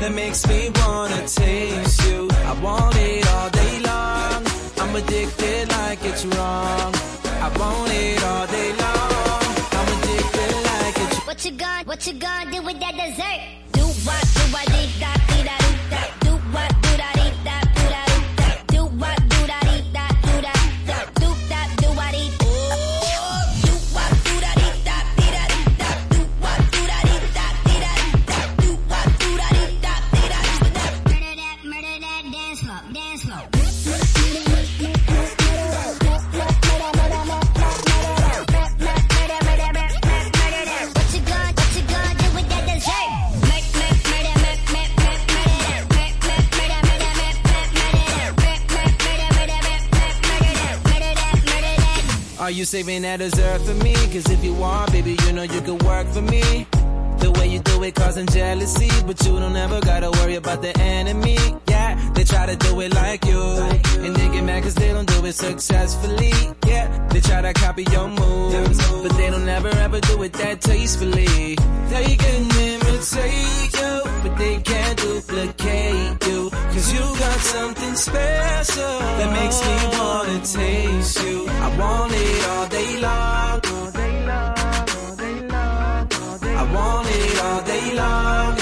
that makes me wanna taste you. I want it all day long. I'm addicted like it's wrong. I want it all day long. I'm addicted like it's What you gonna, what you gonna do with that dessert? Do what, do what, dee da. Do what, do da, Are you saving that dessert for me? Cause if you want, baby, you know you can work for me. The way you do it causing jealousy, but you don't ever gotta worry about the enemy. Yeah, they try to do it like you, and they get mad cause they don't do it successfully. Yeah, they try to copy your moves, but they don't ever ever do it that tastefully. They can imitate you, but they can't duplicate you. Cause you got something special that makes me wanna taste you. I want it all day long. All day long, all day long, all day I want it all day long.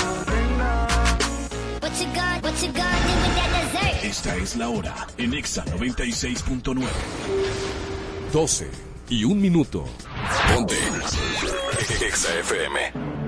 What you gonna, what you gonna do with that dessert? Esta es la hora en Exa 96.9. 12 y un minuto. Ponte. Exa FM.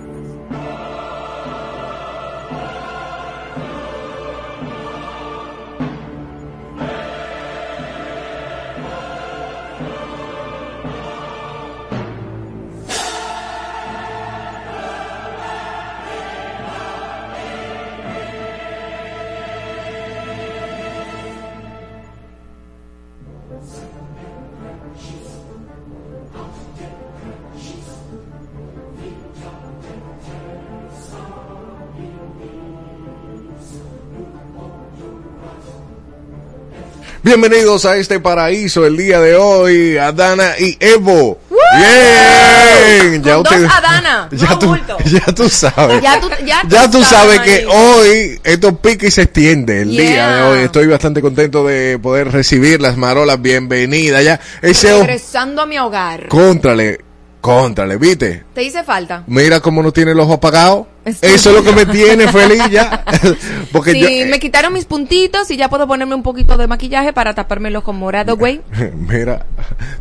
Bienvenidos a este paraíso el día de hoy, Adana y Evo. Bien, Con dos Adana, ya tú, ya tú sabes. Ya tú, ya tú Ya tú sabes que hoy esto pica y se extiende el día de hoy. Estoy bastante contento de poder recibir las marolas. Bienvenida ya. Ese Regresando a mi hogar. contrale, contrale, ¿viste? ¿Te hice falta? Mira cómo no tiene el ojo apagado. Estoy- Eso es lo que me tiene feliz ya. Porque Sí, yo, eh, me quitaron mis puntitos y ya puedo ponerme un poquito de maquillaje para taparme el ojo morado, güey. Mira,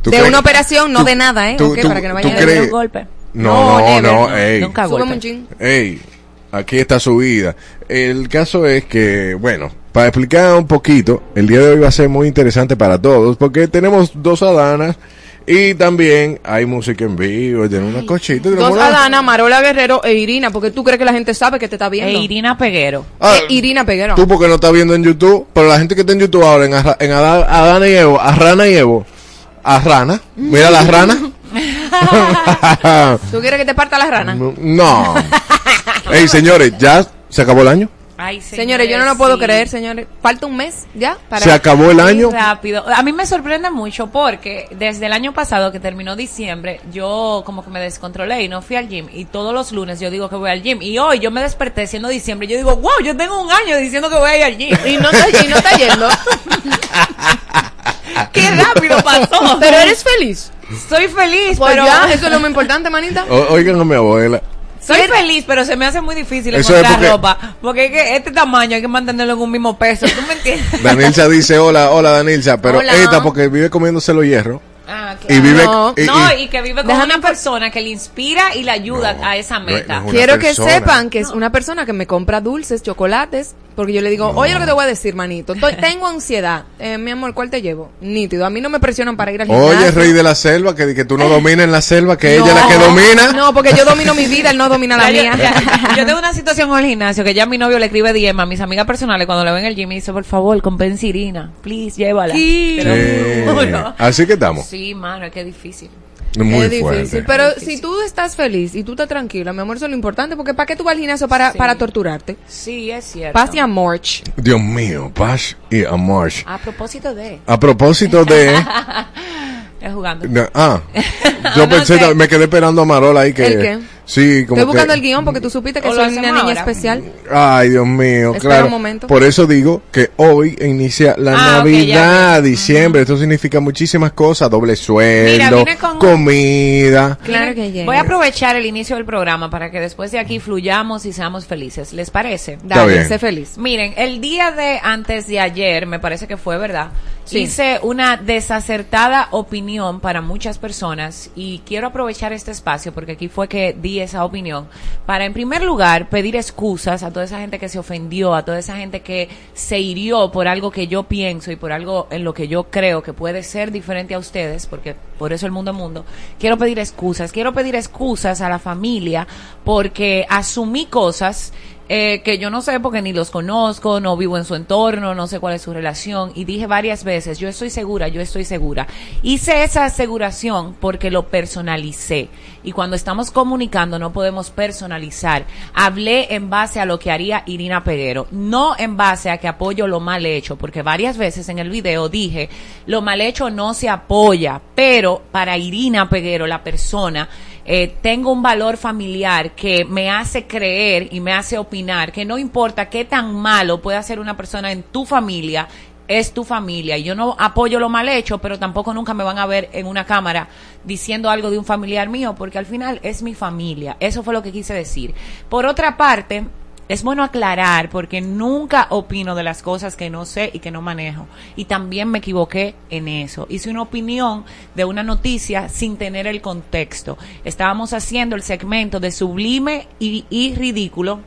¿tú De crees- una operación, no tú- de nada, ¿eh? tú- Ok, tú- para que no tú vayan a dar un golpe. No, no, never, no, ey. Nunca golpe. Ey, aquí está su vida. El caso es que, bueno, para explicar un poquito, el día de hoy va a ser muy interesante para todos, porque tenemos dos Adanas y también hay música en vivo, tenemos una cochita. tenemos Dos Adana, Marola Guerrero e Irina, porque tú crees que la gente sabe que te está viendo. E Irina Peguero. Ah, Eh, Irina Peguero. Tú porque no estás viendo en YouTube, pero la gente que está en YouTube ahora, en, Arra- en Ada- Adana y Evo, a Rana y Evo, a Rana, mira la rana. ¿Tú quieres que te parta la rana? no. Ey, señores, ya se acabó el año. Ay, Señores, yo no lo puedo sí. creer, señores. Falta un mes ya para... Se acabó el año. rápido. A mí me sorprende mucho porque desde el año pasado que terminó diciembre, yo como que me descontrolé y no fui al gym. Y todos los lunes yo digo que voy al gym. Y hoy yo me desperté siendo diciembre. Yo digo, wow, yo tengo un año diciendo que voy a ir al gym. Y no está, y no está yendo. ¡Qué rápido pasó! Pero eres feliz. Soy feliz, Pues pero... ya, eso es lo más importante, manita. O- oigan a mi abuela. Soy feliz, pero se me hace muy difícil Eso es encontrar porque- ropa. Porque es que este tamaño hay que mantenerlo en un mismo peso. ¿Tú me entiendes? Danilza dice, hola, hola Danilza, pero Hola. esta porque vive comiéndose los hierros. Ah, Y vive... No. y- no, y- que vive con Déjame una persona que le inspira y le ayuda No, a esa meta. no es una Quiero que sepan que es una persona que me compra dulces, chocolates, porque yo le digo, oye lo que te voy a decir, manito, estoy- tengo ansiedad. Eh, mi amor, ¿cuál te llevo? Nítido, a mí no me presionan para ir al gimnasio. Oye, rey de la selva, que, que tú no dominas en la selva, que ella es la que No, domina. No, porque yo domino mi vida, él no domina la yo, mía. yo tengo una situación con el gimnasio que ya mi novio le escribe DM a mis amigas personales cuando le ven el gym y dice, por favor, compensa Irina, please, llévala. Sí. Eh, juro. así que estamos. Sí, mano, es que es difícil. Muy es difícil, fuerte. pero Es difícil. si tú estás feliz y tú estás tranquila, mi amor, eso es lo importante, porque ¿para qué tú vas al gimnasio para, Sí. para torturarte? Sí, es cierto. Paz y amor. Dios mío, Paz y Amor. A propósito de... A propósito de... Es jugando. ah, yo No pensé, sé. me quedé esperando a Marola ahí que... ¿El qué? Sí, como Estoy buscando que- el guion porque tú supiste que soy una niña ahora. especial. Ay, Dios mío, Espera claro. un momento. Por eso digo que hoy inicia la Ah, Navidad, ya. diciembre. Esto significa muchísimas cosas. Doble sueldo, con- comida. Claro que yes. Voy a aprovechar el inicio del programa para que después de aquí fluyamos y seamos felices. ¿Les parece? Dale, sé feliz. Miren, el día de antes de ayer, me parece que fue, ¿verdad? Sí. Hice una desacertada opinión para muchas personas y quiero aprovechar este espacio porque aquí fue que di esa opinión para en primer lugar pedir excusas a toda esa gente que se ofendió, a toda esa gente que se hirió por algo que yo pienso y por algo en lo que yo creo que puede ser diferente a ustedes, porque por eso el mundo mundo. Quiero pedir excusas, quiero pedir excusas a la familia porque asumí cosas eh, que yo no sé porque ni los conozco, no vivo en su entorno, no sé cuál es su relación y dije varias veces, yo estoy segura, yo estoy segura. Hice esa aseguración porque lo personalicé y cuando estamos comunicando no podemos personalizar. Hablé en base a lo que haría Irina Peguero, no en base a que apoyo lo mal hecho, porque varias veces en el video dije, lo mal hecho no se apoya, pero para Irina Peguero, la persona, eh, tengo un valor familiar que me hace creer y me hace opinar que no importa qué tan malo pueda ser una persona en tu familia, es tu familia. Yo no apoyo lo mal hecho, pero tampoco nunca me van a ver en una cámara diciendo algo de un familiar mío, porque al final es mi familia. Eso fue lo que quise decir. Por otra parte, es bueno aclarar porque nunca opino de las cosas que no sé y que no manejo. Y también me equivoqué en eso. Hice una opinión de una noticia sin tener el contexto. Estábamos haciendo el segmento de sublime y, y ridículo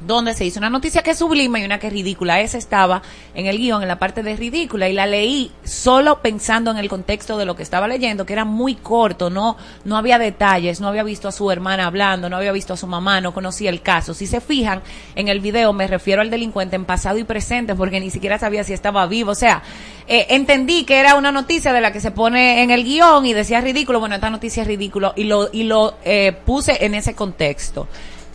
donde se hizo una noticia que es sublime y una que es ridícula. Esa estaba en el guion, en la parte de ridícula, y la leí solo pensando en el contexto de lo que estaba leyendo, que era muy corto, no, no había detalles, no había visto a su hermana hablando, no había visto a su mamá, no conocía el caso. Si se fijan, en el video me refiero al delincuente en pasado y presente, porque ni siquiera sabía si estaba vivo. O sea, eh, entendí que era una noticia de la que se pone en el guion y decía ridículo, bueno, esta noticia es ridículo, y lo, y lo eh, puse en ese contexto.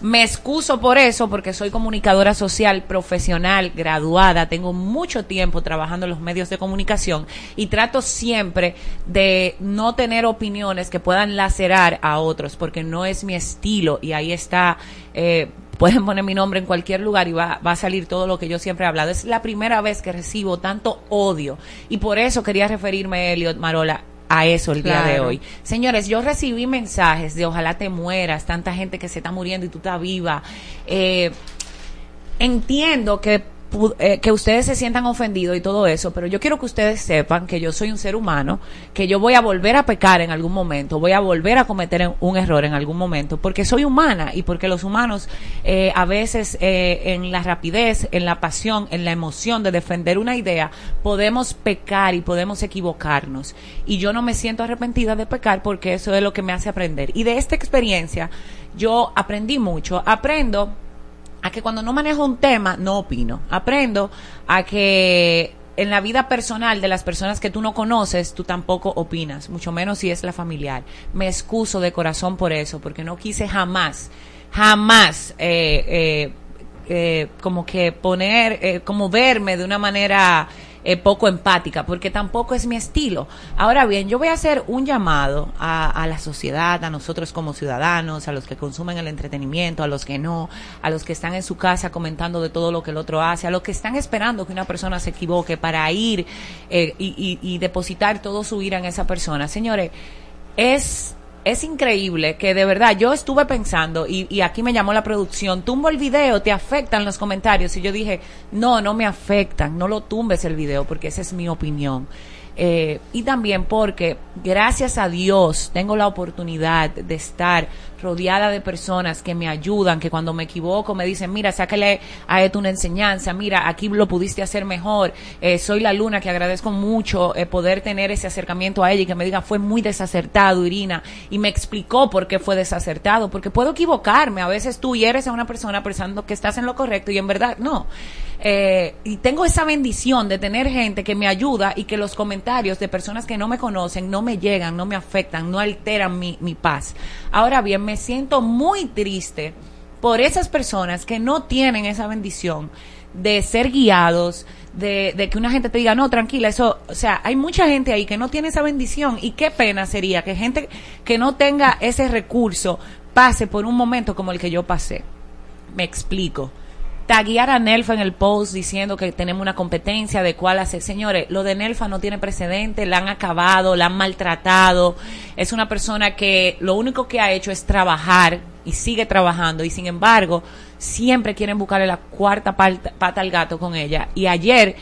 Me excuso por eso, porque soy comunicadora social profesional, graduada, tengo mucho tiempo trabajando en los medios de comunicación y trato siempre de no tener opiniones que puedan lacerar a otros, porque no es mi estilo y ahí está. Eh, Pueden poner mi nombre en cualquier lugar y va, va a salir todo lo que yo siempre he hablado. Es la primera vez que recibo tanto odio y por eso quería referirme, Elliot Marola, a eso el día de hoy. Señores, yo recibí mensajes de ojalá te mueras, tanta gente que se está muriendo y tú estás viva. Eh, entiendo que, eh, que ustedes se sientan ofendidos y todo eso, pero yo quiero que ustedes sepan que yo soy un ser humano, que yo voy a volver a pecar en algún momento, voy a volver a cometer un error en algún momento, porque soy humana y porque los humanos eh, a veces eh, en la rapidez, en la pasión, en la emoción de defender una idea, podemos pecar y podemos equivocarnos. Y yo no me siento arrepentida de pecar porque eso es lo que me hace aprender. Y de esta experiencia yo aprendí mucho, aprendo a que cuando no manejo un tema no opino. Aprendo a que en la vida personal de las personas que tú no conoces, tú tampoco opinas, mucho menos si es la familiar. Me excuso de corazón por eso, porque no quise jamás, jamás eh, eh, eh, como que poner, eh, como verme de una manera eh, poco empática, porque tampoco es mi estilo. Ahora bien, yo voy a hacer un llamado a, la sociedad, a nosotros como ciudadanos, a los que consumen el entretenimiento, a los que no, a los que están en su casa comentando de todo lo que el otro hace, a los que están esperando que una persona se equivoque para ir eh, y- y depositar todo su ira en esa persona. Señores, es es increíble que de verdad yo estuve pensando y, y aquí me llamó la producción, tumbo el video, te afectan los comentarios y yo dije, no, no me afectan, no lo tumbes el video porque esa es mi opinión. Eh, y también porque gracias a Dios tengo la oportunidad de estar rodeada de personas que me ayudan, que cuando me equivoco me dicen, mira, sácale a esto una enseñanza, mira, aquí lo pudiste hacer mejor, eh, soy la luna que agradezco mucho eh, poder tener ese acercamiento a ella y que me diga, fue muy desacertado, Irina, y me explicó por qué fue desacertado, porque puedo equivocarme, a veces tú hieres a una persona pensando que estás en lo correcto y en verdad no. Eh, y tengo esa bendición de tener gente que me ayuda y que los comentarios de personas que no me conocen no me llegan, no me afectan, no alteran mi, mi paz. Ahora bien, me siento muy triste por esas personas que no tienen esa bendición de ser guiados, de, de que una gente te diga, no, tranquila, eso, o sea, hay mucha gente ahí que no tiene esa bendición y qué pena sería que gente que no tenga ese recurso pase por un momento como el que yo pasé. Me explico taguear a Nelfa en el post diciendo que tenemos una competencia de cuál hacer. Señores, lo de Nelfa no tiene precedente, la han acabado, la han maltratado. Es una persona que lo único que ha hecho es trabajar y sigue trabajando y sin embargo siempre quieren buscarle la cuarta pata, al gato con ella. Y ayer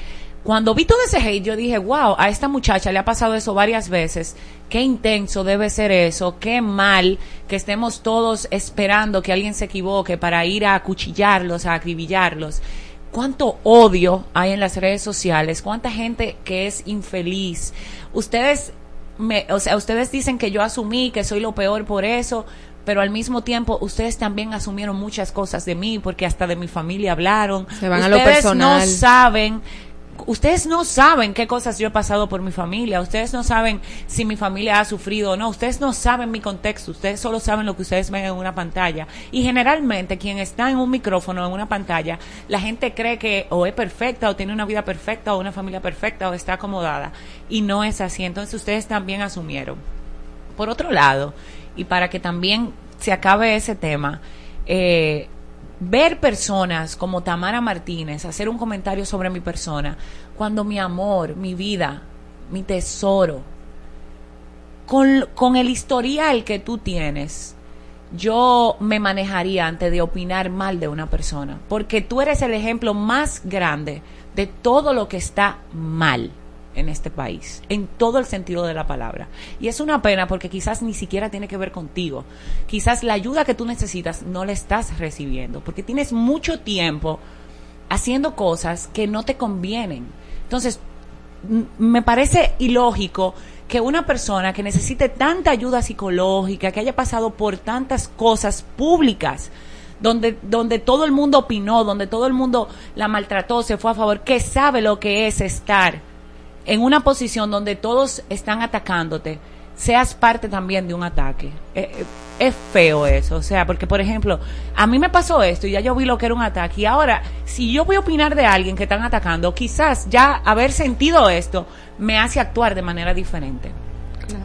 cuando vi todo ese hate, yo dije, wow, a esta muchacha le ha pasado eso varias veces. Qué intenso debe ser eso, qué mal que estemos todos esperando que alguien se equivoque para ir a acuchillarlos, a acribillarlos. Cuánto odio hay en las redes sociales, cuánta gente que es infeliz. Ustedes, me, o sea, ustedes dicen que yo asumí que soy lo peor por eso, pero al mismo tiempo ustedes también asumieron muchas cosas de mí porque hasta de mi familia hablaron. Se van a ustedes lo personal. no saben ustedes no saben qué cosas yo he pasado por mi familia, ustedes no saben si mi familia ha sufrido o no, ustedes no saben mi contexto, ustedes solo saben lo que ustedes ven en una pantalla. Y generalmente quien está en un micrófono, en una pantalla, la gente cree que o es perfecta o tiene una vida perfecta o una familia perfecta o está acomodada. Y no es así, entonces ustedes también asumieron. Por otro lado, y para que también se acabe ese tema, eh, ver personas como Tamara Martínez hacer un comentario sobre mi persona, cuando mi amor, mi vida, mi tesoro, con, con el historial que tú tienes, yo me manejaría antes de opinar mal de una persona, porque tú eres el ejemplo más grande de todo lo que está mal en este país, en todo el sentido de la palabra. Y es una pena porque quizás ni siquiera tiene que ver contigo. Quizás la ayuda que tú necesitas no la estás recibiendo, porque tienes mucho tiempo haciendo cosas que no te convienen. Entonces, me parece ilógico que una persona que necesite tanta ayuda psicológica, que haya pasado por tantas cosas públicas, donde, donde todo el mundo opinó, donde todo el mundo la maltrató, se fue a favor, que sabe lo que es estar en una posición donde todos están atacándote, seas parte también de un ataque. Eh, eh, es feo eso, o sea, porque por ejemplo, a mí me pasó esto y ya yo vi lo que era un ataque y ahora, si yo voy a opinar de alguien que están atacando, quizás ya haber sentido esto me hace actuar de manera diferente.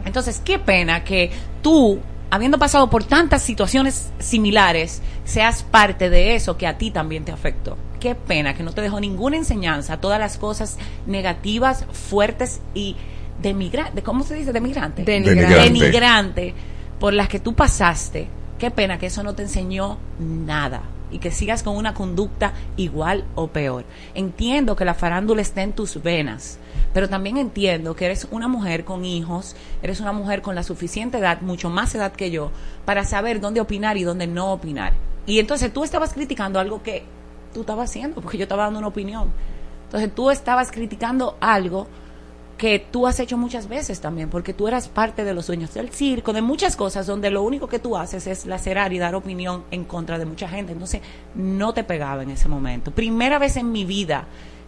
Entonces, qué pena que tú, habiendo pasado por tantas situaciones similares, seas parte de eso que a ti también te afectó. Qué pena que no te dejó ninguna enseñanza, todas las cosas negativas, fuertes y de migrante, ¿cómo se dice? De migrante. Denigrante. Denigrante por las que tú pasaste. Qué pena que eso no te enseñó nada y que sigas con una conducta igual o peor. Entiendo que la farándula está en tus venas, pero también entiendo que eres una mujer con hijos, eres una mujer con la suficiente edad, mucho más edad que yo, para saber dónde opinar y dónde no opinar. Y entonces tú estabas criticando algo que tú estabas haciendo, porque yo estaba dando una opinión. Entonces tú estabas criticando algo que tú has hecho muchas veces también, porque tú eras parte de los sueños del circo, de muchas cosas donde lo único que tú haces es lacerar y dar opinión en contra de mucha gente. Entonces, no te pegaba en ese momento. Primera vez en mi vida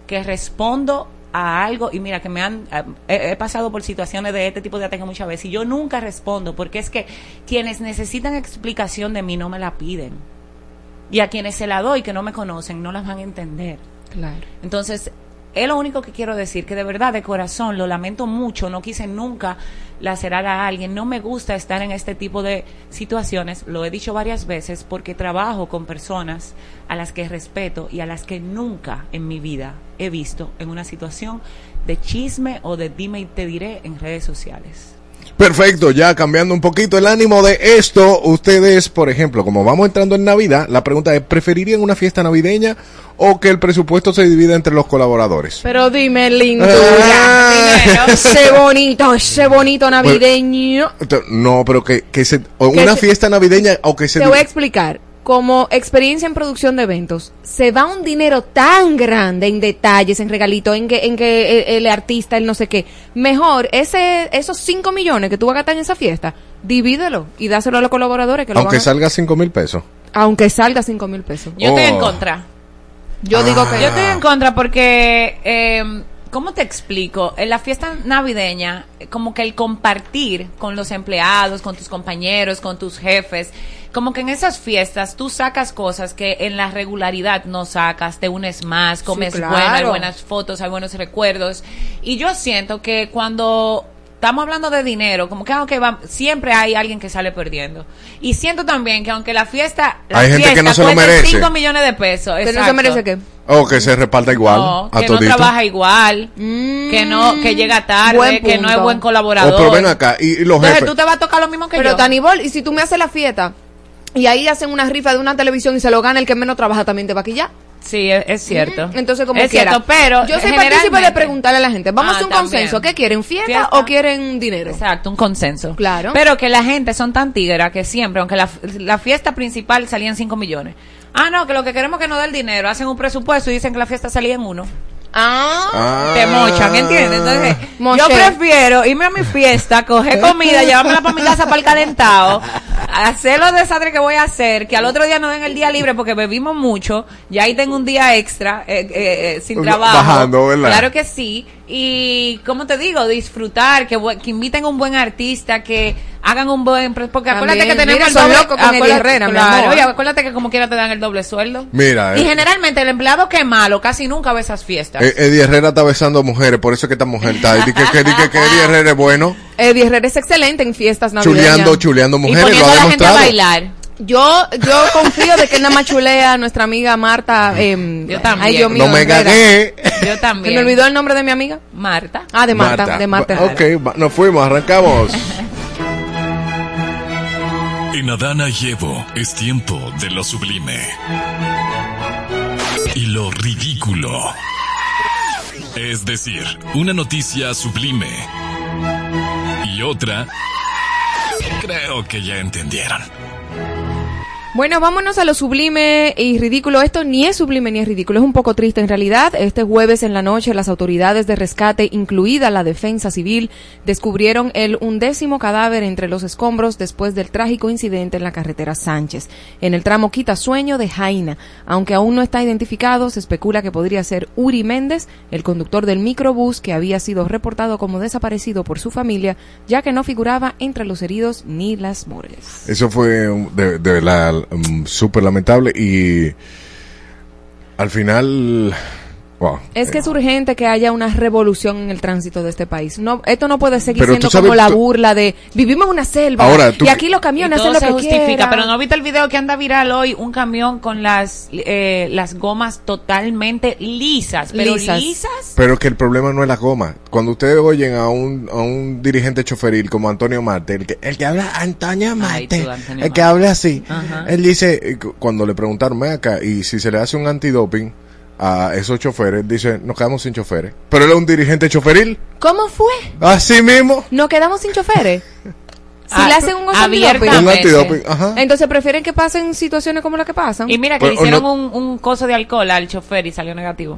que respondo a algo, y mira que me han, eh, he, pasado por situaciones de este tipo de ataque muchas veces, y yo nunca respondo, porque es que quienes necesitan explicación de mí no me la piden. Y a quienes se la doy que no me conocen, no las van a entender. Claro. Entonces, es lo único que quiero decir, que de verdad, de corazón, lo lamento mucho, no quise nunca lacerar a alguien, no me gusta estar en este tipo de situaciones, lo he dicho varias veces, porque trabajo con personas a las que respeto y a las que nunca en mi vida he visto en una situación de chisme o de dime y te diré en redes sociales. Perfecto, ya cambiando un poquito el ánimo de esto, ustedes, por ejemplo, como vamos entrando en Navidad, la pregunta es, ¿preferirían una fiesta navideña o que el presupuesto se divida entre los colaboradores? Pero dime, lindo. Ah. Ese bonito, ese bonito navideño. No, pero que, que se, Que una se- fiesta navideña o que se... Te voy a explicar. Como experiencia en producción de eventos, se va un dinero tan grande en detalles, en regalitos, en que, en que el, el artista, el no sé qué. Mejor, ese, esos 5 millones que tú vas a gastar en esa fiesta, divídelo y dáselo a los colaboradores que lo aunque van a- salga cinco mil pesos. aunque salga 5 mil pesos. Yo estoy en Oh. contra. Yo digo que Yo estoy en contra porque, eh, ¿cómo te explico? En la fiesta navideña, como que el compartir con los empleados, con tus compañeros, con tus jefes, como que en esas fiestas tú sacas cosas que en la regularidad no sacas, te unes más, comes claro. bueno, hay buenas fotos, hay buenos recuerdos. Y yo siento que cuando estamos hablando de dinero, como que aunque va, siempre hay alguien que sale perdiendo. Y siento también que aunque la fiesta, la Hay gente que fiesta no se lo merece. 5 millones de pesos, que no se merece qué. O que se reparta igual No, a que no todito. trabaja igual, que no, que llega tarde, Mm, que no es buen O colaborador. pero ven acá, y, y los Entonces jefes. tú te vas a tocar lo mismo que Pero yo. Tanibol, y si tú me haces la fiesta y ahí hacen una rifa de una televisión y se lo gana el que menos trabaja, también te va a quillar. Sí, es, es cierto. Mm, Entonces, como es quiera. cierto, pero yo soy partícipe de preguntarle a la gente, vamos Ah, a un también. consenso, ¿qué quieren? ¿Fiesta, Fiesta. o quieren dinero? Exacto, un consenso. Claro. Pero que la gente son tan tigras que siempre, aunque la, la fiesta principal salían 5 millones. Ah, no, que lo que queremos es que nos dé el dinero. Hacen un presupuesto y dicen que la fiesta salía en uno. Ah, Ah. Te mochan, ¿entiendes? Entonces, Moché. yo prefiero irme a mi fiesta, coger comida, llevármela para mi casa para el calentado, hacer los desastres que voy a hacer, que al otro día no den el día libre porque bebimos mucho, y ahí tengo un día extra eh, eh, eh, sin trabajo. Bajando, ¿verdad? Claro que sí. Y, ¿cómo te digo? Disfrutar, que, que inviten a un buen artista, que hagan un buen... pre- Porque acuérdate También, que tenemos mira, el doble... locos con Eddie Herrera, mi claro, acuérdate que como quiera te dan el doble sueldo. Mira, Y eh, generalmente el empleado que es malo casi nunca ve esas fiestas. eh, Eddie Herrera está besando mujeres, por eso es que esta mujer está. Y que, que, que, que Eddie Herrera es bueno, Eddie Herrera es excelente en fiestas navideñas. chuleando, chuleando y mujeres, lo ha a la gente a bailar. Yo, yo confío de que él nada más chulea a nuestra amiga Marta. Eh, Yo también. Ay, Dios mío, No me gagué. Yo Se también. me olvidó el nombre de mi amiga. Marta. Ah, de Marta, de Marta. Ok, nos fuimos, arrancamos. En Adana y Evo es tiempo de lo sublime. Y lo ridículo. Es decir, una noticia sublime. Y otra... Creo que ya entendieron. Bueno, vámonos a lo sublime y ridículo. Esto ni es sublime ni es ridículo, es un poco triste en realidad. Este jueves en la noche las autoridades de rescate, incluida la defensa civil, descubrieron el undécimo cadáver entre los escombros después del trágico incidente en la carretera Sánchez, en el tramo Quitasueño de Jaina. Aunque aún no está identificado, se especula que podría ser Uri Méndez, el conductor del microbús que había sido reportado como desaparecido por su familia, ya que no figuraba entre los heridos ni las morgues. Eso fue de, verdad um, súper lamentable y al final, wow. Es que es urgente que haya una revolución en el tránsito de este país. No, esto no puede seguir Pero siendo sabes- como la burla de vivimos en una selva Ahora, tú y aquí los camiones todo hacen lo se que justifica, quieran. pero no viste el video que anda viral hoy, un camión con las eh, las gomas totalmente lisas, pero Lisas. lisas. Pero que el problema no es la goma. Cuando ustedes oyen a un, a un dirigente choferil como Antonio Marte, el que, el que habla Antonio Ay, Marte, tú, Antonio el que Marte. habla así, Ajá. él dice, eh, cu- cuando le preguntaron, "Ven acá, y si se le hace un antidoping a esos choferes, dice, nos quedamos sin choferes. Pero él es un dirigente choferil, ¿Cómo fue? así mismo. Nos quedamos sin choferes. Si Ah, le hacen un antidoping, entonces prefieren que pasen situaciones como las que pasan. Y mira que Pero, le hicieron no- un, un coso de alcohol al chofer y salió negativo.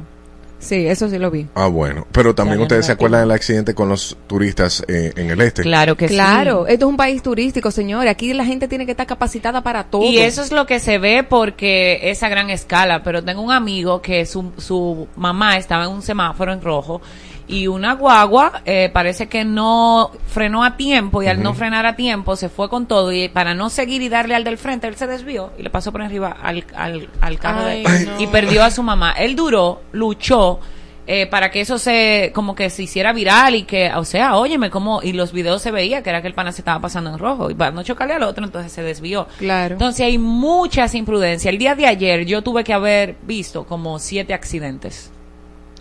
Sí, eso sí lo vi. Ah, bueno. Pero también ustedes se acuerdan del accidente con los turistas eh, en el este. Claro que Claro, esto es un país turístico, señores. Aquí la gente tiene que estar capacitada para todo. Y eso es lo que se ve porque es a gran escala. Pero tengo un amigo que su, su mamá estaba en un semáforo en rojo y una guagua eh, parece que no frenó a tiempo y al no frenar a tiempo se fue con todo y para no seguir y darle al del frente él se desvió y le pasó por arriba al, al, al carro de Ay, no. y perdió a su mamá. Él duró, luchó. eh, para que eso se como que se hiciera viral y que o sea óyeme como y los videos se veía que era que el pana se estaba pasando en rojo y para no chocarle al otro entonces se desvió Claro. entonces hay muchas imprudencias. El día de ayer yo tuve que haber visto como siete accidentes.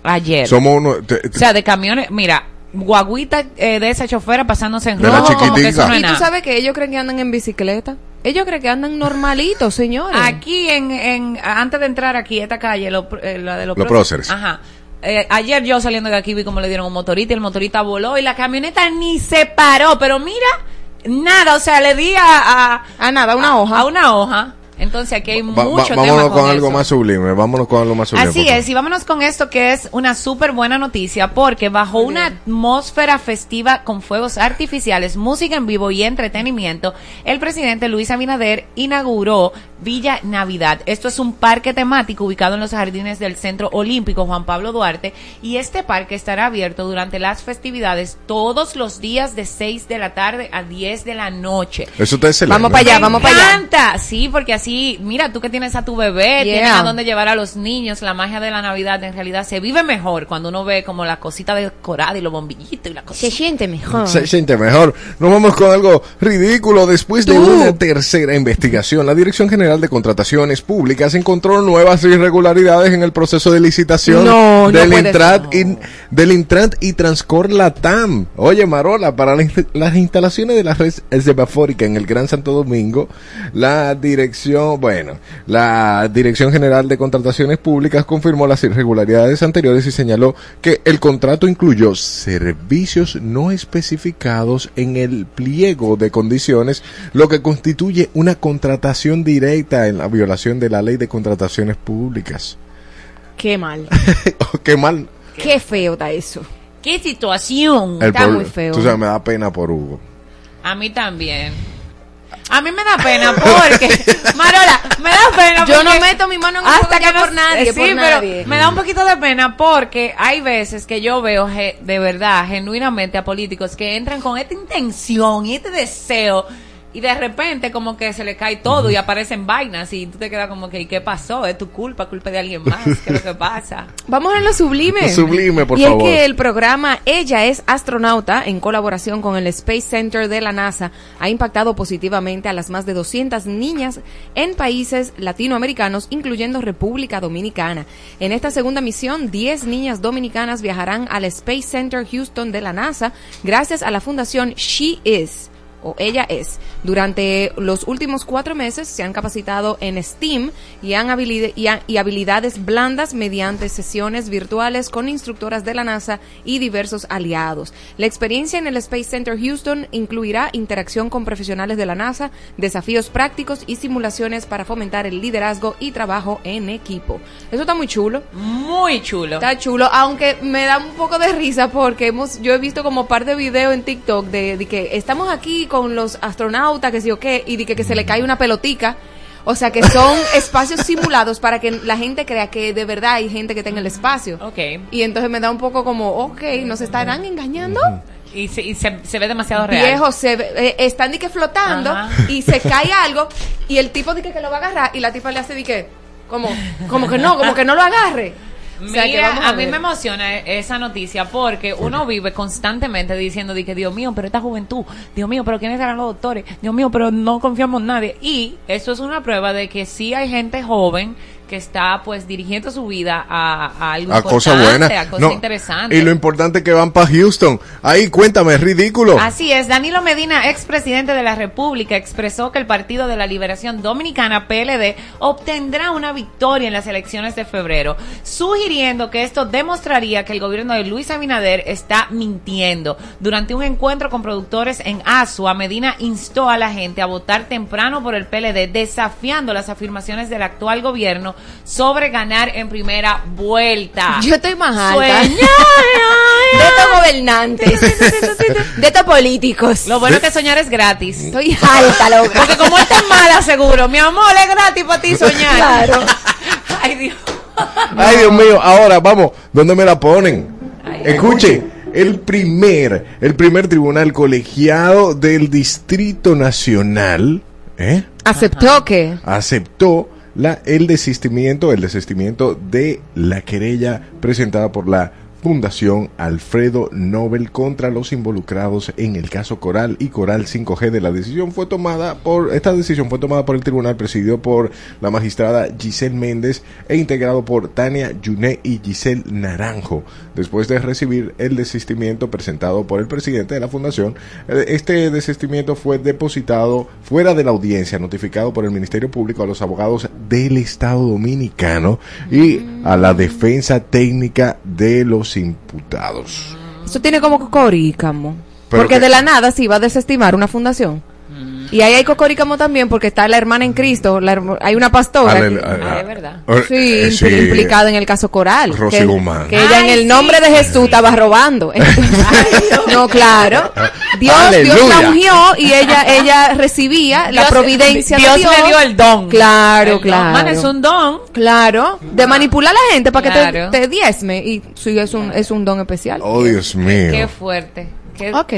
Ayer. Somos uno. te- te- o sea, de camiones, mira, guaguita eh, de esa chofera pasándose en De la rojo, como que eso chiquitica. no es Y tú sabes que ellos creen que andan en bicicleta. Ellos creen que andan normalitos, señores. Aquí, en, en, antes de entrar aquí, esta calle, lo- eh, la de los, Los próceres. Ajá. Eh, ayer yo saliendo de aquí vi como le dieron un motorista y el motorista voló y la camioneta ni se paró, pero mira, nada, o sea, le di a... a Ah, nada, una hoja. A una hoja. Entonces aquí hay Va- va- mucho tema vámonos con, con, algo eso. más sublime. Vámonos con algo más sublime. Así es, y vámonos con esto que es una súper buena noticia porque bajo una atmósfera festiva con fuegos artificiales, música en vivo y entretenimiento, el presidente Luis Abinader inauguró Villa Navidad. Esto es un parque temático ubicado en los jardines del Centro Olímpico Juan Pablo Duarte y este parque estará abierto durante las festividades todos los días de 6 de la tarde a 10 de la noche. Eso está excelente. Vamos para allá, vamos para allá. encanta, sí, porque así, mira, tú que tienes a tu bebé, Yeah. tienes a dónde llevar a los niños, la magia de la Navidad en realidad se vive mejor cuando uno ve como la cosita decorada y los bombillitos y la cosa. siente mejor. Se siente mejor. Nos vamos con algo ridículo. Después de una tercera investigación, la Dirección General de Contrataciones Públicas encontró nuevas irregularidades en el proceso de licitación No, no del, Intrat ser. y, del Intrat y Transcor Latam. Oye, Marola, para las instalaciones de la red semafórica en el Gran Santo Domingo, la dirección, bueno, la Dirección General de Contrataciones Públicas confirmó las irregularidades anteriores y señaló que el contrato incluyó servicios no especificados en el pliego de condiciones, lo que constituye una contratación directa en la violación de la Ley de Contrataciones Públicas. Qué mal. Oh, Qué mal. Qué feo está eso. ¿Qué situación? El Está muy feo. Tú sabes, me da pena por Hugo. A mí también. A mí me da pena porque, Marola, me da pena Yo no meto mi mano en ya no- por nadie, eh, sí, por pero nadie. me da un poquito de pena porque hay veces que yo veo de verdad, genuinamente a políticos que entran con esta intención y este deseo y de repente como que se le cae todo y aparecen vainas y tú te quedas como que ¿y qué pasó? ¿Es tu culpa? ¿Culpa de alguien más? ¿Qué es lo que pasa? Vamos a lo sublime. Lo sublime, por y favor. es que el programa Ella es astronauta, en colaboración con el Space Center de la NASA, ha impactado positivamente a las más de 200 niñas en países latinoamericanos, incluyendo República Dominicana. En esta segunda misión, 10 niñas dominicanas viajarán al Space Center Houston de la NASA gracias a la fundación She Is o ella es. Durante los últimos cuatro meses se han capacitado en STEAM y, han habilid- y, ha- y habilidades blandas mediante sesiones virtuales con instructoras de la NASA y diversos aliados. La experiencia en el Space Center Houston incluirá interacción con profesionales de la NASA, desafíos prácticos y simulaciones para fomentar el liderazgo y trabajo en equipo. Eso está muy chulo. Muy chulo. Está chulo, aunque me da un poco de risa porque hemos, yo he visto como par de videos en TikTok de, de que estamos aquí con los astronautas, que sí o qué, y de que, que se le cae una pelotica. O sea, que son espacios simulados para que la gente crea que de verdad hay gente que está en el espacio. Ok. Y entonces me da un poco como, ok, ¿nos estarán engañando? Y, se, y se, se ve demasiado real. Viejos se ve- eh, están de que flotando Ajá. y se cae algo y el tipo de que, que lo va a agarrar y la tipa le hace de que, como, como que no, como que no lo agarre. O sea, que Mira, vamos a, mí me emociona esa noticia porque uno vive constantemente diciendo de que Dios mío, pero esta juventud, Dios mío, pero quiénes serán los doctores, Dios mío, pero no confiamos en nadie. Y eso es una prueba de que sí hay gente joven que está pues dirigiendo su vida a, a algo A importante, buenas. a cosas No, interesantes. Y lo importante es que van para Houston. Ahí, cuéntame, es ridículo. Así es, Danilo Medina, expresidente de la República, expresó que el Partido de la Liberación Dominicana, PLD, obtendrá una victoria en las elecciones de febrero, sugiriendo que esto demostraría que el gobierno de Luis Abinader está mintiendo. Durante un encuentro con productores en Asua, Medina instó a la gente a votar temprano por el PLD, desafiando las afirmaciones del actual gobierno sobre ganar en primera vuelta. Yo estoy más alta. Sueña, de estos gobernantes, de estos políticos. Lo bueno es que soñar es gratis. Estoy alta, loca. Porque como él está mala, seguro. Mi amor, es gratis para ti soñar. Claro. Ay, Dios. Ay, Dios mío, ahora vamos, ¿dónde me la ponen? Escuche, el primer, el primer tribunal colegiado del Distrito Nacional, ¿eh? Aceptó que. aceptó la, el desistimiento, el desistimiento de la querella presentada por la Fundación Alfredo Nobel contra los involucrados en el caso Coral y Coral 5G de la decisión fue tomada por esta decisión fue tomada por el tribunal presidido por la magistrada Giselle Méndez e integrado por Tania Yuné y Giselle Naranjo. Después de recibir el desistimiento presentado por el presidente de la fundación eh, este desistimiento fue depositado fuera de la audiencia notificado por el Ministerio Público a los abogados del Estado Dominicano y a la defensa técnica de los imputados. Eso tiene como. Pero Porque que- de la nada se iba a desestimar una fundación. Y ahí hay cocorícamo también porque está la hermana en Cristo, la herma- hay una pastora Ale- que- a- Ah, es verdad. eh, sí, eh, sí, impl- implicada en el caso Coral. Rosy que, Guzmán. que ella en el sí. nombre de Jesús estaba robando. Entonces, no, claro. Dios, Dios la ungió y ella, ella recibía la Dios- providencia Dios de Dios. le dio el don. Claro, El don. claro. Man, es un don. Claro, de manipular a la gente para que Claro. te, te diezme. Y sí, es un, es un don especial. Oh, Dios mío. Qué fuerte. Qué- Ok.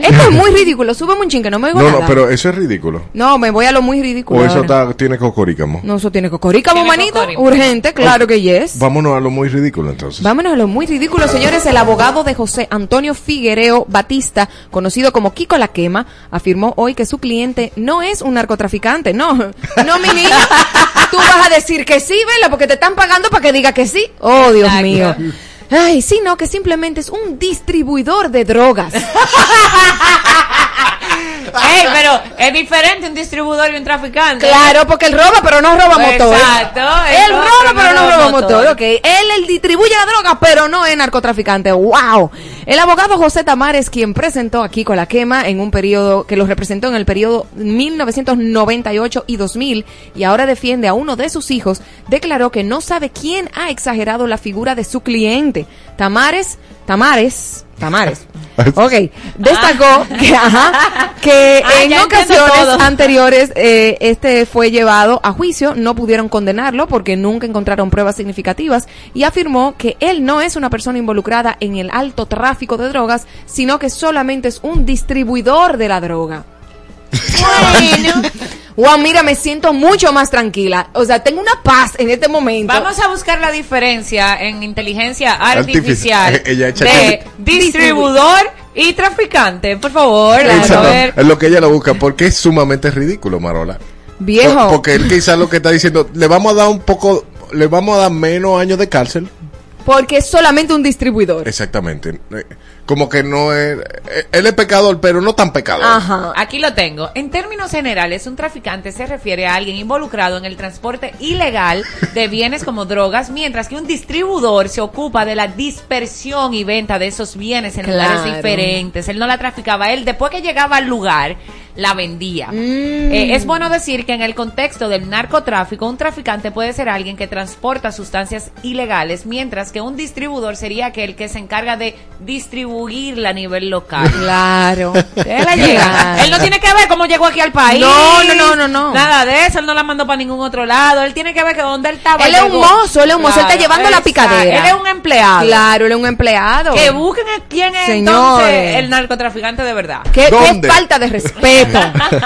Esto es muy ridículo. Súbeme un chin que no me oigo No, nada. no, pero eso es ridículo. No, me voy a lo muy ridículo. O eso ahora. está, tiene cocorícamo. No, eso tiene cocorícamo, Tiene manito. cocorícamo. Urgente, claro que yes. Vámonos a lo muy ridículo entonces. Vámonos a lo muy ridículo, señores. El abogado de José Antonio Figuereo Batista, conocido como Kiko La Quema, afirmó hoy que su cliente no es un narcotraficante. No, no, mi niña. Tú vas a decir que sí, vela, porque te están pagando para que diga que sí. Oh, Dios Exacto. mío. Ay, sí, no, que simplemente es un distribuidor de drogas. Ey, pero es diferente un distribuidor y un traficante. Claro, porque él roba, pero no roba motor. Exacto, él roba, pero no roba motor. Ok, él, él distribuye la droga, pero no es narcotraficante. ¡Wow! El abogado José Tamares, quien presentó aquí con la quema en un periodo que los representó en el periodo 1998 y 2000 y ahora defiende a uno de sus hijos, declaró que no sabe quién ha exagerado la figura de su cliente. Tamares, Tamares, Tamares. Ok, destacó que, ajá, que Ah, en ocasiones anteriores eh, este fue llevado a juicio, no pudieron condenarlo porque nunca encontraron pruebas significativas y afirmó que él no es una persona involucrada en el alto tráfico de drogas, sino que solamente es un distribuidor de la droga. Bueno. Wow, mira, me siento mucho más tranquila. O sea, tengo una paz en este momento. Vamos a buscar la diferencia en inteligencia Artificial. de distribuidor y traficante. Por favor, Exacto. a ver. Es lo que ella lo busca, porque es sumamente ridículo, Marola. Viejo. Por- porque él quizás lo que está diciendo, le vamos a dar un poco, le vamos a dar menos años de cárcel. Porque es solamente un distribuidor. Exactamente. Eh, Como que no es, eh, él es pecador, pero no tan pecador. Ajá. Aquí lo tengo. En términos generales, un traficante se refiere a alguien involucrado en el transporte ilegal de bienes como drogas, mientras que un distribuidor se ocupa de la dispersión y venta de esos bienes en lugares diferentes. Él no la traficaba, él después que llegaba al lugar la vendía. Mm. Eh, es bueno decir que en el contexto del narcotráfico, un traficante puede ser alguien que transporta sustancias ilegales, mientras que un distribuidor sería aquel que se encarga de distribuirla a nivel local. Claro. Él la llega. Él no tiene que ver cómo llegó aquí al país. No, no, no, no, no. Nada de eso. Él no la mandó para ningún otro lado. Él tiene que ver que donde él estaba. Él es un mozo, él es un mozo, él está llevando la picadera. Él es un empleado. Claro, él es un empleado. Que busquen a quién es Señores. entonces el narcotraficante de verdad. ¿Qué, qué ¿Dónde? falta de respeto.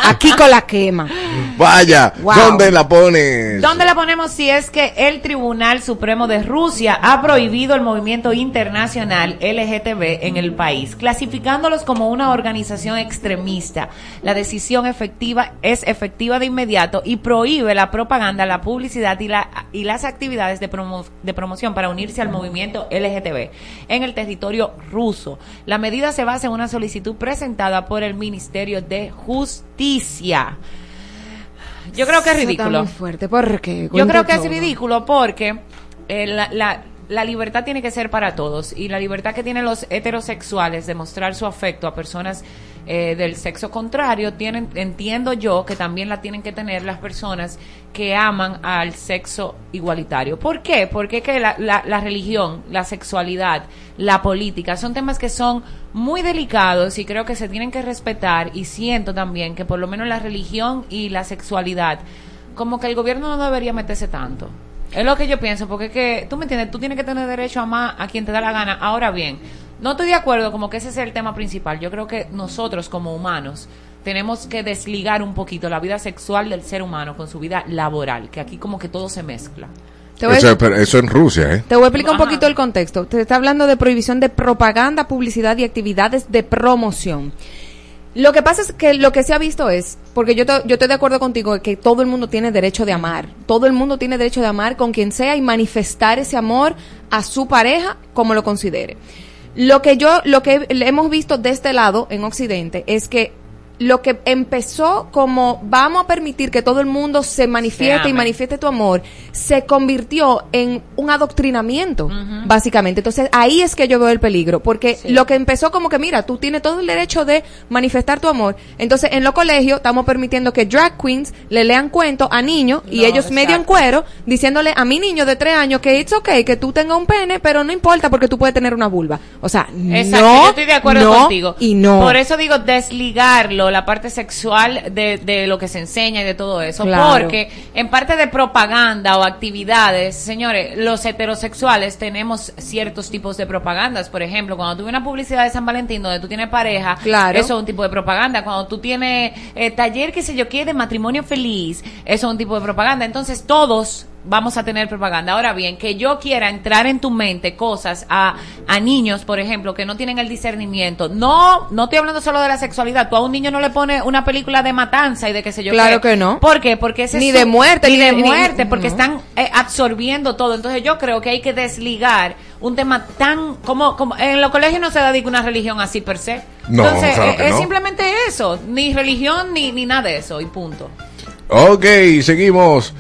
Aquí con la quema. Vaya, Wow. ¿dónde la pones? ¿Dónde la ponemos si es que el Tribunal Supremo de Rusia ha prohibido el movimiento internacional LGTB en el país, clasificándolos como una organización extremista? La decisión efectiva es efectiva de inmediato y prohíbe la propaganda, la publicidad y, la, y las actividades de, promo- de promoción para unirse al movimiento LGTB en el territorio ruso. La medida se basa en una solicitud presentada por el Ministerio de Justicia. Yo creo que es ridículo. muy fuerte. ¿Por qué? Yo creo que es ridículo porque eh, la, la- la libertad tiene que ser para todos y la libertad que tienen los heterosexuales de mostrar su afecto a personas eh, del sexo contrario tienen entiendo yo que también la tienen que tener las personas que aman al sexo igualitario. ¿Por qué? Porque que la, la- religión, la sexualidad, la política son temas que son muy delicados y creo que se tienen que respetar y siento también que por lo menos la religión y la sexualidad como que el gobierno no debería meterse tanto. Es lo que yo pienso, porque es que, tú me entiendes, tú tienes que tener derecho a amar a quien te da la gana. Ahora bien, no estoy de acuerdo como que ese es el tema principal. Yo creo que nosotros como humanos tenemos que desligar un poquito la vida sexual del ser humano con su vida laboral, que aquí como que todo se mezcla. Te voy a- Eso, pero eso en Rusia, ¿eh? Te voy a explicar un poquito el contexto. Te está hablando de prohibición de propaganda, publicidad y actividades de promoción. Lo que pasa es que lo que se ha visto es, porque yo, te- yo estoy de acuerdo contigo, que todo el mundo tiene derecho de amar. Todo el mundo tiene derecho de amar con quien sea y manifestar ese amor a su pareja como lo considere. Lo que yo, lo que hemos visto de este lado en Occidente es que lo que empezó como vamos a permitir que todo el mundo se manifieste Se y manifieste tu amor, se convirtió en un adoctrinamiento, básicamente. Entonces ahí es que yo veo el peligro, porque lo que empezó como que, mira, tú tienes todo el derecho de manifestar tu amor. Entonces en los colegios estamos permitiendo que drag queens le lean cuentos a niños y No, ellos medio en cuero, diciéndole a mi niño de tres años que it's okay, que tú tengas un pene, pero no importa porque tú puedes tener una vulva. O sea, Exacto, no, yo estoy de acuerdo no contigo. Y no. Por eso digo desligarlo, la parte sexual de, de lo que se enseña y de todo eso. Claro. Porque en parte de propaganda o actividades, señores, los heterosexuales tenemos ciertos tipos de propagandas. Por ejemplo, cuando tú ves una publicidad de San Valentín donde tú tienes pareja, Claro. eso es un tipo de propaganda. Cuando tú tienes eh, taller, qué sé yo qué, de matrimonio feliz, eso es un tipo de propaganda. Entonces todos vamos a tener propaganda. Ahora bien, que yo quiera entrar en tu mente cosas a, a niños, por ejemplo, que no tienen el discernimiento. No, no estoy hablando solo de la sexualidad. Tú a un niño no le pones una película de matanza y de qué sé yo Claro qué. que no. ¿Por qué? Porque ese Ni es de su- muerte, ni, ni de de- ni- muerte, porque no. están eh, absorbiendo todo. Entonces yo creo que hay que desligar un tema tan como, como en los colegios no se dedica una religión así per se. No, Entonces claro eh, que es no. simplemente eso, ni religión ni ni nada de eso y punto. Ok, seguimos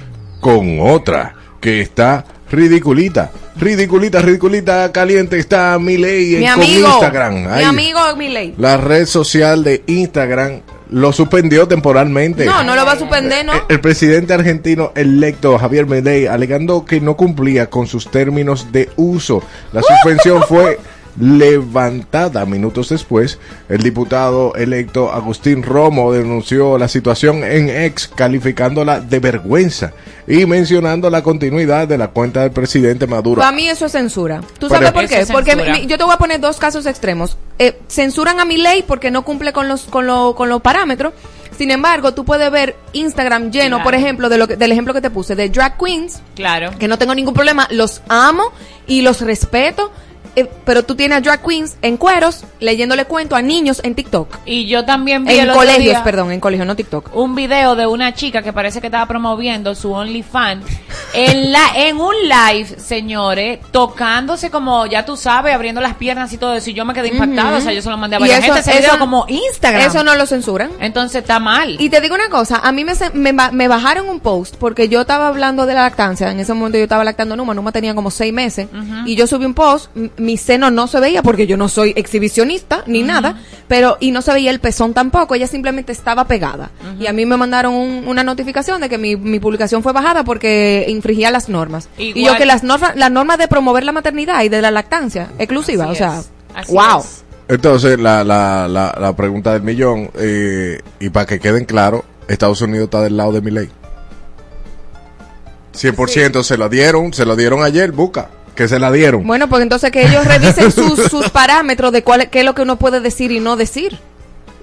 con otra que está ridiculita. Ridiculita, ridiculita, caliente está Miley en mi con amigo, Instagram. mi Ay, amigo Milei. La red social de Instagram lo suspendió temporalmente. No, no lo va a suspender, ¿no? El, el presidente argentino electo Javier Milei alegando que no cumplía con sus términos de uso. La suspensión fue levantada minutos después. El diputado electo Agustín Romo denunció la situación en ex calificándola de vergüenza y mencionando la continuidad de la cuenta del presidente Maduro. Para mí eso es censura. ¿Tú Pero- sabes por qué? Porque mi- yo te voy a poner dos casos extremos. Eh, censuran a mi ley porque no cumple con los con, lo- con los parámetros. Sin embargo, tú puedes ver Instagram lleno, Claro. por ejemplo, de lo que- del ejemplo que te puse, de drag queens, Claro. que no tengo ningún problema, los amo y los respeto, eh, pero tú tienes a drag queens en cueros leyéndole cuento a niños en TikTok. Y yo también vi En el otro colegios, día perdón, en colegios, no TikTok. un video de una chica que parece que estaba promoviendo su OnlyFans en la en un live, señores, tocándose como ya tú sabes, abriendo las piernas y todo eso. Y yo me quedé impactada, o sea, yo se lo mandé a varias gente ese video como Instagram. Eso no lo censuran. Entonces está mal. Y te digo una cosa, a mí me, me, ba- me bajaron un post porque yo estaba hablando de la lactancia, en ese momento yo estaba lactando Numa, Numa tenía como seis meses, y yo subí un post, m- mi seno no se veía porque yo no soy exhibicionista ni nada, pero y no se veía el pezón tampoco, ella simplemente estaba pegada. Y a mí me mandaron un- una notificación de que mi, mi publicación fue bajada porque infringía las normas. Y yo que las normas, las normas de promover la maternidad y de la lactancia exclusiva, Así o sea, así wow. es. Entonces, la, la, la, la pregunta del millón, eh, y para que queden claros, Estados Unidos está del lado de mi ley. 100% se lo dieron, se lo dieron ayer, busca, que se la dieron. Bueno, pues entonces que ellos revisen sus, sus parámetros de cuál, qué es lo que uno puede decir y no decir.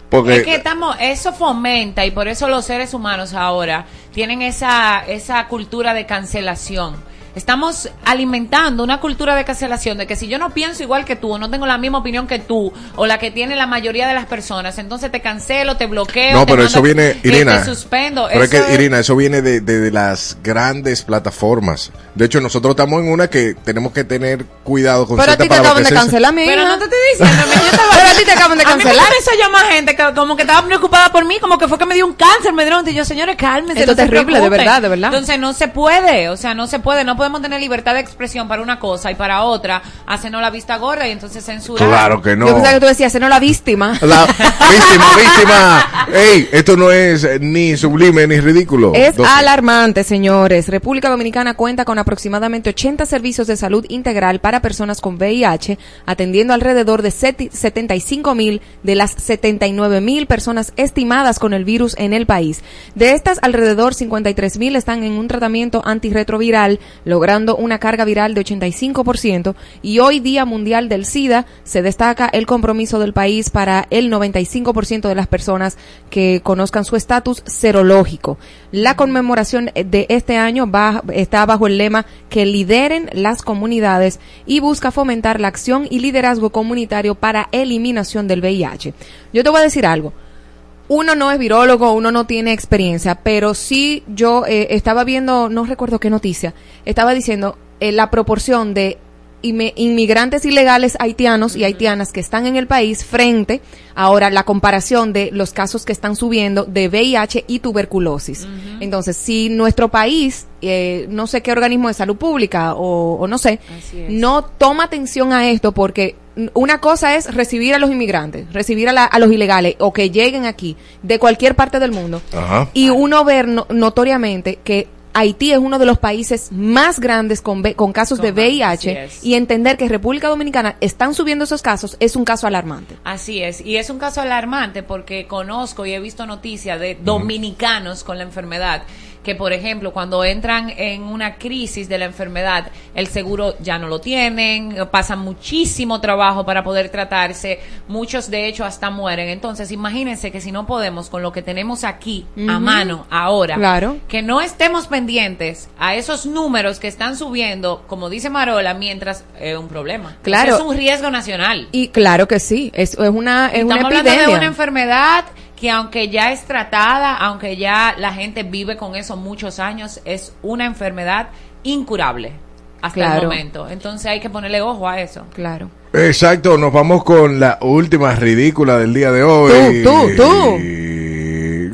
porque Es que estamos, eso fomenta y por eso los seres humanos ahora tienen esa, esa cultura de cancelación. Estamos alimentando una cultura de cancelación de que si yo no pienso igual que tú o no tengo la misma opinión que tú o la que tiene la mayoría de las personas, entonces te cancelo, te bloqueo. no, te pero mando- eso viene, Irina. Te suspendo. Pero es Eso que, Irina, eso viene de, de- de las grandes plataformas. De hecho, nosotros estamos en una que tenemos que tener cuidado con Pero a ti te acaban de cancelar, mi Pero no te estoy diciendo, yo estaba- Pero a ti te acaban de A mí me cancelar. comenzó a llamar gente que como que estaba preocupada por mí, como que fue que me dio un cáncer, me dieron, y yo, señores, cálmense. Esto no es terrible, de verdad, de verdad. Entonces no se puede, o sea, no se puede, no podemos tener libertad de expresión para una cosa y para otra, hacernos la vista gorda y entonces censurar. Claro que no. Yo pensaba que tú decías, no la víctima. La víctima, víctima. Ey, esto no es ni sublime ni ridículo. Es Dos- alarmante, señores. República Dominicana cuenta con aproximadamente 80 servicios de salud integral para personas con VIH, atendiendo alrededor de seti- 75 mil de las 79 mil personas estimadas con el virus en el país. De estas, alrededor 53 mil están en un tratamiento antirretroviral, logrando una carga viral de 85%, y hoy Día Mundial del SIDA se destaca el compromiso del país para el 95% de las personas que conozcan su estatus serológico. La conmemoración de este año está bajo el lema que lideren las comunidades y busca fomentar la acción y liderazgo comunitario para eliminación del VIH. Yo te voy a decir algo uno no es virólogo, uno no tiene experiencia, pero sí yo eh, estaba viendo, no recuerdo qué noticia, estaba diciendo eh, la proporción de inmigrantes ilegales haitianos y haitianas que están en el país frente ahora la comparación de los casos que están subiendo de VIH y tuberculosis. Entonces, si nuestro país, eh, no sé qué organismo de salud pública o, o no sé, no toma atención a esto porque una cosa es recibir a los inmigrantes, recibir a, la- a los ilegales o que lleguen aquí de cualquier parte del mundo Ajá. y uno ver no- notoriamente que Haití es uno de los países más grandes con, casos de Con- VIH es. y entender que República Dominicana están subiendo esos casos es un caso alarmante. Así es, y es un caso alarmante porque conozco y he visto noticias de dominicanos con la enfermedad que, por ejemplo, cuando entran en una crisis de la enfermedad, el seguro ya no lo tienen, pasan muchísimo trabajo para poder tratarse, muchos de hecho hasta mueren. Entonces, imagínense que si no podemos con lo que tenemos aquí a mano ahora, Claro. que no estemos pendientes a esos números que están subiendo, como dice Marola, mientras es un problema. Claro. Es un riesgo nacional. Y claro que sí, es, es una, es una Estamos hablando epidemia. de una enfermedad que aunque ya es tratada, aunque ya la gente vive con eso muchos años, es una enfermedad incurable hasta el momento. Entonces hay que ponerle ojo a eso. Claro. Exacto, nos vamos con la última ridícula del día de hoy. Tú, tú, tú.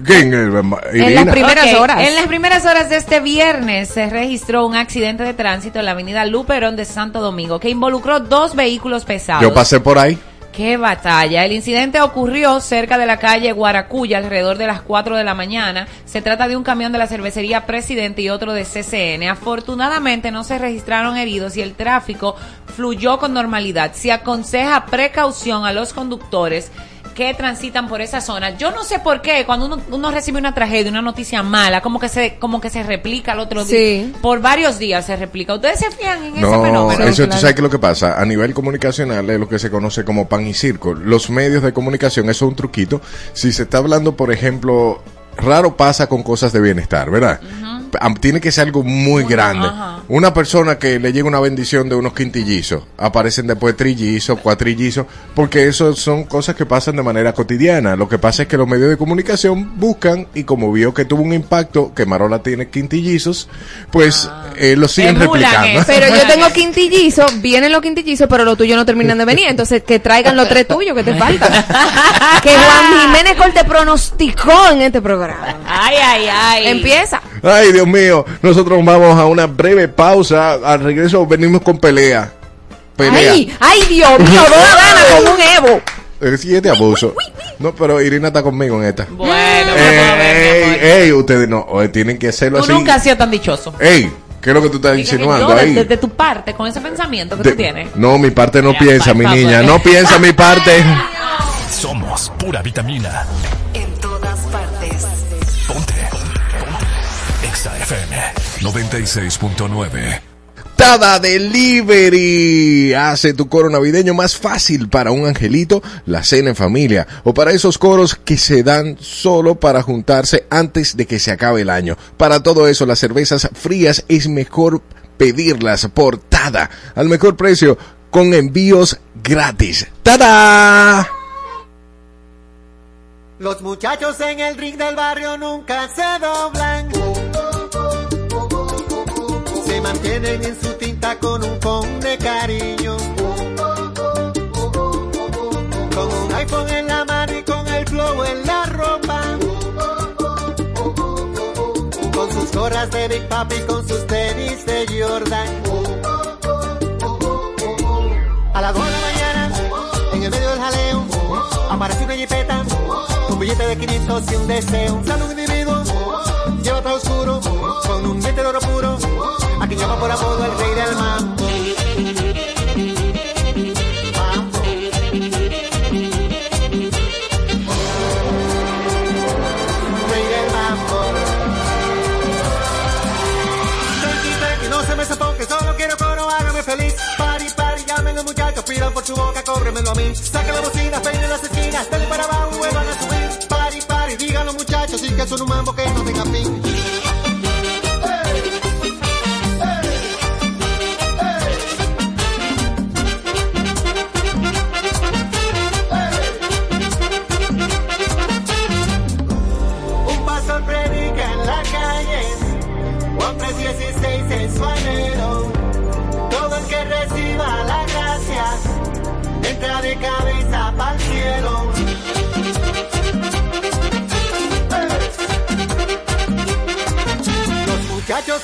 ¿Quién? es? En las primeras horas. En las primeras horas de este viernes se registró un accidente de tránsito en la avenida Luperón de Santo Domingo que involucró dos vehículos pesados. Yo pasé por ahí. ¡Qué batalla! El incidente ocurrió cerca de la calle Guaracuya alrededor de las 4 de la mañana. Se trata de un camión de la cervecería Presidente y otro de CCN. Afortunadamente no se registraron heridos y el tráfico fluyó con normalidad. Se aconseja precaución a los conductores que transitan por esa zona. Yo no sé por qué cuando uno, uno recibe una tragedia, una noticia mala, como que se como que se replica al otro Sí. día. Por varios días se replica. ¿Ustedes se fían en ese No, fenómeno? eso claro. tú sabes que lo que pasa a nivel comunicacional es lo que se conoce como pan y circo. Los medios de comunicación, eso es un truquito. Si se está hablando, por ejemplo, raro pasa con cosas de bienestar, ¿verdad? Tiene que ser algo muy grande. ajá. Una persona que le llega una bendición de unos quintillizos, aparecen después trillizos, cuatrillizos, porque eso son cosas que pasan de manera cotidiana. Lo que pasa es que los medios de comunicación buscan y como vio que tuvo un impacto, que Marola tiene quintillizos, pues eh, lo siguen Emulan replicando. Pero yo tengo quintillizo, vienen los quintillizos, pero los tuyos no terminan de venir. Entonces, que traigan los tres tuyos que te faltan. que Juan Jiménez Corte pronosticó en este programa. Ay, ay, ay. Empieza. Ay, Dios mío, nosotros vamos a una breve pausa. Al regreso venimos con pelea. Pelea. Ay, ay, Dios mío, dos ganas con un Evo. Eh, sí, este abuso. No, pero Irina está conmigo en esta. Bueno, vamos a ver. Ey, ey, ustedes no, tienen que hacerlo Tú así. nunca has sido tan dichoso. Ey, ¿qué es lo que tú estás Diga insinuando yo, ahí? Desde tu parte, con ese pensamiento que De- tú tienes. no, mi parte no Ya, piensa, mi niña. No piensa mi parte. Somos pura vitamina. 96.9. Tada Delivery hace tu coro navideño más fácil para un angelito, la cena en familia o para esos coros que se dan solo para juntarse antes de que se acabe el año. Para todo eso, las cervezas frías es mejor pedirlas por Tada al mejor precio con envíos gratis. ¡Tada! Los muchachos en el ring del barrio nunca se doblan. Mantienen en su tinta con un con de cariño. Con un iPhone en la mano y con el flow en la ropa. Con sus gorras de Big Papi, con sus tenis de Jordan. A las 2 de la mañana, en el medio del jaleo, aparece una jipeta, un billete de 500 y un deseo. Un saludo individuo, lleva todo oscuro, con un diente de oro puro, Aquí llama por apodo el rey del mambo. Mambo. Rey del mambo. Tranquila que no se me sofoque, solo quiero coro, hágame feliz. Pari, pari, llamen los muchachos, pidan por su boca, cóbremelo a mí. Saca la bocina, peine las esquinas, dale para abajo, vuelvan a subir. Pari, pari, digan los muchachos, sí que son un mambo que no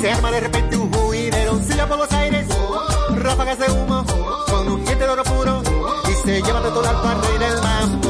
se arma de repente un juideroncillo por los aires, ráfagas de humo, con un diente de oro puro, y se lleva de todo al barrio del mambo.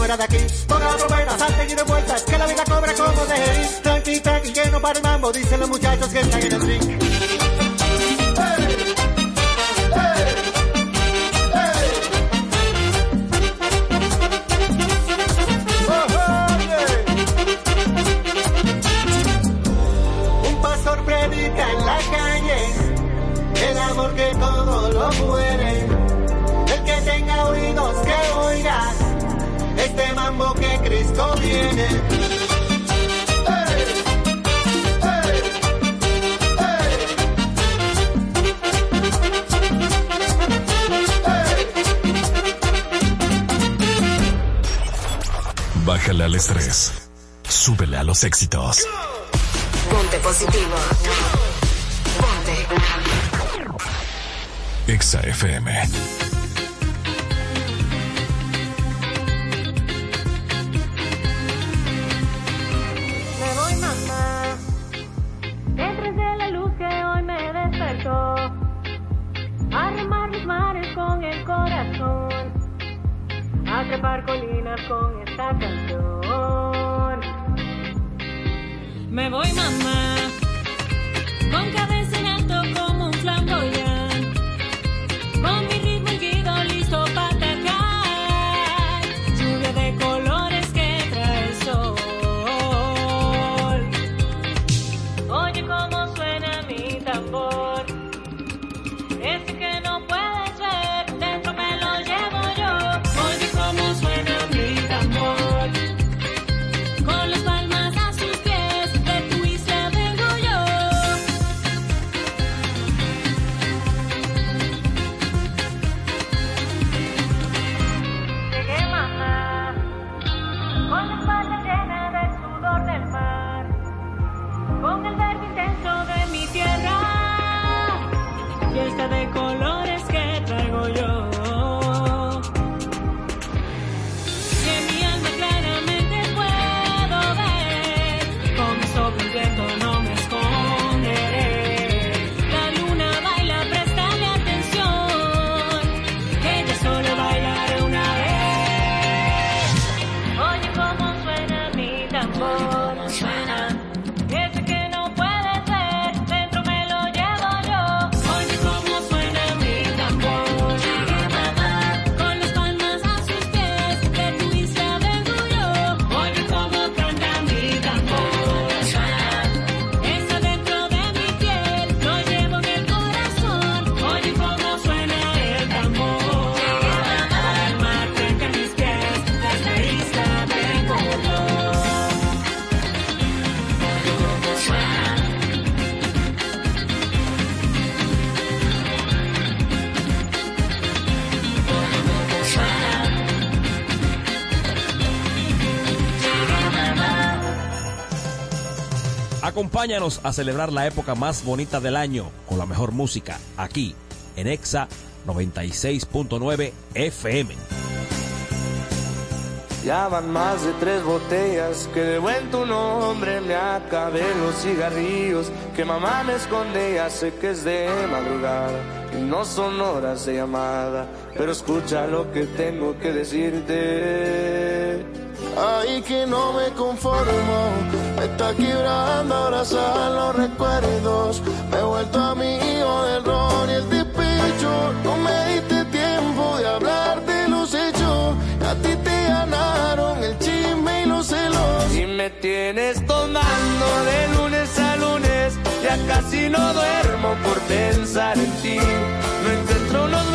no era de aquí. Ponga la buena, salten y de vuelta, que la vida cobra como de Tranqui, tranqui, que no para el mambo, dicen los muchachos que están en el ring. esto Bájale al estrés. Súbele a los éxitos. Ponte positivo. Ponte. Exa FM. Acompáñanos a celebrar la época más bonita del año con la mejor música aquí en EXA 96.9 FM. Ya van más de tres botellas que de buen tu nombre me acabé los cigarrillos que mamá me esconde ya sé que es de madrugada y no son horas de llamada pero escucha lo que tengo que decirte. Ay, que no me conformo, me está quebrando abrazar los recuerdos. Me he vuelto amigo del ron y el despecho. No me diste tiempo de hablar de los hechos. A ti te ganaron el chisme y los celos. Y me tienes tomando de lunes a lunes, ya casi no duermo por pensar en ti. No encuentro unos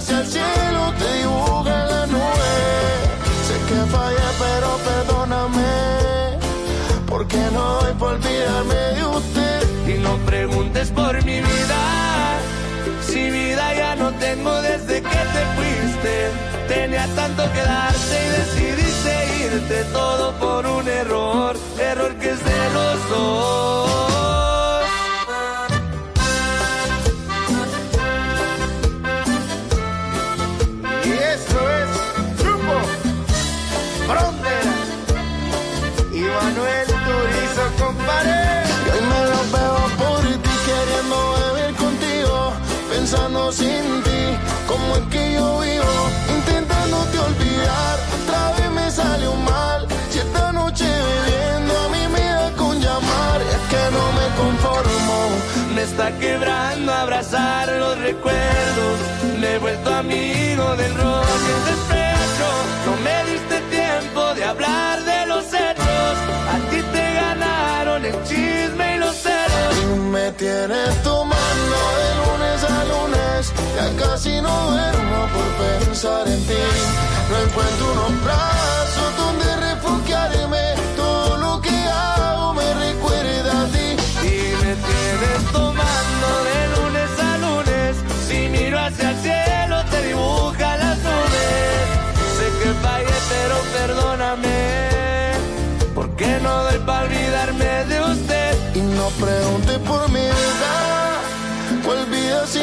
hacia el cielo, te dibuja la nube. Sé que fallé, pero perdóname. Porque no doy por olvidarme de usted. Y no preguntes por mi vida, si vida ya no tengo desde que te fuiste. Tenía tanto que darte y decidiste irte todo por un error, error que es de los dos. Está quebrando abrazar los recuerdos. Me he vuelto amigo del rock el despecho. No me diste tiempo de hablar de los hechos. A ti te ganaron el chisme y los celos. Me tienes tomando de lunes a lunes. Ya casi no duermo por pensar en ti. No encuentro unos brazos donde refugiarme.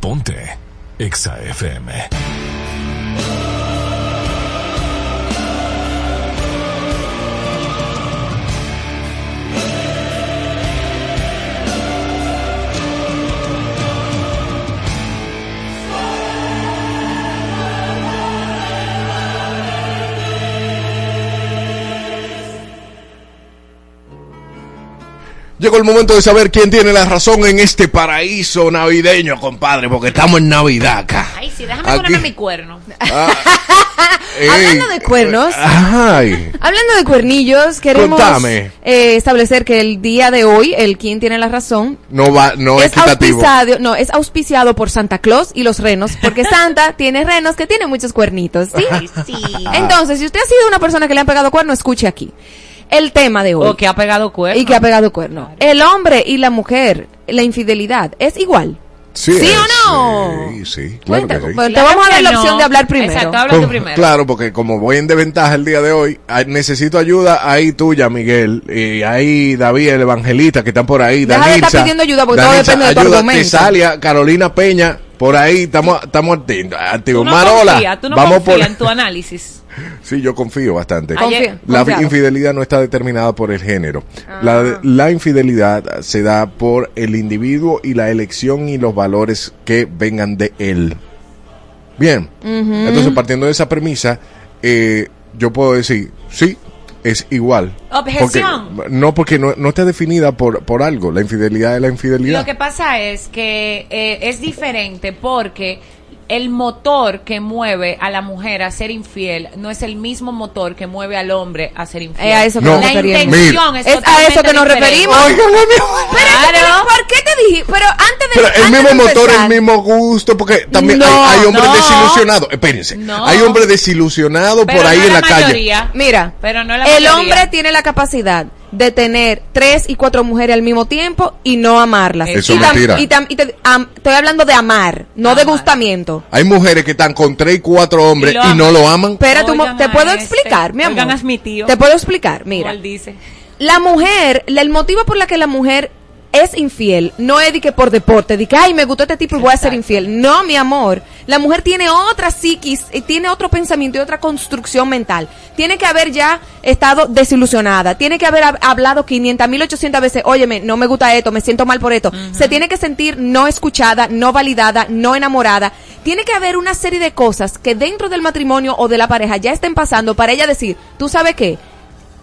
Ponte Exa FM. Llegó el momento de saber quién tiene la razón en este paraíso navideño, compadre, porque estamos en Navidad acá. Ay, sí, déjame Aquí- ponerme mi cuerno. Ey, Hablando de cuernos, Ay, hablando de cuernillos, queremos eh, establecer que el día de hoy, el quien tiene la razón, no va, no es es equitativo. auspiciado, no, es auspiciado por Santa Claus y los renos, porque Santa tiene renos que tienen muchos cuernitos, ¿sí? Sí. Entonces, si usted ha sido una persona que le han pegado cuerno, escuche aquí. El tema de hoy. O que ha pegado cuerno. Y que ha pegado cuerno. El hombre y la mujer, la infidelidad, ¿es igual. Sí, ¿Sí es, o no? Sí, sí, claro Cuenta- que sí. pues te vamos a dar la opción no. de hablar primero. Exacto, habla tú primero. Claro, porque como voy en desventaja el día de hoy, ay, necesito ayuda ahí tuya, Miguel, y ahí David, el evangelista, que están por ahí, Deja de estar pidiendo ayuda, porque todo Danilza, depende de tu ayuda, argumento. Tesalia, Carolina Peña, por ahí estamos estamos activos. Tú no Marola, confías, tú no vamos por en tu análisis. Sí, yo confío bastante. La Confiado. infidelidad no está determinada por el género. Ah. La, la infidelidad se da por el individuo y la elección y los valores que vengan de él. Bien, entonces partiendo de esa premisa, eh, yo puedo decir, sí, es igual. Objeción. Porque- no, porque no, no está definida por, por algo. La infidelidad es la infidelidad. Lo que pasa es que eh, es diferente porque el motor que mueve a la mujer a ser infiel no es el mismo motor que mueve al hombre a ser infiel. Es a eso que No. nos la referimos. intención es, Es a eso que nos diferente. referimos. Amor. Pero, Claro. ¿por qué te dije? Pero antes de Pero el antes mismo de motor, el mismo gusto, porque también No, hay, hay hombres no. desilusionados. Espérense, No. hay hombres desilusionados Pero por ahí no en la, la calle. Mira, Pero no la el mayoría. hombre tiene la capacidad de tener tres y cuatro mujeres al mismo tiempo y no amarlas. Eso y es tam- mentira. y tam- y te- am- estoy hablando de amar, no de gustamiento. Hay mujeres que están con tres y cuatro hombres Y lo y, no lo aman. Espérate, un mo- Oigan te puedo ese. explicar, mi amor. Oigan a mi tío. Te puedo explicar, mira. dice. La mujer, el motivo por la que la mujer es infiel no es de que por deporte, de que ay, me gustó este tipo y voy a ser infiel. No, mi amor. La mujer tiene otra psiquis, y tiene otro pensamiento y otra construcción mental. Tiene que haber ya estado desilusionada, tiene que haber hab- hablado 500 mil 800 veces, óyeme, no me gusta esto, me siento mal por esto. Se tiene que sentir no escuchada, no validada, no enamorada. Tiene que haber una serie de cosas que dentro del matrimonio o de la pareja ya estén pasando para ella decir, ¿tú sabes qué?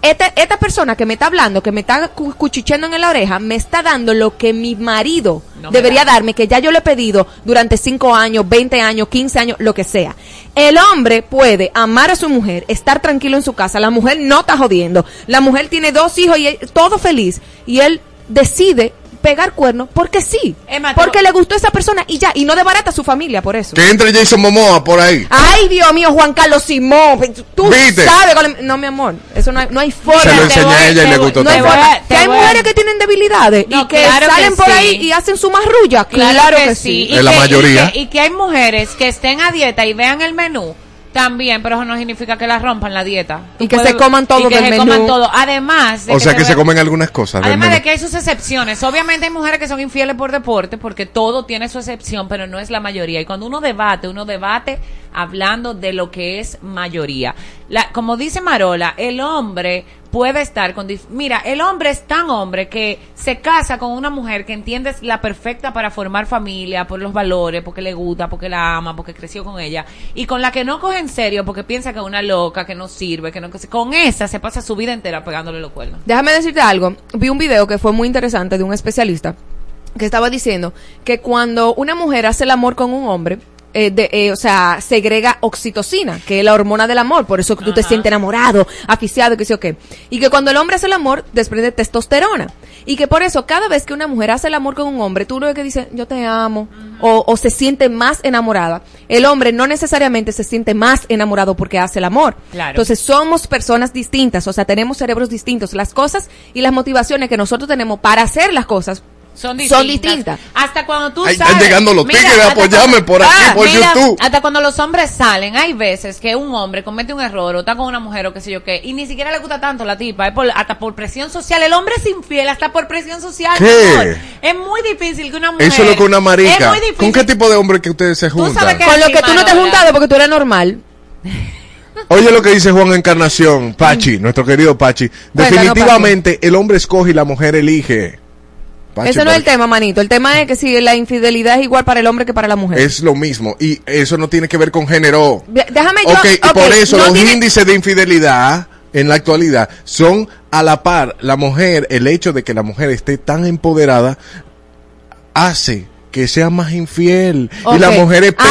Esta, esta persona que me está hablando, que me está cu- cuchicheando en la oreja, me está dando lo que mi marido No debería da. darme, que ya yo le he pedido durante 5 años, 20 años, 15 años, lo que sea. El hombre puede amar a su mujer, estar tranquilo en su casa, la mujer no está jodiendo, la mujer tiene dos hijos y él- todo feliz, y él decide pegar cuernos porque sí, Emma, porque le gustó esa persona y ya, y no debarata a su familia por eso. Que entre Jason Momoa por ahí. Ay, Dios mío, Juan Carlos Simón, tú ¿Viste? sabes, no, mi amor, eso no hay, no hay forma. Se lo enseñé voy- a ella y le gustó No hay también. Que hay mujeres que tienen debilidades No, y que claro que salen por sí. ahí y hacen su marrulla. Claro, que, sí. Y la que- mayoría. Y que, y que hay mujeres que estén a dieta y vean el menú también, pero eso no significa que la rompan la dieta. Y que se coman todo y que del se menú. coman todo. Además, de O sea que se comen algunas cosas. Además menú. de que hay sus excepciones. Obviamente hay mujeres que son infieles por deporte, porque todo tiene su excepción, pero no es la mayoría. Y cuando uno debate, uno debate hablando de lo que es mayoría. La, como dice Marola, el hombre puede estar con... Mira, el hombre es tan hombre que se casa con una mujer que entiende es la perfecta para formar familia, por los valores, porque le gusta, porque la ama, porque creció con ella, y con la que no coge en serio porque piensa que es una loca, que no sirve, que no... Con esa se pasa su vida entera pegándole los cuernos. Déjame decirte algo. Vi un video que fue muy interesante de un especialista que estaba diciendo que cuando una mujer hace el amor con un hombre, eh, de, eh, o sea, segrega oxitocina, que es la hormona del amor, por eso que tú te sientes enamorado, aficiado, que sé o qué. Y que cuando el hombre hace el amor, desprende testosterona. Y que por eso, cada vez que una mujer hace el amor con un hombre, tú lo que dice, yo te amo, o, o se siente más enamorada. El hombre no necesariamente se siente más enamorado porque hace el amor. Claro. Entonces, somos personas distintas, o sea, tenemos cerebros distintos. Las cosas y las motivaciones que nosotros tenemos para hacer las cosas son distintas. son distintas. Hasta cuando tú Ahí están llegando los Mira, tigres a apoyarme cuando- por aquí, por mira, YouTube. Hasta cuando los hombres salen, hay veces que un hombre comete un error o está con una mujer o qué sé yo qué, y ni siquiera le gusta tanto la tipa, es por, hasta por presión social. El hombre es infiel hasta por presión social. ¿Qué? Es muy difícil que una mujer. Eso es lo que una Es marica. muy difícil. ¿Con qué tipo de hombre que ustedes se juntan? Con lo que tú no te has juntado porque tú eres normal. Oye lo que dice Juan Encarnación, Pachi, nuestro querido Pachi. Definitivamente el hombre escoge y la mujer elige. Pachi, Ese no es el tema, manito. El tema es que si la infidelidad es igual para el hombre que para la mujer. Es lo mismo. Y eso no tiene que ver con género. Déjame yo. ok, y ok, por eso no los tiene- índices de infidelidad en la actualidad son a la par. La mujer, el hecho de que la mujer esté tan empoderada, hace que sea más infiel. Y la mujer es peor.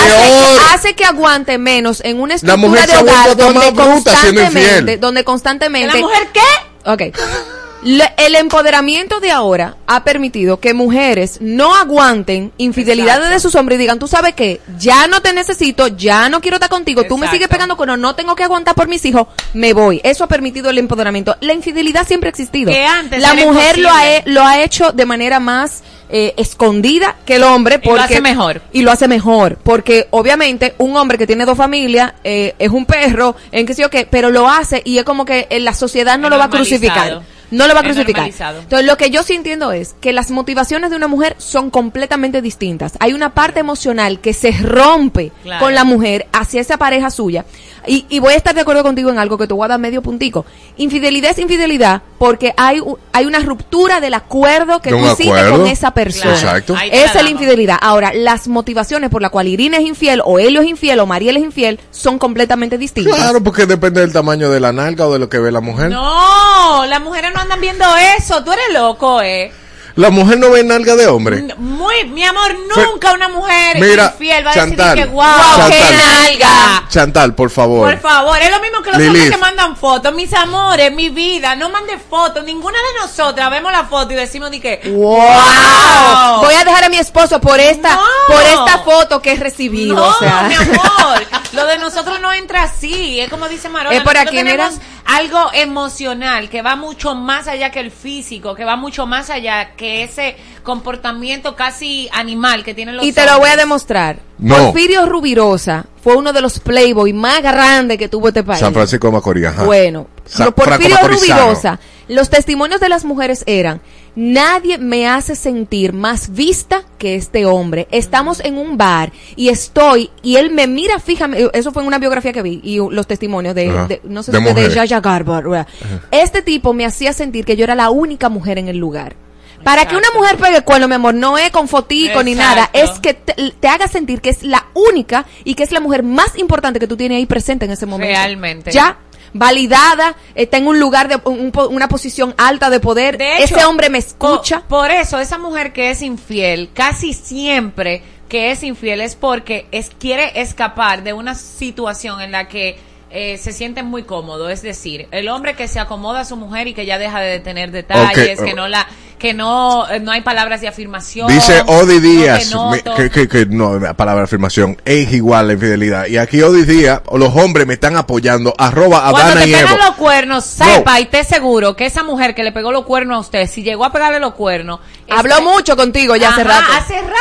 Hace, que aguante menos en una La mujer estructura se de hogar donde más bruta siendo constantemente, infiel. donde constantemente. ¿Que la mujer qué? Ok. Le- el empoderamiento de ahora ha permitido que mujeres no aguanten infidelidades Exacto. de sus hombres y digan, tú sabes qué, ya no te necesito, ya no quiero estar contigo, tú me Exacto. sigues pegando con no tengo que aguantar por mis hijos, me voy. Eso ha permitido el empoderamiento. La infidelidad siempre ha existido. Que antes La mujer lo ha, lo ha hecho de manera más eh, escondida que el hombre. Y lo Porque, hace mejor. Y lo hace mejor. Porque obviamente un hombre que tiene dos familias eh, es un perro, en qué sé yo qué, pero lo hace y es como que eh, la sociedad no lo va a crucificar. No lo va a crucificar. Entonces, lo que yo sí entiendo es que las motivaciones de una mujer son completamente distintas. Hay una parte emocional que se rompe Claro. con la mujer hacia esa pareja suya. Y, y voy a estar de acuerdo contigo en algo que te voy a dar medio puntico. Infidelidad es infidelidad porque hay, hay una ruptura del acuerdo que tú hiciste acuerdo. con esa persona. Claro. Exacto. Esa es la infidelidad. Ahora, las motivaciones por las cuales Irina es infiel, o Helio es infiel, o Mariel es infiel, son completamente distintas. Claro, porque depende del tamaño de la nalga o de lo que ve la mujer. No, las mujeres no andan viendo eso. Tú eres loco, eh. La mujer no ve nalga de hombre. Muy, mi amor, nunca una mujer Mira, infiel va a Chantal, decir que wow, Chantal. qué nalga. Chantal, por favor. Por favor, es lo mismo que los Lilith. hombres que mandan fotos. Mis amores, mi vida, no manden fotos. Ninguna de nosotras vemos la foto y decimos ni que Wow. Voy a dejar a mi esposo por esta, No. por esta foto que he recibido. No, o sea. mi amor, lo de nosotros no entra así. Es como dice Marola, Es por aquí, mira. Algo emocional que va mucho más allá que el físico, que va mucho más allá que ese comportamiento casi animal que tienen los Y te lo voy a demostrar. No. Porfirio Rubirosa fue uno de los playboy más grandes que tuvo este país. San Francisco de Macorís, ajá. Bueno, Sa- pero Porfirio. Rubirosa, los testimonios de las mujeres eran, nadie me hace sentir más vista que este hombre. Estamos en un bar y estoy, y él me mira fijamente, eso fue en una biografía que vi, y los testimonios de, de- no sé De si de. Yaya Garber. ¿verdad? Este tipo me hacía sentir que yo era la única mujer en el lugar. Para que una mujer pegue cuerno, mi amor, no es con fotico ni nada, es que te, te haga sentir que es la única y que es la mujer más importante que tú tienes ahí presente en ese momento. Realmente. Ya, validada, está en un lugar de un- una posición alta de poder. De hecho, ese hombre me escucha. Por, por eso, esa mujer que es infiel, casi siempre que es infiel es porque es, quiere escapar de una situación en la que eh, se siente muy cómodo. Es decir, el hombre que se acomoda a su mujer y que ya deja de tener detalles, que no la, que no, eh, no hay palabras de afirmación. Dice Odi no te Díaz, noto. me- que, que, que no, la palabra de afirmación, es igual la infidelidad. Y aquí Odi Díaz, los hombres me están apoyando, arroba Cuando Adana te y Evo. pegan los cuernos, sepa y esté seguro que esa mujer que le pegó los cuernos a usted, si llegó a pegarle los cuernos, Habló que- mucho contigo ya hace Ajá, rato. Hace rato.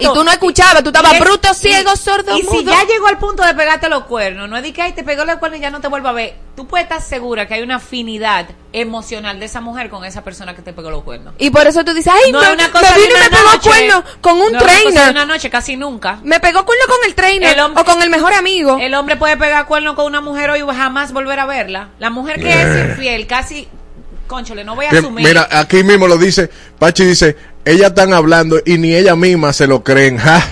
Y tú no escuchabas, tú estabas Y bruto, ciego, y- sordo, Y si mudo. ya llegó al punto de pegarte los cuernos, no es de que ay, te pegó los cuernos y ya no te vuelva a ver. Tú puedes estar segura que hay una afinidad emocional de esa mujer con esa persona que te pegó los cuernos. Y por eso tú dices, ay, no me, es una me cosa vino de y me pegó noche. cuerno con un No es una trainer. una noche, casi nunca. Me pegó cuerno con el trainer El hombre- o con el mejor amigo. El hombre puede pegar cuerno con una mujer hoy y jamás volver a verla. La mujer que Eh. es infiel, casi, conchole, no voy a Que, asumir. mira, aquí mismo lo dice, Pachi dice, ellas están hablando y ni ella misma se lo creen. ja.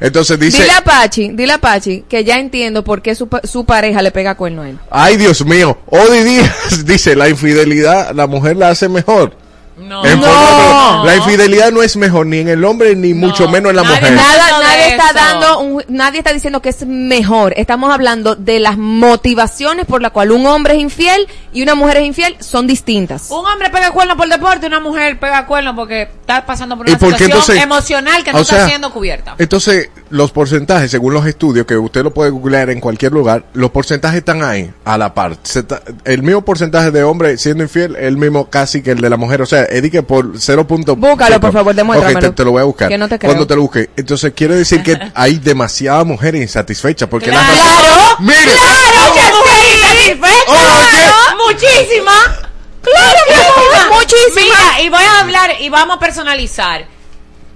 Entonces dice, dile a Pachi, dile a Pachi que ya entiendo por qué su, pa- su pareja le pega cuerno a él. ay Dios mío, Odi Díaz dice, la infidelidad la mujer la hace mejor. No. En No. La infidelidad no es mejor ni en el hombre ni mucho menos en la nadie mujer. Nada, nadie está eso. dando, un- nadie está diciendo que es mejor. Estamos hablando de las motivaciones por la cual un hombre es infiel y una mujer es infiel son distintas. Un hombre pega cuerno por deporte, una mujer pega cuerno porque está pasando por ¿Y una situación entonces- emocional que no está sea, siendo cubierta. Entonces, los porcentajes, según los estudios, que usted lo puede googlear en cualquier lugar, los porcentajes están ahí, a la par. Se está- el mismo porcentaje de hombre siendo infiel, el mismo casi que el de la mujer. O sea, es de que por 0. Búscalo, por favor, demuéstramelo. Ok, te, te lo voy a buscar. Que no te creo. Cuando te lo busque. Entonces, quiere decir que hay demasiadas mujeres insatisfechas. Porque las ¡Claro! Mire, ¡Claro! ¡Muchas mujeres insatisfechas! Oye. ¡Muchísimas! ¡Claro, amor! Muchísimas. Mira, y voy a hablar y vamos a personalizar.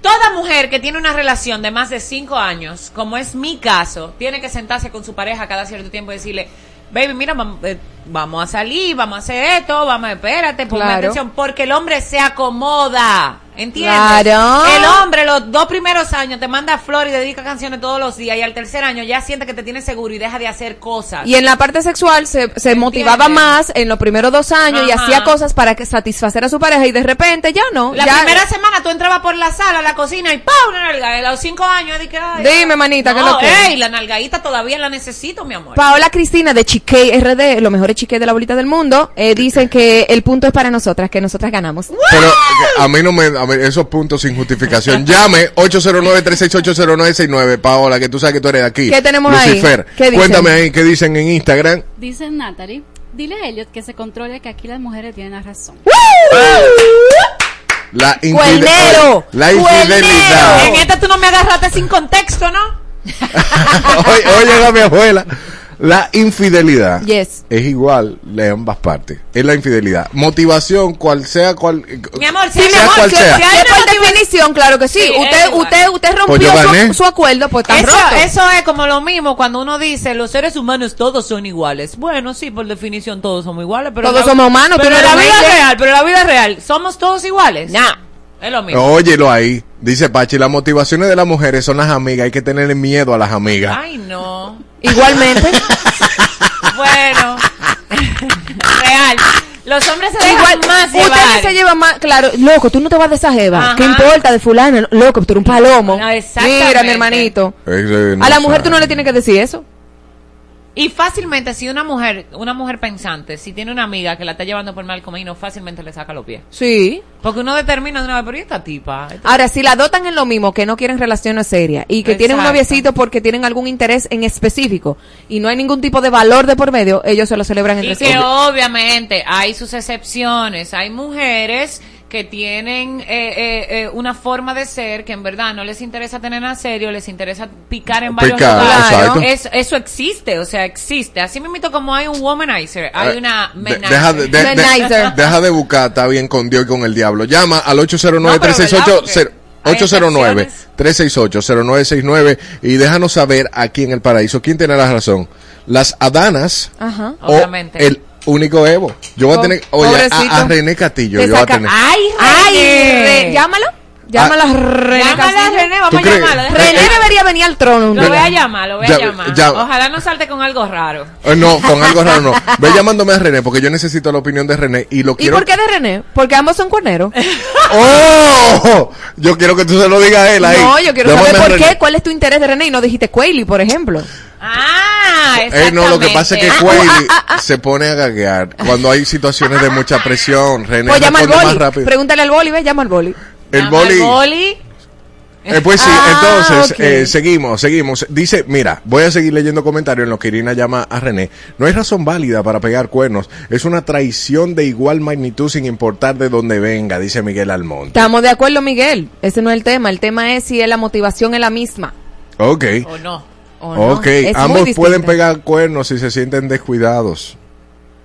Toda mujer que tiene una relación de más de cinco años, como es mi caso, tiene que sentarse con su pareja cada cierto tiempo y decirle, baby, mira, eh, vamos a salir, vamos a hacer esto, vamos, espérate, ponme Claro. atención, porque el hombre se acomoda. ¿Entiendes? Claro. El hombre los dos primeros años te manda flores y dedica canciones todos los días y al tercer año ya siente que te tiene seguro y deja de hacer cosas. Y en la parte sexual se, se motivaba más en los primeros dos años y hacía cosas para que satisfacer a su pareja y de repente ya no. La ya- primera semana tú entrabas por la sala, a la cocina y ¡pam! Una nalga. A los cinco años dije, ay, Dime, manita, ¿qué es no, lo que? ey, la nalgadita todavía la necesito, mi amor. Paola Cristina de Chique RD, los mejores chiques de la bolita del mundo, eh, dicen que el punto es para nosotras, que nosotras ganamos. Pero a mí no me, a esos puntos sin justificación. Llame 809-368-0969, Paola, que tú sabes que tú eres de aquí. ¿Qué tenemos ahí? Lucifer. ¿Qué dicen? Cuéntame ahí qué dicen en Instagram. Dice Natalie, dile a Elliot que se controle que aquí las mujeres tienen la razón. La, infide- Cuernero, la infidelidad. En esta tú no me agarraste sin contexto, ¿no? Oye, oye, a mi abuela. La infidelidad Yes. es igual de ambas partes. Es la infidelidad. Motivación, cual sea, cual. Mi amor, si, Sea mi amor, cual si- sea. si hay una por definición, claro que sí. Sí, usted, usted, usted Pues rompió gané. su, su acuerdo, pues está Eso, roto. eso es como lo mismo cuando uno dice los seres humanos todos son iguales. Bueno, sí, por definición todos somos iguales, pero Todos la- somos humanos, Pero no la vida real, pero en la vida real, somos todos iguales. Nah. Es lo mismo. Óyelo ahí. Dice Pachi, las motivaciones de las mujeres son las amigas. Hay que tenerle miedo a las amigas. Ay, no. Igualmente. Bueno, real. Los hombres se dejan Igual, más ustedes llevar. se llevan más, claro, loco, tú no te vas de esa jeva. Ajá. ¿Qué importa de fulano? Loco, tú eres un palomo. No, exactamente. Mira, mi hermanito. No A la mujer tú no le tienes que decir eso. Y fácilmente, si una mujer, una mujer pensante, si tiene una amiga que la está llevando por mal camino, fácilmente le saca los pies. Sí. Porque uno determina de una vez, pero ¿y esta tipa? Esta- Ahora, si la dotan en lo mismo, que no quieren relaciones serias y que tienen un noviecito porque tienen algún interés en específico y no hay ningún tipo de valor de por medio, ellos se lo celebran entre Y sí. que obviamente hay sus excepciones. Hay mujeres que tienen eh, eh, eh, una forma de ser que en verdad no les interesa tener a serio, les interesa picar en varios Picar, lugares. Es- eso existe, o sea, existe. Así mismo como hay un womanizer, hay Eh, una menizer. deja, de, de- de- Menizer. deja de buscar, está bien con Dios y con el diablo. Llama al 809-368. hay 809-368-0969 y déjanos saber aquí en el paraíso quién tiene la razón. Las Adanas Ajá. o Obviamente. el único Evo. Yo voy a tener, oye, a, a René Castillo, yo voy a tener. ¡Ay, Ay, René! Llámalo. Llámala Ah. René Llámala a Castillo. René, vamos ¿Tú a llamarlo. René eh, debería venir al trono Lo voy a llamar, lo voy Ya- a llamar. ya- Ojalá no salte con algo raro. Eh, No, con algo raro no. Ve llamándome a René porque yo necesito la opinión de René y lo ¿Y quiero. por qué de René? Porque ambos son cuerneros. ¡Oh! Yo quiero que tú se lo digas a él ahí. No, yo quiero Llámame saber por qué, cuál es tu interés de René y no dijiste Quayle, por ejemplo. Ah, Eh, no, lo que pasa es que. Quayle ah, ah. se pone a gaguear cuando hay situaciones de mucha presión. René Pues llama al responde más boli. rápido. Pregúntale al boli, ve, llama al boli. El Llama boli. boli. Eh, pues sí, Ah, entonces, eh, seguimos, seguimos. Dice, mira, voy a seguir leyendo comentarios en lo que Irina llama a René. No hay razón válida para pegar cuernos. Es una traición de igual magnitud sin importar de dónde venga, dice Miguel Almonte. Estamos de acuerdo, Miguel. Ese no es el tema. El tema es si es la motivación es la misma. Ok. ¿O no? ¿O no. Ok, Es muy ambos pueden pegar cuernos si se sienten descuidados.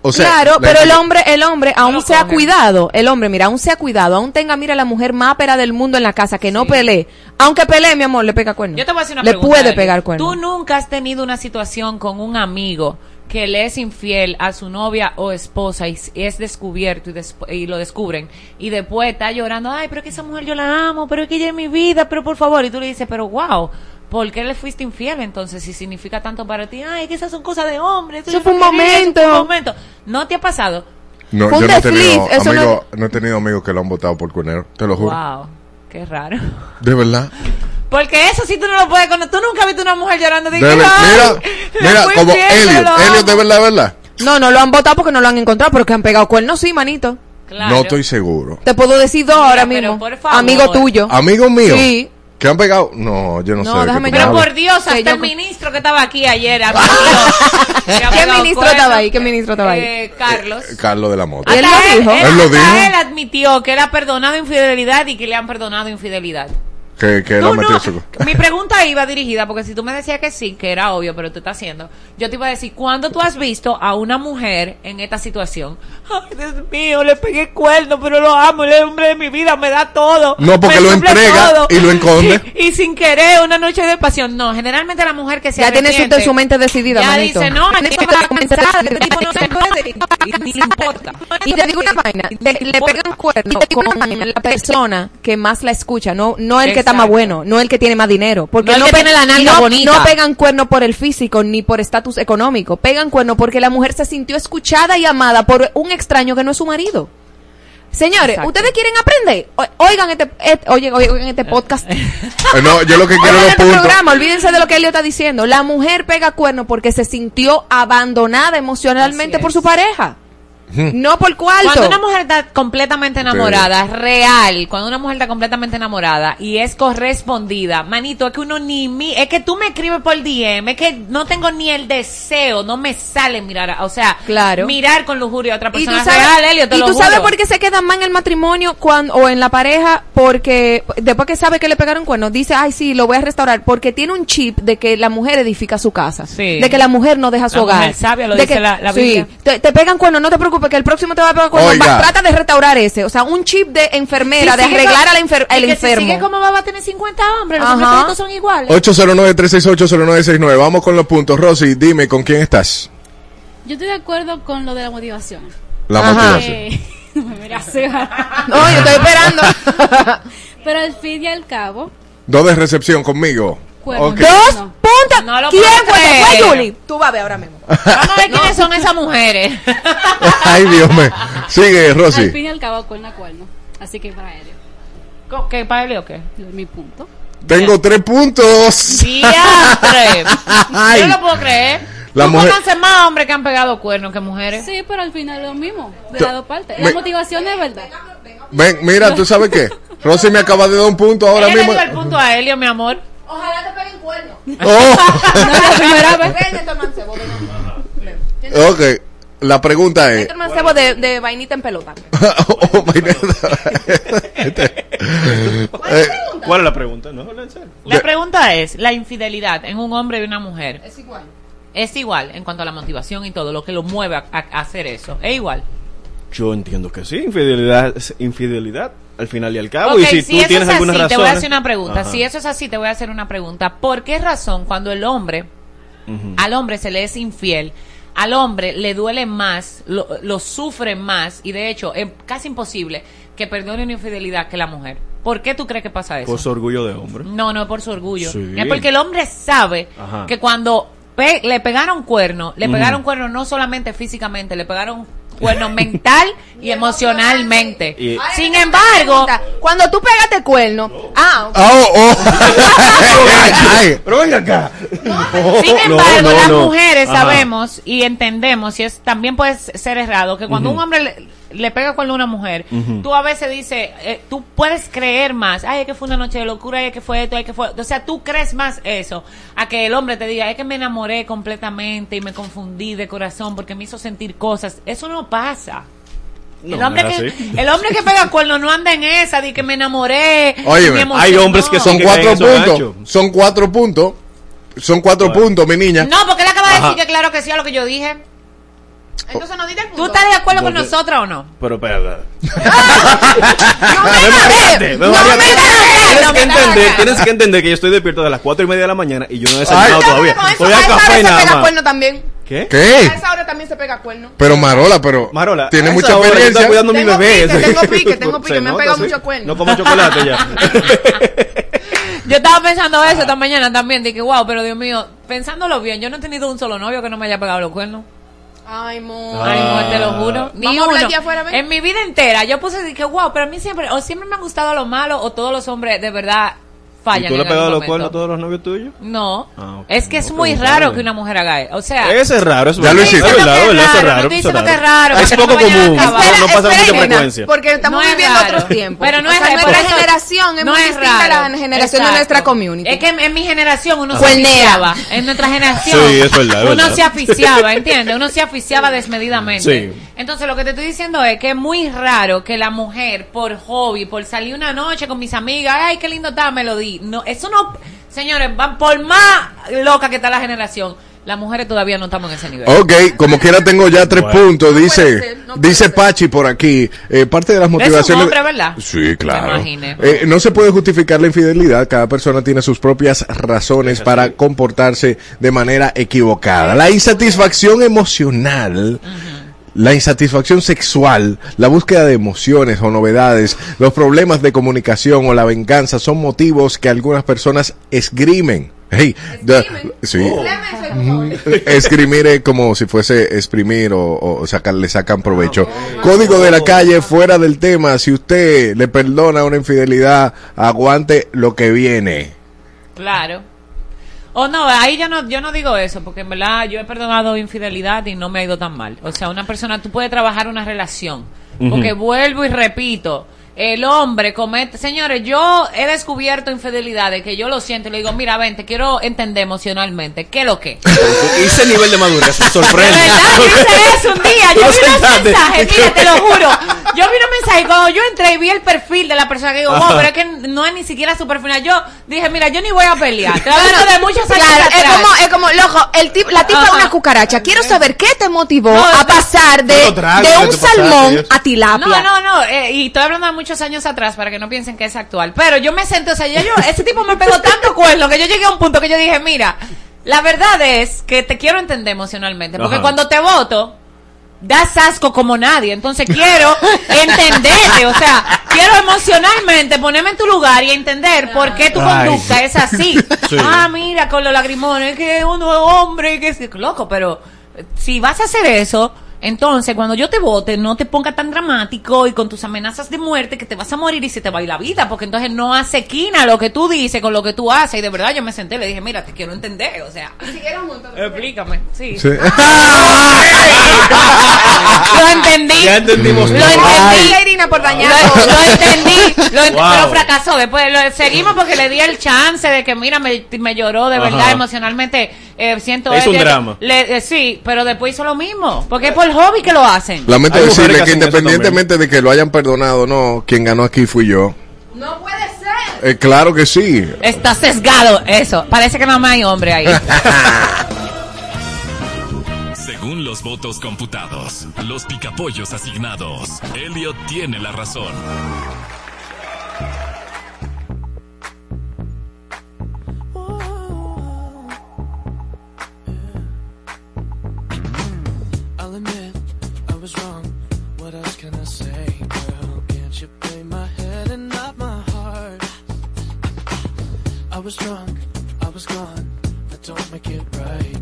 O sea, claro, la- pero el hombre, el hombre, aún lo se ha cuidado, el hombre, mira, aún se ha cuidado, aún tenga, mira, la mujer más pera del mundo en la casa, que no pelee. Aunque pelee, mi amor, le pega cuerno. Yo te voy a decir una Le pregunta. puede Eli. pegar cuerno. ¿Tú nunca has tenido una situación con un amigo que le es infiel a su novia o esposa y es descubierto y, y lo descubren y después está llorando, ay, pero es que esa mujer yo la amo, pero es que ella es mi vida, pero por favor, y tú le dices, pero wow. ¿Por qué le fuiste infiel entonces si significa tanto para ti? Ay, que esas son cosas de hombres. Eso fue un eso momento. fue un momento. ¿No te ha pasado? No, yo no he tenido no- amigos, no he tenido amigos que lo han votado por cuernero, te lo juro. Wow, qué raro. De verdad. Porque eso sí tú no lo puedes conocer. Tú nunca has visto una mujer llorando. De "Ay, mira, mira, como Elliot, Elliot amo". de verdad, verdad. No, no lo han votado porque no lo han encontrado, pero que han pegado cuernos, sí, manito. Claro. No estoy seguro. Te puedo decir dos ahora pero mismo. por favor. Amigo tuyo. Amigos míos. Sí. ¿Que han pegado? No, yo no, No, sé. de qué déjame tú Pero por. Dios, hasta Sí, yo- el ministro que estaba aquí ayer. ¿Qué ministro estaba ahí? ¿Qué ministro estaba ahí? Eh, Carlos. Eh, Carlos de la Mota. ¿Y él dijo? Él, Él lo dijo. él admitió que él ha perdonado infidelidad y que le han perdonado infidelidad. Que, que no- su- mi pregunta iba dirigida, porque si tú me decías que sí, que era obvio, pero tú estás haciendo, yo te iba a decir, ¿cuándo tú has visto a una mujer en esta situación? Ay, Dios mío, le pegué cuerno, pero lo amo, el hombre de mi vida me da todo. No, porque lo entrega y lo esconde. Y, y sin querer, una noche de pasión. No, generalmente la mujer que se Ya tiene su, mente decidida, ya manito. dice, no, aquí no va a comenzar, este tipo no se puede, y ni le importa. Y te digo una vaina, te- le pegan cuerno con la persona que más la escucha, no no el que está más Exacto. bueno, no el que tiene más dinero, porque No el que tiene la nalga no, bonita. no pegan cuerno por el físico ni por estatus económico, pegan cuerno porque la mujer se sintió escuchada y amada por un extraño que no es su marido. Señores, Exacto. ustedes quieren aprender, O- oigan este, et- oye, oigan este podcast. Eh, no, yo lo que quiero Oigan este programa, olvídense de lo que Elio está diciendo. La mujer pega cuerno porque se sintió abandonada emocionalmente Así por es. su pareja. No por cuarto. Cuando una mujer está completamente enamorada, real, cuando una mujer está completamente enamorada y es correspondida, manito, es que uno ni mi, es que tú me escribes por DM, es que no tengo ni el deseo, no me sale mirar, a- o sea, Claro. mirar con lujuria a otra Y tú persona sabes, real, Elio, te y lo tú sabes por qué se quedan mal en el matrimonio cuando, o en la pareja, porque después que sabe que le pegaron cuernos, dice, ay, sí, lo voy a restaurar, porque tiene un chip de que la mujer edifica su casa, Sí. de que la mujer no deja su La hogar. mujer sabia, lo de dice que- la- la sí, te, te pegan cuernos, no te preocupes, que el próximo te va a Oiga. va- trata de restaurar ese, o sea, un chip de enfermera, Si de arreglar al enfer- y al que si enfermo. sigue como va, va a tener 50 hombres, los Ajá. hombres son iguales. 809-368-0969. Vamos con los puntos. Rosy, dime, ¿con quién estás? Yo estoy de acuerdo con lo de la motivación. La Ajá. motivación. Eh, no me mira así. No, yo estoy esperando. Pero al fin y al cabo, Dos de recepción conmigo. Cuernos. Dos No. Puntas. No lo ¿Quién puedo fue? Fue Julie, tú vas a ver ahora mismo. Vamos a ver quiénes son esas mujeres. Ay, Dios mío. Sigue, Al Rosy. fin y al cabo, cuerno a cuerno. Así que para Helio. ¿Qué, para Helio o qué? Mi punto. Tengo tres puntos. Diantre. Ay. Yo no lo puedo creer. La ¿Tú mujer- más hombres que han pegado cuernos que mujeres? Sí, pero al final es lo mismo, de las dos partes. me- La motivación es verdad. Ven, mira, ¿tú sabes qué? Rosy me acaba de dar un punto ahora Ella le mismo. dio el punto a Helio, mi amor. Ojalá te peguen cuernos. Oh. No es la primera vez. Ok, la pregunta es... Este mancebo de, de vainita en pelota. Oh, Eh, ¿Cuál es la pregunta? No. La pregunta es, la infidelidad en un hombre y una mujer Es igual. es igual en cuanto a la motivación y todo, lo que lo mueve a, a- a hacer eso. Es igual. Yo entiendo que sí, infidelidad es infidelidad al final y al cabo. Ok, y si, si tú eso tienes es alguna así, razón. te voy a hacer una pregunta. Ajá. Si eso es así, te voy a hacer una pregunta. ¿Por qué razón cuando el hombre, al hombre se le es infiel, al hombre le duele más, lo, lo sufre más y de hecho es casi imposible que perdone una infidelidad que la mujer? ¿Por qué tú crees que pasa eso? Por su orgullo de hombre. No, no es por su orgullo. Sí. Es porque el hombre sabe Ajá. que cuando pe- le pegaron cuerno, le pegaron cuerno no solamente físicamente, le pegaron cuerno mental y emocionalmente. Y- Sin embargo, Cuando tú pegaste cuerno. Ah, ok. Oh, oh. Ay, Pero venga acá. Sin No, embargo, no, las no. mujeres Ajá. sabemos y entendemos, y es también puede ser errado, que cuando un hombre le, le pega con una mujer, tú a veces dices, eh, tú puedes creer más, ay, es que fue una noche de locura, ay, es que fue esto, ay, que fue... O sea, tú crees más eso, a que el hombre te diga, es que me enamoré completamente y me confundí de corazón porque me hizo sentir cosas. Eso no pasa. No, el, hombre no es que, el hombre que pega cuerno no anda en esa de que me enamoré. Me hay hombres que son que cuatro puntos. Son cuatro puntos. Son cuatro puntos, mi niña. No, porque él acaba de decir que claro que sí a lo que yo dije. Entonces no diste el punto. ¿Tú estás de acuerdo con ¿Dónde? nosotras o no? Pero espera. No me Espérate, no me Tienes no que me entender, tienes que entender que yo estoy despierto de las cuatro y media de la mañana y yo no he desayunado Ay. todavía. Con eso, Estoy a a esa hora café se nada pega más. cuerno también. ¿Qué? ¿Qué? A esa hora también se pega cuerno. Pero Marola, pero Marola, tiene a mucha hora yo experiencia. estaba cuidando a mi Tengo bebé. pique, tengo pique, tengo pique, Se me han nota, pegado sí. mucho cuerno. No como chocolate ya. Yo estaba pensando eso esta mañana también. Dije, wow, pero Dios mío, pensándolo bien, yo no he tenido un solo novio que no me haya pegado los cuernos. Ay, mo. Ah. Ay, amor, te lo juro. Ni Vamos a hablar uno. ya afuera, ven. En mi vida entera, yo puse, dije, wow, pero a mí siempre, o siempre me han gustado lo malo, o todos los hombres de verdad ¿Y fallan. tú le en has pegado los cuernos a momento. todos los novios tuyos? No. Ah. Es que es No, muy raro que una mujer haga eso. O sea, Ese es raro, eso Ya es lo hiciste. Es es es raro. es Es poco no vayan a común, no, pasa mucha frecuencia. Porque estamos es viviendo otros tiempos. Pero no es raro, nuestra generación es no muy es distinta a raro. la generación de nuestra community. Es que en, mi generación uno se aficiaba. En nuestra generación Sí, es verdad, es uno se aficiaba, ¿entiendes? Uno se aficiaba desmedidamente. Sí. Entonces lo que te estoy diciendo es que es muy raro que la mujer por hobby, por salir una noche con mis amigas, ay, qué lindo está, me lo di. No, eso no, señores, van por más loca que está la generación. Las mujeres todavía no estamos en ese nivel. Ok, como quiera tengo ya tres Bueno. puntos. Dice, ser, no dice ser. Pachi por aquí. eh, parte de las Es un motivaciones. hombre, ¿verdad? Sí, claro. Eh, no se puede justificar la infidelidad. Cada persona tiene sus propias razones para comportarse de manera equivocada. La insatisfacción emocional. La insatisfacción sexual, la búsqueda de emociones o novedades, los problemas de comunicación o la venganza son motivos que algunas personas esgrimen. Hey, sí. Esgrimir es como si fuese exprimir o, o sacar, le sacan provecho. Código de la calle, fuera del tema. Si usted le perdona una infidelidad, aguante lo que viene. Claro. O no, ahí yo no, yo no digo eso, porque en verdad yo he perdonado infidelidad y no me ha ido tan mal. O sea, una persona, tú puedes trabajar una relación. Porque vuelvo y repito, el hombre comete, señores, yo he descubierto infidelidades que yo lo siento y le digo, mira, ven, te quiero entender emocionalmente, ¿qué es lo que? Ese nivel de madurez me De sorprende. verdad, yo hice eso un día. Yo vi unos mensajes, mira, te lo juro. Yo vi unos mensajes y cuando yo entré y vi el perfil de la persona que digo, wow, pero es que no es ni siquiera su perfil. Yo dije, mira, yo ni voy a pelear. Te de muchos años Claro, es como, es como, loco, el tip, la tipa es una cucaracha. Quiero saber qué te motivó No, a pasar de, de un pasaste salmón a tilapia. No, no, no, eh, y estoy hablando de muchos años atrás para que no piensen que es actual. Pero yo me senté, o sea, ya yo, ese tipo me pegó tanto cuerno que yo llegué a un punto que yo dije, mira, la verdad es que te quiero entender emocionalmente, porque Ajá. cuando te voto, das asco como nadie. Entonces quiero entenderte, o sea, quiero emocionalmente ponerme en tu lugar y entender por qué tu Ay. conducta es así. Sí. Ah, mira, con los lagrimones, que uno es hombre, que es loco, pero si vas a hacer eso, entonces cuando yo te vote, no te ponga tan dramático y con tus amenazas de muerte que te vas a morir y se te va a ir la vida, porque entonces no hace quina lo que tú dices con lo que tú haces. Y de verdad yo me senté y le dije, mira, te quiero entender, o sea, explícame. Sí. Sí. Lo entendí. Ya entendimos Lo entendí. Irina por Lo, dañar. lo entendí, lo ent- Wow. pero fracasó. Después lo, seguimos porque le di el chance de que, mira, me, me lloró de verdad Ajá. emocionalmente. Eh, siento Es un drama. le- eh, sí, pero después hizo lo mismo. Porque es por hobby que lo hacen. Lamento Hay decirle que independientemente de que lo hayan perdonado o no, quien ganó aquí fui yo. No puede ser. Eh, claro que sí. Está sesgado eso. Parece que no más hay hombre ahí. Según los votos computados, los picapollos asignados, Elliot tiene la razón. I'll admit I was wrong. What else can I say, girl? Can't you play my head and not my heart? I was drunk, I was gone. That don't make it right,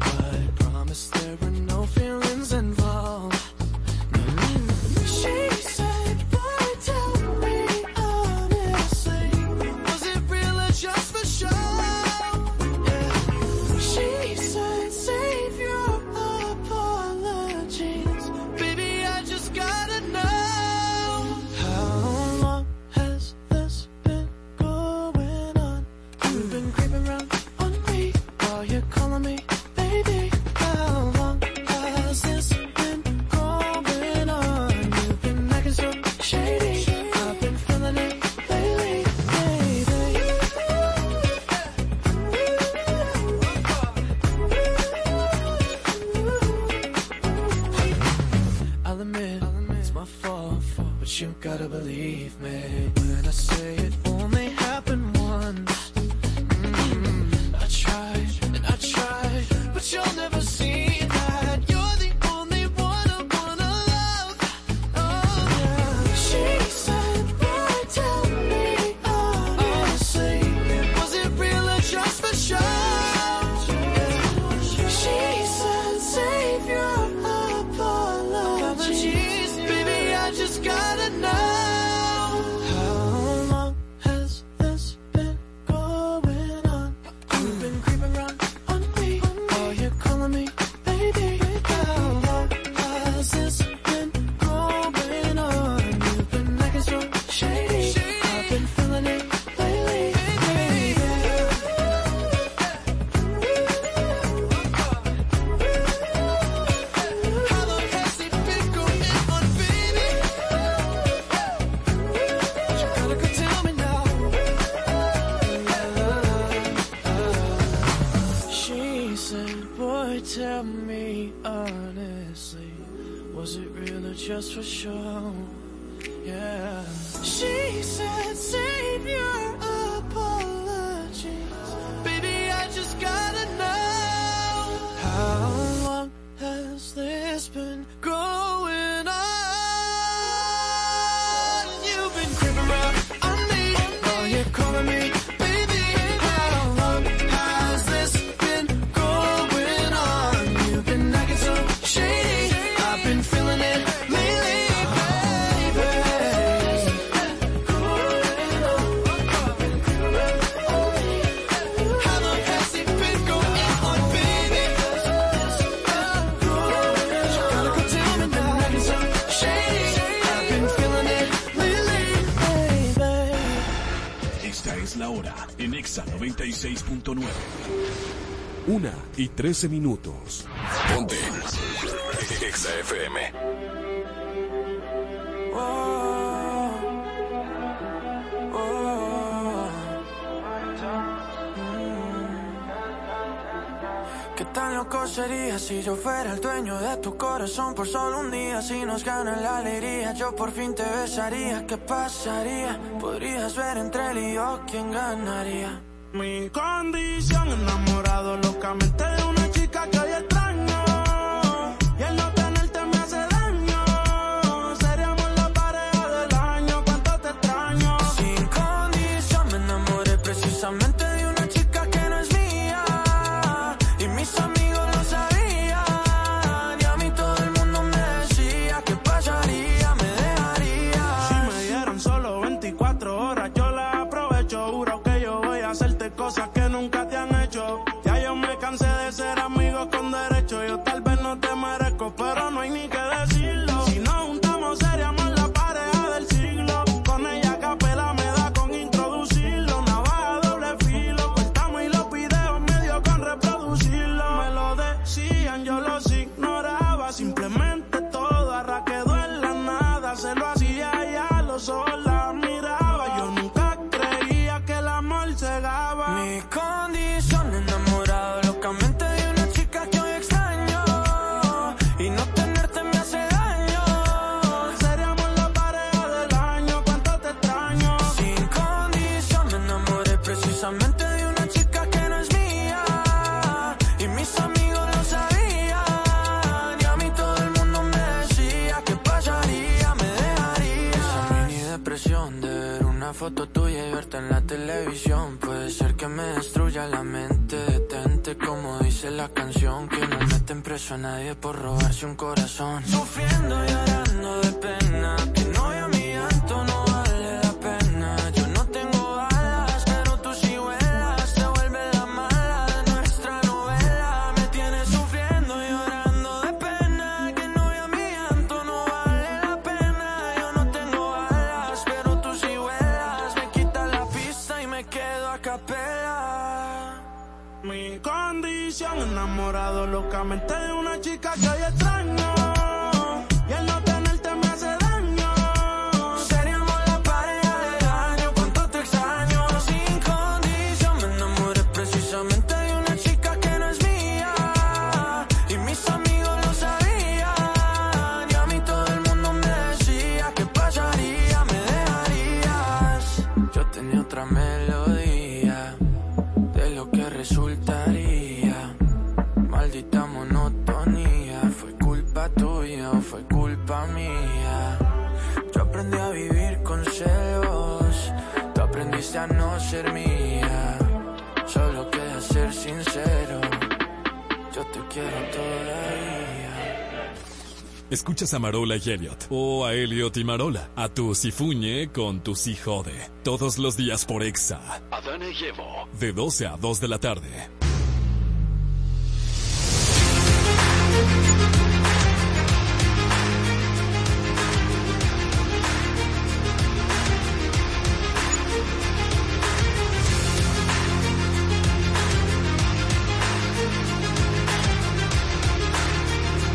生 Una y trece minutos. Ponte. Exa FM. ¿Qué tan loco sería si yo fuera el dueño de tu corazón por solo un día? Si nos gana la alegría, yo por fin te besaría. ¿Qué pasaría? Podrías ver entre él y yo quién ganaría. Condición enamorado locamente de Escuchas a Marola y Elliot, o a Elliot y Marola, a tu Sifuñe con tu Si Jode, todos los días por Exa, Adana y Evo. de 12 a 2 de la tarde.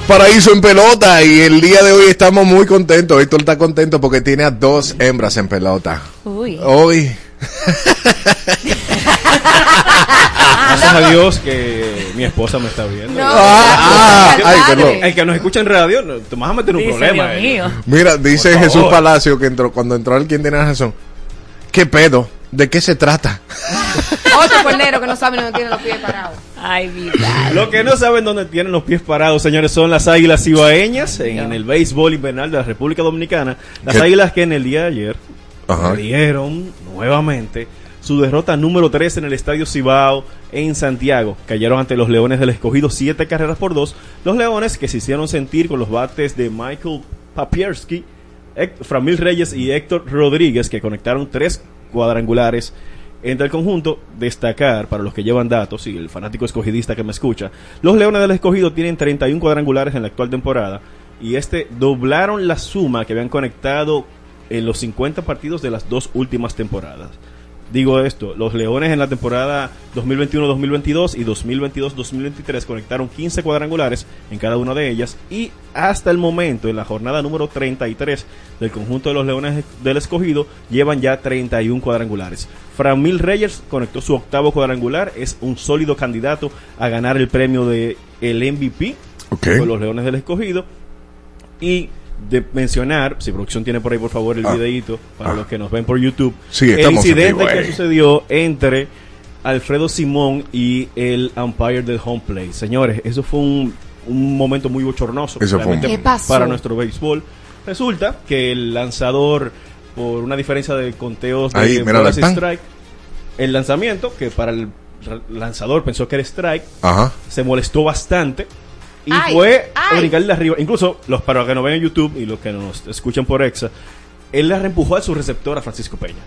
Paraíso en pelota y el día de hoy estamos muy contentos. Héctor está contento porque tiene a dos hembras en pelota. Uy. Hoy. Gracias a Dios que mi esposa me está viendo. No, Ah, el, ay, perdón. el que nos escucha en radio, no, te vas a meter un Dice, problema. Dios eh. mío. Mira, dice Jesús. Palacio que entró cuando entró el quien tiene razón. ¿Qué pedo? ¿De qué se trata? Otro cornero que no sabe dónde tiene los pies parados. Ay. Lo que no saben dónde tienen los pies parados, señores, son las águilas ibaeñas en, el béisbol invernal de la República Dominicana. Las ¿Qué? águilas que en el día de ayer Ajá. dieron nuevamente su derrota número 3 en el Estadio Cibao en Santiago. Cayeron ante los Leones del Escogido 7 carreras por 2. Los Leones que se hicieron sentir con los bates de Michael Papierski, Framil Reyes y Héctor Rodríguez que conectaron tres cuadrangulares entre el conjunto. Destacar para los que llevan datos y el fanático escogidista que me escucha, los Leones del Escogido tienen 31 cuadrangulares en la actual temporada y este doblaron la suma que habían conectado en los 50 partidos de las dos últimas temporadas. Digo esto, los Leones en la temporada 2021-2022 y 2022-2023 conectaron 15 cuadrangulares en cada una de ellas y hasta el momento, en la jornada número 33 del conjunto de los Leones del Escogido, llevan ya 31 cuadrangulares. Framil Reyes conectó su octavo cuadrangular, es un sólido candidato a ganar el premio de el MVP Ok. con los Leones del Escogido y de mencionar, si producción tiene por ahí por favor el Ah. videíto para Ah. los que nos ven por YouTube, Sí, el incidente vivo, que eh. sucedió entre Alfredo Simón y el umpire del home play. Señores, eso fue un, un momento muy bochornoso un- para nuestro béisbol. Resulta que el lanzador, por una diferencia de conteos de Ahí, mira, strike, el lanzamiento, que para el lanzador pensó que era strike, Ajá. se molestó bastante y Ay, fue a ay. brincarle arriba. Incluso los para los que nos ven en YouTube y los que nos escuchan por Exa, él le reempujó a su receptor a Francisco Peña.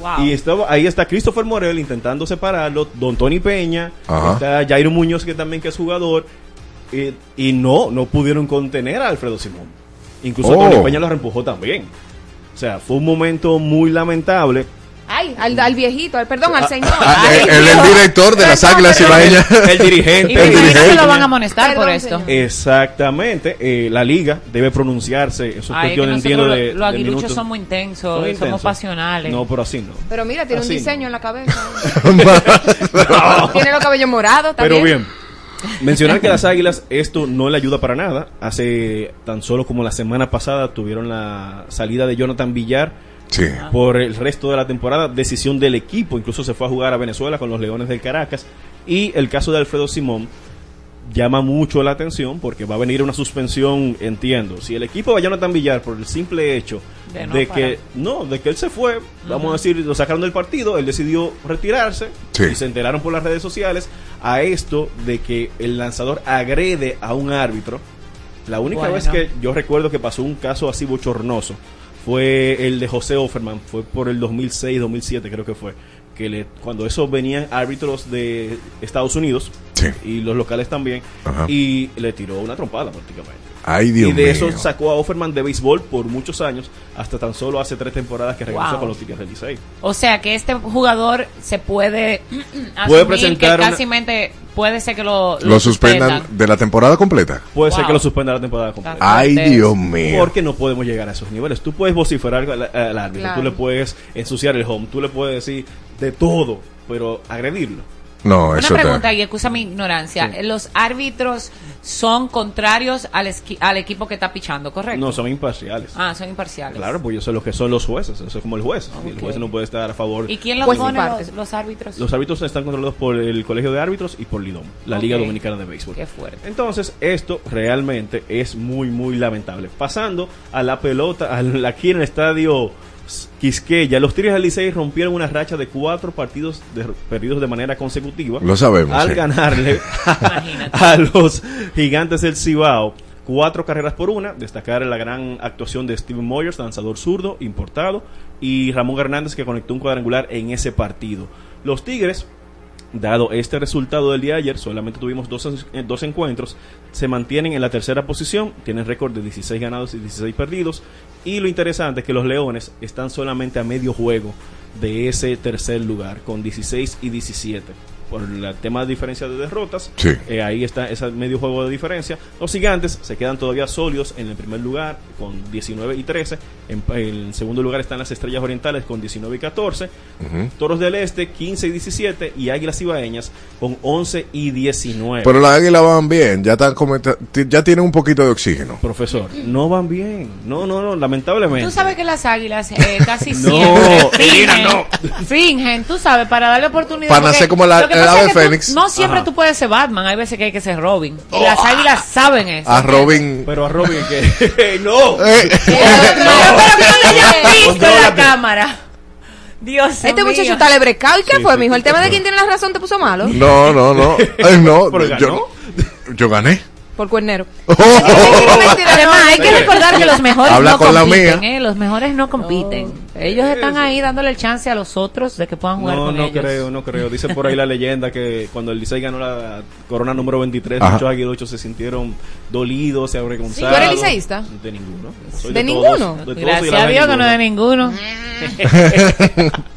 Wow. Y estaba, ahí está Christopher Morel intentando separarlo, Don Tony Peña, Ajá. está Jairo Muñoz que también que es jugador, eh, y no, no pudieron contener a Alfredo Simón. Incluso Oh. Tony Peña lo reempujó también. O sea, fue un momento muy lamentable. Ay, al, al viejito, al, perdón, al señor. Ah, Ay, el, director de las Águilas. Ibaeñas. El dirigente. Y el dirigente. lo van a amonestar por esto. señor. Exactamente. eh, la liga debe pronunciarse. Eso es Ay, cuestión, entiendo, de, los de aguiluchos minutos. somos intensos, Son somos intensos. pasionales. No, pero así no. Pero mira, tiene Así un no. diseño en la cabeza. tiene los cabellos morados, ¿está Pero bien? bien, mencionar que las águilas esto no le ayuda para nada. Hace tan solo como la semana pasada tuvieron la salida de Jonathan Villar Sí. por el resto de la temporada, decisión del equipo. Incluso se fue a jugar a Venezuela con los Leones del Caracas. Y el caso de Alfredo Simón llama mucho la atención porque va a venir una suspensión, entiendo. Si el equipo va a Jonathan Villar por el simple hecho De que no, de que él se fue, vamos a decir, lo sacaron del partido, él decidió retirarse Sí. y se enteraron por las redes sociales a esto de que el lanzador agrede a un árbitro. La única Bueno. vez que yo recuerdo que pasó un caso así bochornoso fue el de José Offerman, fue por el 2006, 2007 creo que fue, que le, cuando eso venían árbitros de Estados Unidos Sí. y los locales también, Ajá. y le tiró una trompada prácticamente. Ay, Dios y de mío. eso sacó a Offerman de béisbol por muchos años, hasta tan solo hace tres temporadas que regresó Wow. con los Tigres del Licey. O sea que este jugador se puede Puede presentar que una- casi mente puede ser que lo, Lo suspendan de la temporada completa. Puede ser que lo suspenda la temporada completa. Ay. Dios mío. Porque no podemos llegar a esos niveles. Tú puedes vociferar al, al árbitro, Claro. tú le puedes ensuciar el home, tú le puedes decir de todo, pero agredirlo. No, Una eso pregunta y excusa mi ignorancia. Sí. Los árbitros son contrarios al, esqui- al equipo que está pichando, ¿correcto? No, son imparciales. Ah, son imparciales. Claro, pues yo sé lo que son los jueces, eso es como el juez. El juez no puede estar a favor. ¿Y quién los Pues, pone partes. los, los árbitros? Los árbitros están controlados por el Colegio de Árbitros y por Lidom, la Liga. Dominicana de Béisbol. Qué fuerte. Entonces, esto realmente es muy, muy lamentable. Pasando a la pelota, al- aquí en el estadio Quisqueya, los Tigres del Licey rompieron una racha de cuatro partidos de- perdidos de manera consecutiva. Lo sabemos, Al sí. ganarle a los gigantes del Cibao. Cuatro carreras por una. Destacar la gran actuación de Steven Moyers, lanzador zurdo, importado. Y Ramón Hernández, que conectó un cuadrangular en ese partido. Los Tigres Dado este resultado del día de ayer, solamente tuvimos dos, eh, dos encuentros, se mantienen en la tercera posición, tienen récord de 16 ganados y 16 perdidos, y lo interesante es que los Leones están solamente a medio juego de ese tercer lugar, con 16 y 17. Por el tema de diferencia de derrotas, Sí. eh, ahí está ese medio juego de diferencia. Los gigantes se quedan todavía sólidos en el primer lugar con 19 y 13. En, en segundo lugar están las Estrellas Orientales con 19 y 14. Ujú. Toros del Este 15 y 17 y Águilas Ibaeñas con 11 y 19. Pero las águilas van bien, ya están ya tienen un poquito de oxígeno. Profesor, no van bien. No, no, no, lamentablemente. Tú sabes que las águilas eh, casi No, siempre Elena, fingen, fingen, tú sabes, para darle oportunidad. Para nacer como la- que el pasa ave es que tú- fénix. No siempre Ajá. tú puedes ser Batman, hay veces que hay que ser Robin. Y las águilas saben eso. A Robin. Pero a Robin que no. Eh, Pero no le hayan visto en la cámara. Dios Este mío. muchacho está lebrecado. ¿Y qué Sí, fue, sí. mijo? El tema de quién tiene la razón te puso malo. no, no, no. Ay, no, Pero yo, yo gané. Por cuernero. Además, hay que recordar que los mejores Habla no con la compiten, mía. ¿eh? Los mejores no compiten. Ellos están ahí dándole el chance a los otros de que puedan jugar No, con no ellos. creo, no creo. Dice por ahí la leyenda que cuando el Licey ganó la corona número 23, Ajá. muchos aguiluchos se sintieron dolidos, se avergonzados. ¿Tú eres liceísta? De ninguno. Soy ¿De ninguno? de todos y Gracias a Dios que no de ninguno. ninguno.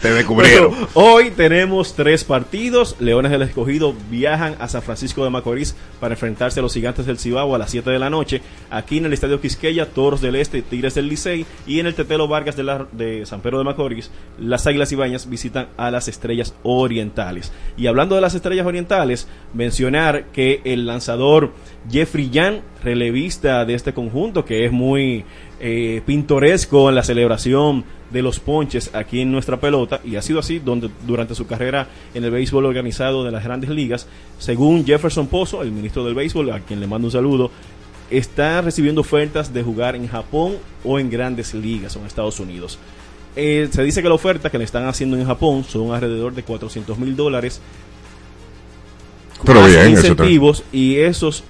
Te descubrieron. Bueno, hoy tenemos tres partidos. Leones del Escogido viajan a San Francisco de Macorís para enfrentarse a los Gigantes del Cibao a las 7 de la noche. Aquí en el Estadio Quisqueya, Toros del Este, Tigres del Licey. Y en el Tetelo Vargas de, la- de San Pedro de Macorís, las Águilas Ibañas visitan a las Estrellas Orientales. Y hablando de las Estrellas Orientales, mencionar que el lanzador Jeffrey Yan, relevista de este conjunto, que es muy eh, pintoresco en la celebración de los ponches aquí en nuestra pelota y ha sido así donde, durante su carrera en el béisbol organizado de las grandes ligas. Según Jefferson Pozo, el ministro del béisbol, a quien le mando un saludo, está recibiendo ofertas de jugar en Japón o en grandes ligas o en Estados Unidos. Eh, se dice que la oferta que le están haciendo en Japón son alrededor de 400 mil dólares Pero bien, eso incentivos y esos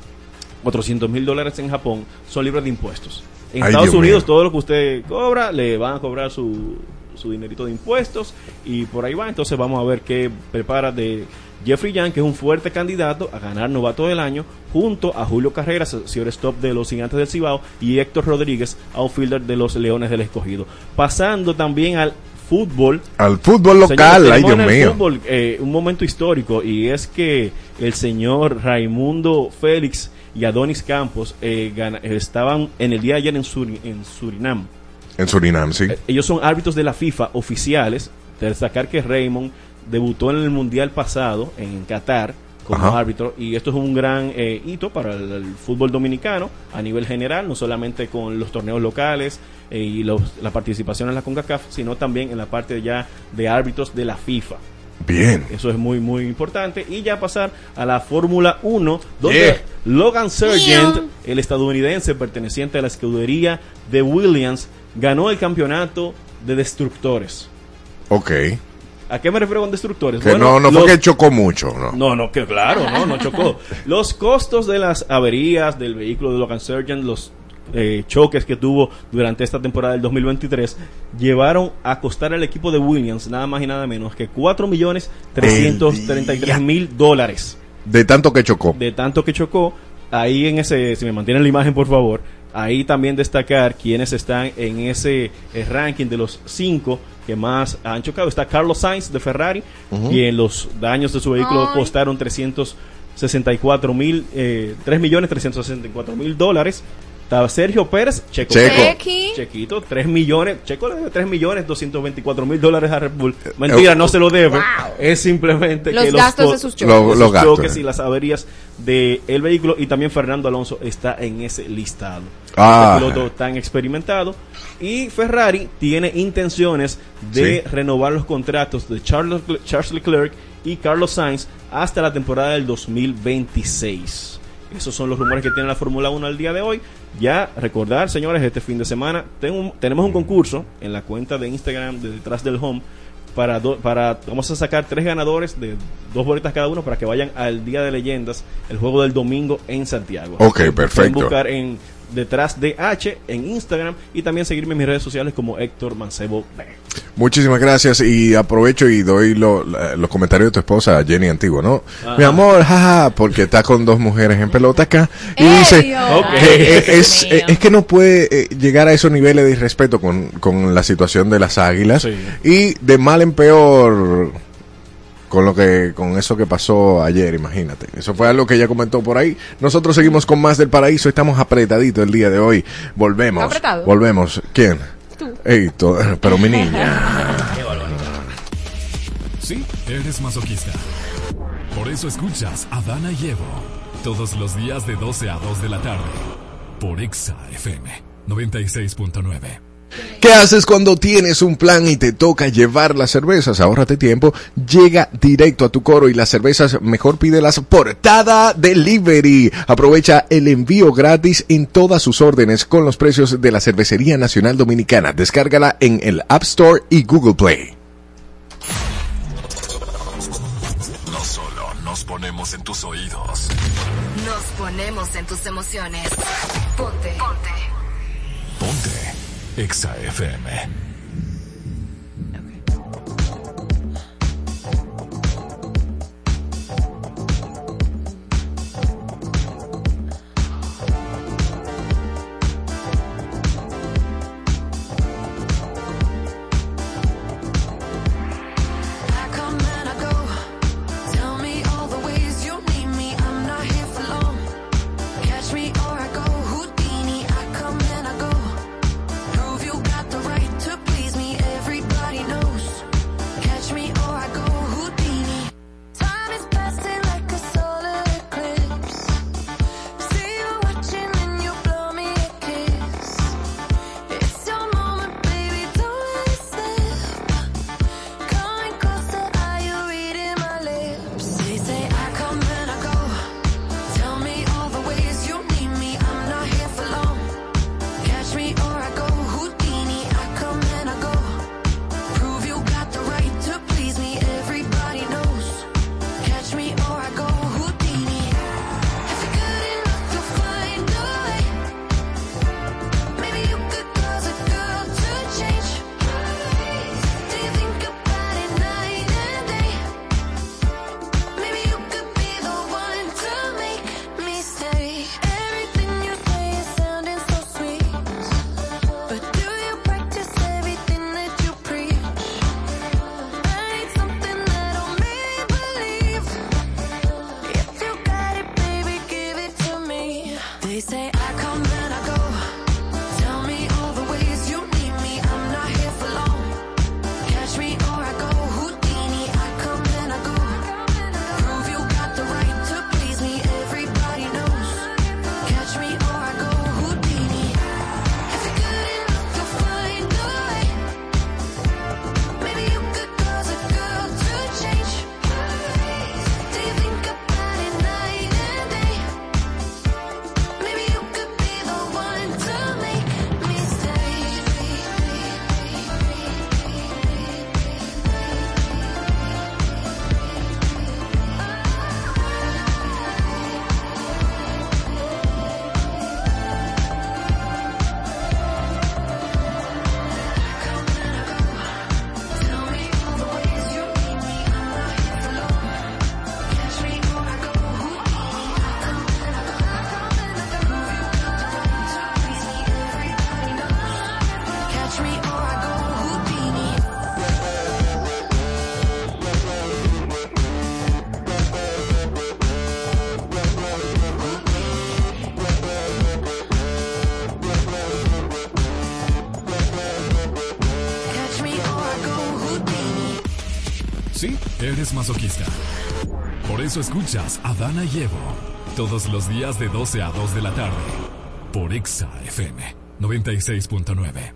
400 mil dólares en Japón son libres de impuestos. En Ay, Estados Dios Unidos mío. todo lo que usted cobra le van a cobrar su, su dinerito de impuestos y por ahí va. Entonces vamos a ver qué prepara de Jeffrey Young, que es un fuerte candidato a ganar novato del año, junto a Julio Carreras, stop de los Gigantes del Cibao, y Héctor Rodríguez, outfielder de los Leones del Escogido. Pasando también al fútbol. Al fútbol local, ay Dios mío. fútbol, eh, un momento histórico y es que el señor Raimundo Félix y Adonis Campos eh, gana- eh, estaban en el día de ayer en, en Surinam. En Surinam, sí. Ellos son árbitros de la FIFA oficiales. De destacar que Raymond debutó en el Mundial pasado en Qatar como Ajá. árbitro y esto es un gran eh, hito para el, el fútbol dominicano a nivel general, no solamente con los torneos locales eh, y los- la participación en la CONCACAF, sino también en la parte ya de árbitros de la FIFA. Bien. Eso es muy, muy importante. Y ya pasar a la Fórmula 1, donde Yeah. Logan Sargent, el estadounidense perteneciente a la escudería de Williams, ganó el campeonato de destructores. Ok. ¿A qué me refiero con destructores? Que Bueno, no, no fue los- que chocó mucho, ¿no? no, no, que claro, no, no chocó. Los costos de las averías del vehículo de Logan Sargent, los eh, choques que tuvo durante esta temporada del 2023, llevaron a costar al equipo de Williams nada más y nada menos que 4 millones 333 mil dólares. De tanto que chocó. De tanto que chocó, ahí en ese, si me mantienen la imagen por favor, ahí también destacar quienes están en ese eh, ranking de los cinco que más han chocado. Está Carlos Sainz de Ferrari, Ujú. quien los daños de su vehículo Ay. costaron 364 mil, eh, 3 millones 364 mil dólares. Estaba Sergio Pérez, Checo. Checo. Chequi. Chequito, 3 millones. Checo le debe 3 millones 224 mil dólares a Red Bull. Mentira, no se lo debe. Es simplemente Los que gastos co- de sus choques. Los- de sus los gastos, choques eh. y las averías del vehículo. Y también Fernando Alonso está en ese listado. Ah. Este piloto tan experimentado. Y Ferrari tiene intenciones de Sí. renovar los contratos de Charles Leclerc y Carlos Sainz hasta la temporada del 2026. Esos son los rumores que tiene la Fórmula 1 al día de hoy. Ya recordar, señores, este fin de semana un- tenemos un concurso en la cuenta de Instagram de detrás del home para, do- para vamos a sacar tres ganadores de dos boletas cada uno para que vayan al Día de Leyendas, el juego del domingo en Santiago. Ok, Pueden perfecto. buscar en detrás de H en Instagram y también seguirme en mis redes sociales como Héctor Mancebo B. Muchísimas gracias y aprovecho y doy lo- la- los comentarios de tu esposa Jenny Antiguo, ¿no? Ajá. Mi amor, jaja, porque está con dos mujeres en pelota acá y ¡Ey, dice que eh, es, que no puede eh, llegar a esos niveles de irrespeto con, con la situación de las águilas Sí. y de mal en peor con lo que con eso que pasó ayer, imagínate. Eso fue algo que ella comentó por ahí. Nosotros seguimos con más del paraíso, estamos apretaditos el día de hoy. Volvemos. ¿Apretado? Volvemos. ¿Quién? Tú. Ey, pero mi niña. Sí, eres masoquista. Por eso escuchas a Dana y Evo todos los días de 12 a 2 de la tarde por Exa FM 96.9. ¿Qué haces cuando tienes un plan y te toca llevar las cervezas? Ahórrate tiempo, llega directo a tu coro y las cervezas mejor pídelas por Tada Delivery. Aprovecha el envío gratis en todas sus órdenes con los precios de la Cervecería Nacional Dominicana. Descárgala en el App Store y Google Play. No solo nos ponemos en tus oídos, Nos ponemos en tus emociones. Ponte. Ponte. ponte Exa FM. Eres masoquista. Por eso escuchas a Dana y Evo todos los días de 12 a 2 de la tarde por Exa FM 96.9.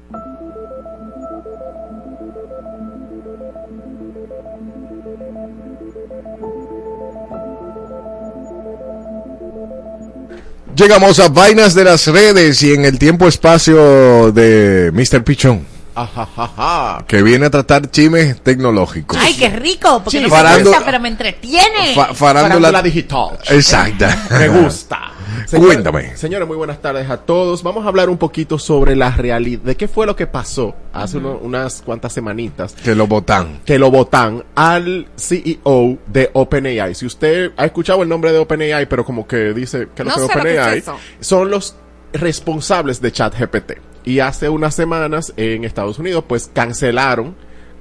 Llegamos a vainas de las redes y en el tiempo-espacio de Mr. Pichón, Ajajaja. que viene a tratar chimes tecnológicos. Ay, qué rico, porque Sí, no me gusta, pero me entretiene. Fa- farándula, Farándula digital. Exacta. Me gusta. Cuéntame. Señores, muy buenas tardes a todos. Vamos a hablar un poquito sobre la realidad, de qué fue lo que pasó hace uno- unas cuantas semanitas Que lo votan. que lo votan al CEO de OpenAI. Si usted ha escuchado el nombre de OpenAI, pero como que dice que no, No es sé lo que es OpenAI, son los responsables de ChatGPT. Y hace unas semanas en Estados Unidos, pues cancelaron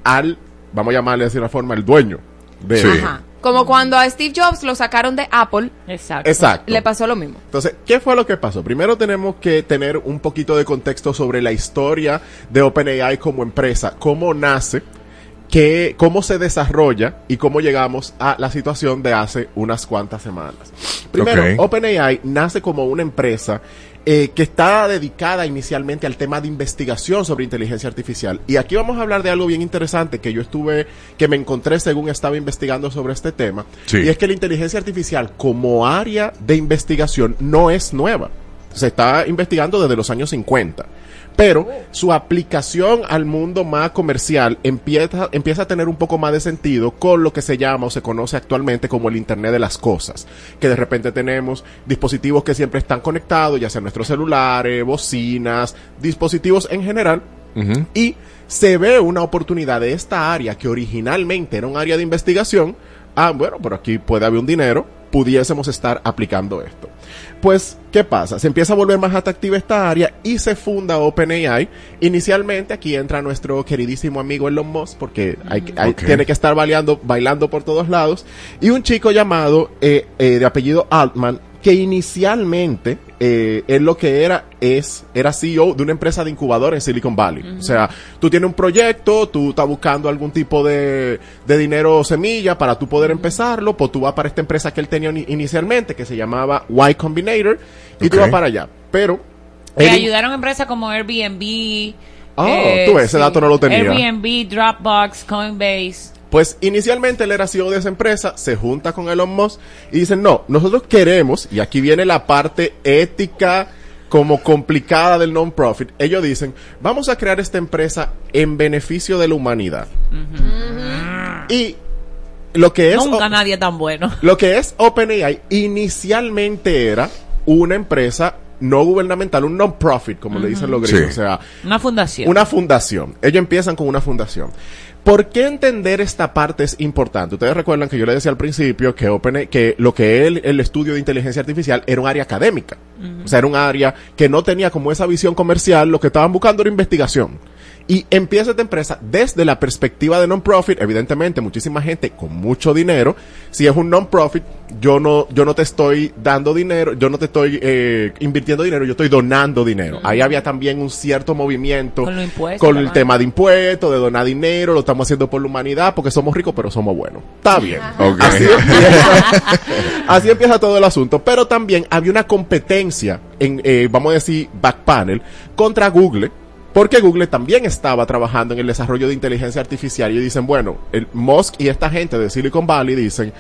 al, vamos a llamarle de cierta forma, el dueño de Sí. Ajá. Como cuando a Steve Jobs lo sacaron de Apple, Exacto. Exacto. le pasó lo mismo. Entonces, ¿qué fue lo que pasó? Primero tenemos que tener un poquito de contexto sobre la historia de OpenAI como empresa, cómo nace, qué, cómo se desarrolla y cómo llegamos a la situación de hace unas cuantas semanas. Primero. OpenAI nace como una empresa eh, que está dedicada inicialmente al tema de investigación sobre inteligencia artificial. Y aquí vamos a hablar de algo bien interesante que yo estuve, que me encontré según estaba investigando sobre este tema. Sí. Y es que la inteligencia artificial como área de investigación no es nueva. Se está investigando desde los años 50. Pero su aplicación al mundo más comercial empieza, empieza a tener un poco más de sentido con lo que se llama o se conoce actualmente como el Internet de las Cosas. Que de repente tenemos dispositivos que siempre están conectados, ya sean nuestros celulares, bocinas, dispositivos en general, y se ve una oportunidad de esta área que originalmente era un área de investigación. Ah, bueno, pero aquí puede haber un dinero, pudiésemos estar aplicando esto. Pues, ¿qué pasa? Se empieza a volver más atractiva esta área y se funda OpenAI. Inicialmente aquí entra nuestro queridísimo amigo Elon Musk porque hay, tiene que estar bailando por todos lados. Y un chico llamado eh, eh, de apellido Altman que inicialmente eh, él lo que era es era CEO de una empresa de incubadora en Silicon Valley. O sea, tú tienes un proyecto, tú estás buscando algún tipo de, de dinero semilla para tú poder empezarlo, pues tú vas para esta empresa que él tenía ni- inicialmente que se llamaba Y Combinator y tú vas para allá. Pero Le ayudaron a empresas como Airbnb. Ah, eh, tú ves, ese dato no lo tenía. Airbnb, Dropbox, Coinbase. Pues inicialmente él era CEO de esa empresa, se junta con Elon Musk y dicen, no, nosotros queremos, y aquí viene la parte ética como complicada del non-profit, ellos dicen, vamos a crear esta empresa en beneficio de la humanidad. Y lo que es... Nunca nadie tan bueno. lo que es OpenAI inicialmente era una empresa no gubernamental, un non-profit, como le dicen los gringos. Sí. O sea, Una fundación. una fundación. Ellos empiezan con una fundación. ¿Por qué entender esta parte es importante? Ustedes recuerdan que yo les decía al principio que, Open, que lo que es el, el estudio de inteligencia artificial era un área académica. O sea, era un área que no tenía como esa visión comercial, lo que estaban buscando era investigación. Y empieza esta empresa desde la perspectiva de non-profit, evidentemente muchísima gente con mucho dinero. Si es un non-profit, yo no, yo no te estoy dando dinero, yo no te estoy eh, invirtiendo dinero, yo estoy donando dinero. Ahí había también un cierto movimiento Con el tema de impuestos, de donar dinero, lo estamos haciendo por la humanidad porque somos ricos pero somos buenos. Está bien. Ok. Así empieza, así empieza todo el asunto. Pero también había una competencia en, eh, vamos a decir, back panel contra Google. Porque Google también estaba trabajando en el desarrollo de inteligencia artificial y dicen, bueno, el Musk y esta gente de Silicon Valley dicen,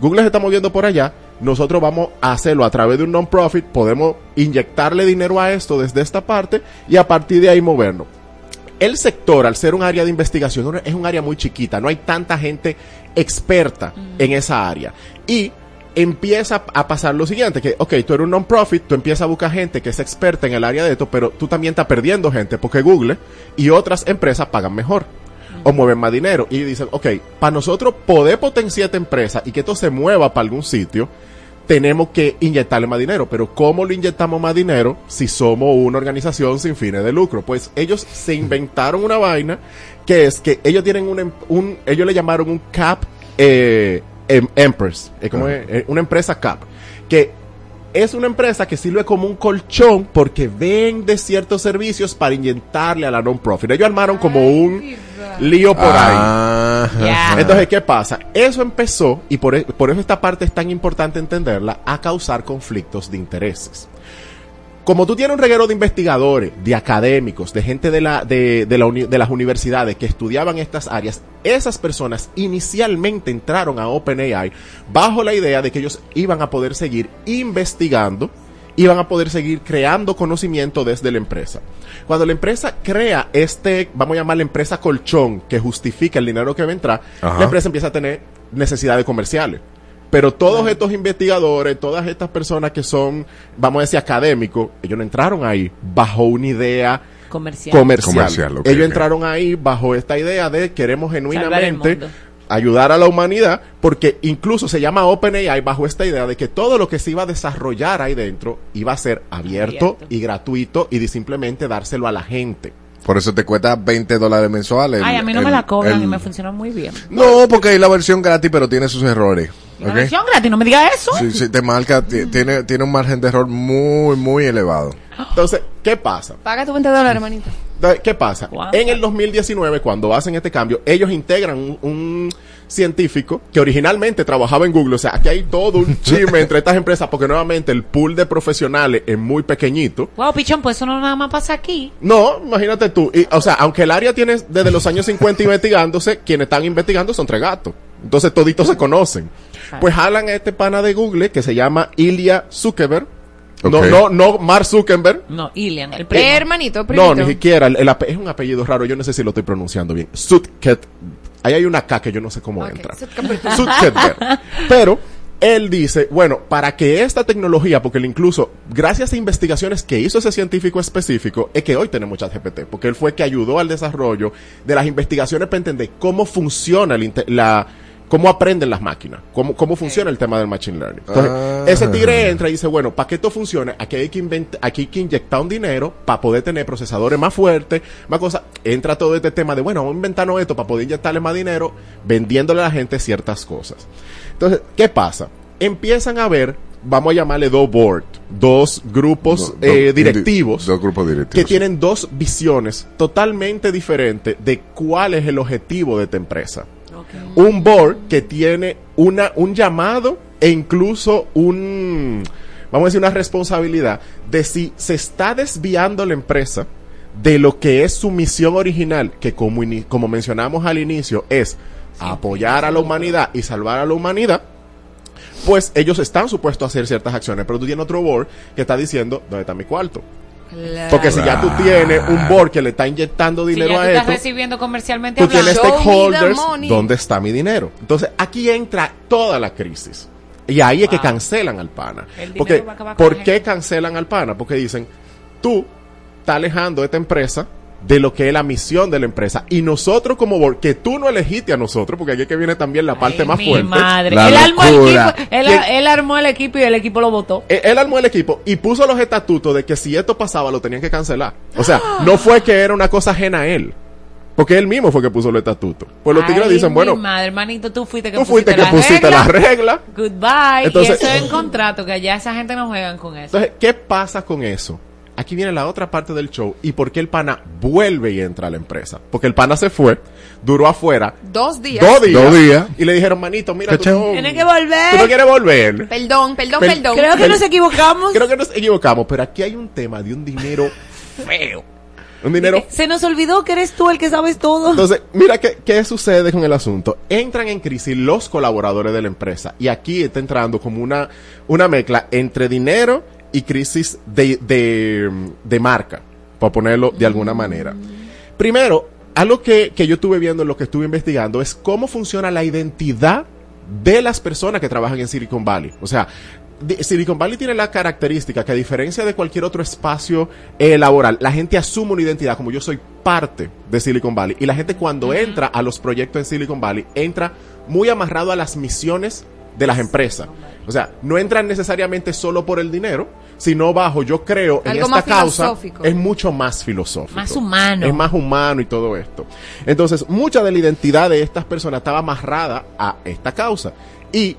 Google se está moviendo por allá, nosotros vamos a hacerlo a través de un non-profit, podemos inyectarle dinero a esto desde esta parte y a partir de ahí movernos. El sector, al ser un área de investigación, es un área muy chiquita, no hay tanta gente experta en esa área. Y empieza a pasar lo siguiente, que, ok, tú eres un non-profit, tú empiezas a buscar gente que es experta en el área de esto, pero tú también estás perdiendo gente porque Google y otras empresas pagan mejor o mueven más dinero. Y dicen, ok, para nosotros poder potenciar esta empresa y que esto se mueva para algún sitio, tenemos que inyectarle más dinero. Pero ¿cómo lo inyectamos más dinero si somos una organización sin fines de lucro? Pues ellos se inventaron una vaina que es que ellos tienen un, em- un ellos le llamaron un cap eh, em- empress, eh, como es? Eh, una empresa cap, que es una empresa que sirve como un colchón porque vende ciertos servicios para inyectarle a la non-profit. Ellos armaron como un lío por ahí. Entonces, ¿qué pasa? Eso empezó, y por, e- por eso esta parte es tan importante entenderla, a causar conflictos de intereses. Como tú tienes un reguero de investigadores, de académicos, de gente de, la, de, de la uni- de las universidades que estudiaban estas áreas, esas personas inicialmente entraron a OpenAI bajo la idea de que ellos iban a poder seguir investigando, iban a poder seguir creando conocimiento desde la empresa. Cuando la empresa crea este, vamos a llamar la empresa colchón, que justifica el dinero que va a entrar, Ajá. la empresa empieza a tener necesidades comerciales. Pero todos estos investigadores, todas estas personas que son, vamos a decir, académicos, ellos no entraron ahí bajo una idea Comercial. comercial. Ellos entraron ahí bajo esta idea de queremos genuinamente ayudar a la humanidad, porque incluso se llama OpenAI bajo esta idea de que todo lo que se iba a desarrollar ahí dentro iba a ser abierto, Abierto. y gratuito y de simplemente dárselo a la gente. Por eso te cuesta 20 dólares mensuales. Ay, a mí no me la cobran el- y me funciona muy bien. No, porque hay la versión gratis, pero tiene sus errores. La versión gratis, no me digas eso. Sí, sí, te marca, ti- tiene, tiene un margen de error muy, muy elevado. Entonces, ¿qué pasa? Paga tu 20 dólares, hermanito. ¿Qué pasa? En el 2019, cuando hacen este cambio, ellos integran un, un científico que originalmente trabajaba en Google. O sea, aquí hay todo un chisme entre estas empresas porque nuevamente el pool de profesionales es muy pequeñito. Wow, pichón, pues eso no nada más pasa aquí. No, imagínate tú. Y, o sea, aunque el área tiene desde los años 50 investigándose, quienes están investigando son tres gatos. Entonces toditos se conocen. Pues jalan a este pana de Google que se llama Ilya Zuckerberg. No, no, no Mark Zuckerberg. No, Ilian, el primo. Eh, hermanito, No, primito. ni siquiera. El, el ape- es un apellido raro. Yo no sé si lo estoy pronunciando bien. Sutket. Ahí hay una K que yo no sé cómo entra. Zuckerberg. Pero él dice, bueno, para que esta tecnología, porque él incluso, gracias a investigaciones que hizo ese científico específico, es que hoy tenemos ChatGPT, porque él fue que ayudó al desarrollo de las investigaciones para entender cómo funciona la cómo aprenden las máquinas, cómo, cómo funciona el tema del machine learning. Entonces, Ah. ese tigre entra y dice, bueno, para que esto funcione, aquí hay que invent- aquí hay que inyectar un dinero para poder tener procesadores más fuertes, más cosas. Entra todo este tema de, bueno, vamos a inventarnos esto para poder inyectarle más dinero, vendiéndole a la gente ciertas cosas. Entonces, ¿qué pasa? Empiezan a ver, vamos a llamarle dos board, dos grupos Do- eh, do- directivos Dos grupos que directivos. tienen dos visiones totalmente diferentes de cuál es el objetivo de esta empresa. Un board que tiene una, un llamado e incluso un, vamos a decir, una responsabilidad de si se está desviando la empresa de lo que es su misión original, que como, como mencionamos al inicio es apoyar a la humanidad y salvar a la humanidad, pues ellos están supuestos a hacer ciertas acciones, pero tú tienes otro board que está diciendo, ¿dónde está mi cuarto? Porque si ya tú tienes un board que le está inyectando Si dinero ya tú a estás esto, recibiendo comercialmente tú tienes stakeholders, money. ¿dónde está mi dinero? Entonces aquí entra toda la crisis. Y ahí es que cancelan al pana. Porque, ¿Por qué cancelan al pana? Porque dicen, tú estás alejando esta empresa de lo que es la misión de la empresa. Y nosotros como board, que tú no elegiste a nosotros, porque aquí es que viene también la parte Ay, más mi fuerte. madre. La Él armó, el equipo, él, armó el equipo y el equipo lo votó. Eh, Él armó el equipo y puso los estatutos de que si esto pasaba lo tenían que cancelar. O sea, no fue que era una cosa ajena a él. Porque él mismo fue que puso los estatutos. Pues los tigres Ay, dicen, mi bueno, madre, hermanito, tú fuiste que tú fuiste pusiste que la pusiste regla. la regla. Goodbye. Entonces- y eso es en contrato, que allá esa gente no juegan con eso. Entonces, ¿qué pasa con eso? Aquí viene la otra parte del show y por qué el pana vuelve y entra a la empresa. Porque el pana se fue, duró afuera Dos días. dos días, Dos días. y le dijeron, manito, mira, tú no, Tienes que tú no volver. quieres volver. Perdón, perdón, perdón. Creo que nos equivocamos. Creo que nos equivocamos, pero aquí hay un tema de un dinero feo. Un dinero Se nos olvidó que eres tú el que sabes todo. Entonces, mira qué, qué sucede con el asunto. Entran en crisis los colaboradores de la empresa. Y aquí está entrando como una, una mezcla entre dinero y crisis de, de, de marca, por ponerlo de alguna manera. Primero, algo que, que yo estuve viendo en lo que estuve investigando es cómo funciona la identidad de las personas que trabajan en Silicon Valley. O sea, Silicon Valley tiene la característica que a diferencia de cualquier otro espacio eh, laboral, la gente asume una identidad como yo soy parte de Silicon Valley. Y la gente cuando entra a los proyectos en Silicon Valley, entra muy amarrado a las misiones de las empresas. O sea, no entran necesariamente solo por el dinero, sino bajo, yo creo, en Algo esta más causa filosófico. es mucho más filosófico. Más humano. Es más humano y todo esto. Entonces, mucha de la identidad de estas personas estaba amarrada a esta causa. Y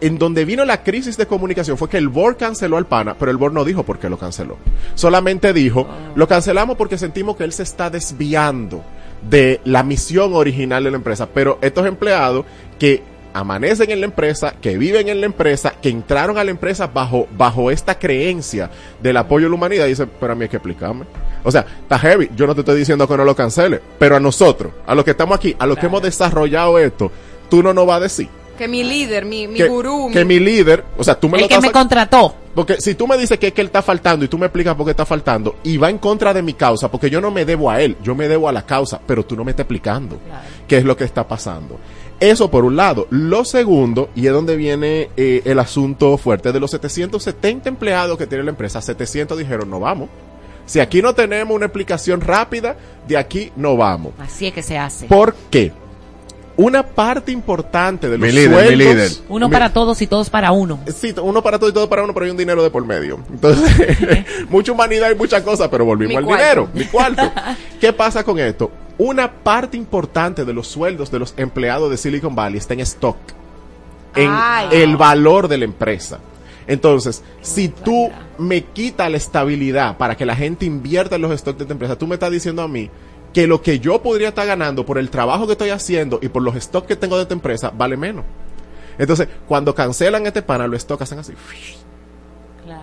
en donde vino la crisis de comunicación fue que el board canceló al pana, pero el board no dijo por qué lo canceló. Solamente dijo, lo cancelamos porque sentimos que él se está desviando de la misión original de la empresa. Pero estos empleados que amanecen en la empresa, que viven en la empresa, que entraron a la empresa bajo, bajo esta creencia del apoyo a la humanidad, dicen, pero a mí hay que explicarme. O sea, está heavy, yo no te estoy diciendo que no lo cancele, pero a nosotros, a los que estamos aquí, a los que hemos desarrollado esto, tú no nos vas a decir Que mi líder, mi, mi que, gurú, que mi líder, o sea, tú me El lo que me contrató. porque si tú me dices que es que él está faltando y tú me explicas por qué está faltando y va en contra de mi causa, porque yo no me debo a él, yo me debo a la causa, pero tú no me estás explicando qué es lo que está pasando. Eso por un lado. Lo segundo, y es donde viene eh, el asunto fuerte, de los 770 empleados que tiene la empresa, 700 dijeron no vamos. Si aquí no tenemos una explicación rápida, de aquí no vamos. Así es que se hace. ¿Por qué? Una parte importante de los Mi líder, mi sueldos- líder. Uno Mi- para todos y todos para uno. Sí, uno para todo y todo para uno, pero hay un dinero de por medio. Entonces, mucha humanidad y muchas cosas, pero volvimos Mi al cuarto. dinero, mi cuarto. ¿Qué pasa con esto? Una parte importante de los sueldos de los empleados de Silicon Valley está en stock, en Ay. el valor de la empresa. Entonces, si tú me quitas la estabilidad para que la gente invierta en los stocks de tu empresa, tú me estás diciendo a mí que lo que yo podría estar ganando por el trabajo que estoy haciendo y por los stocks que tengo de tu empresa vale menos. Entonces, cuando cancelan este pana, los stocks hacen así.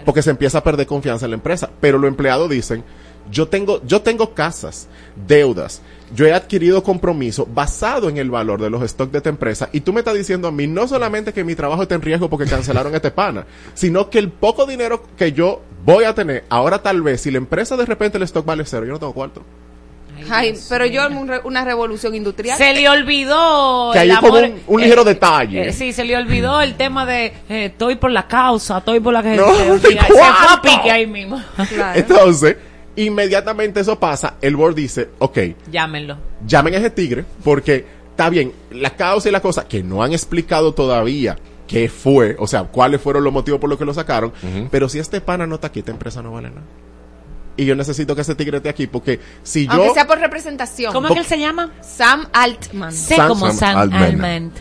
Porque se empieza a perder confianza en la empresa. Pero los empleados dicen, yo tengo, yo tengo casas, deudas, yo he adquirido compromiso basado en el valor de los stocks de esta empresa. Y tú me estás diciendo a mí no solamente que mi trabajo está en riesgo porque cancelaron este pana, sino que el poco dinero que yo voy a tener, ahora tal vez, si la empresa de repente el stock vale cero, yo no tengo cuarto. Ay, pero yo un re- una revolución industrial. Se le olvidó. Que hay el como amor- un- un ligero detalle. eh, sí, se le olvidó el tema de eh, estoy por la causa, estoy por la que No, se, se ¿de fue a cuánto? pique ahí mismo. Entonces, inmediatamente eso pasa, el board dice, ok, Llámenlo. llamen a ese tigre porque está bien, la causa y la cosa que no han explicado todavía qué fue, o sea, cuáles fueron los motivos por los que lo sacaron, pero si este pana no está aquí, esta empresa no vale nada. Y yo necesito que ese tigre esté aquí porque si yo... Aunque sea por representación. ¿Cómo es que él se llama? Sam Altman. Sé Sam- como Sam Sam Altman. Altman.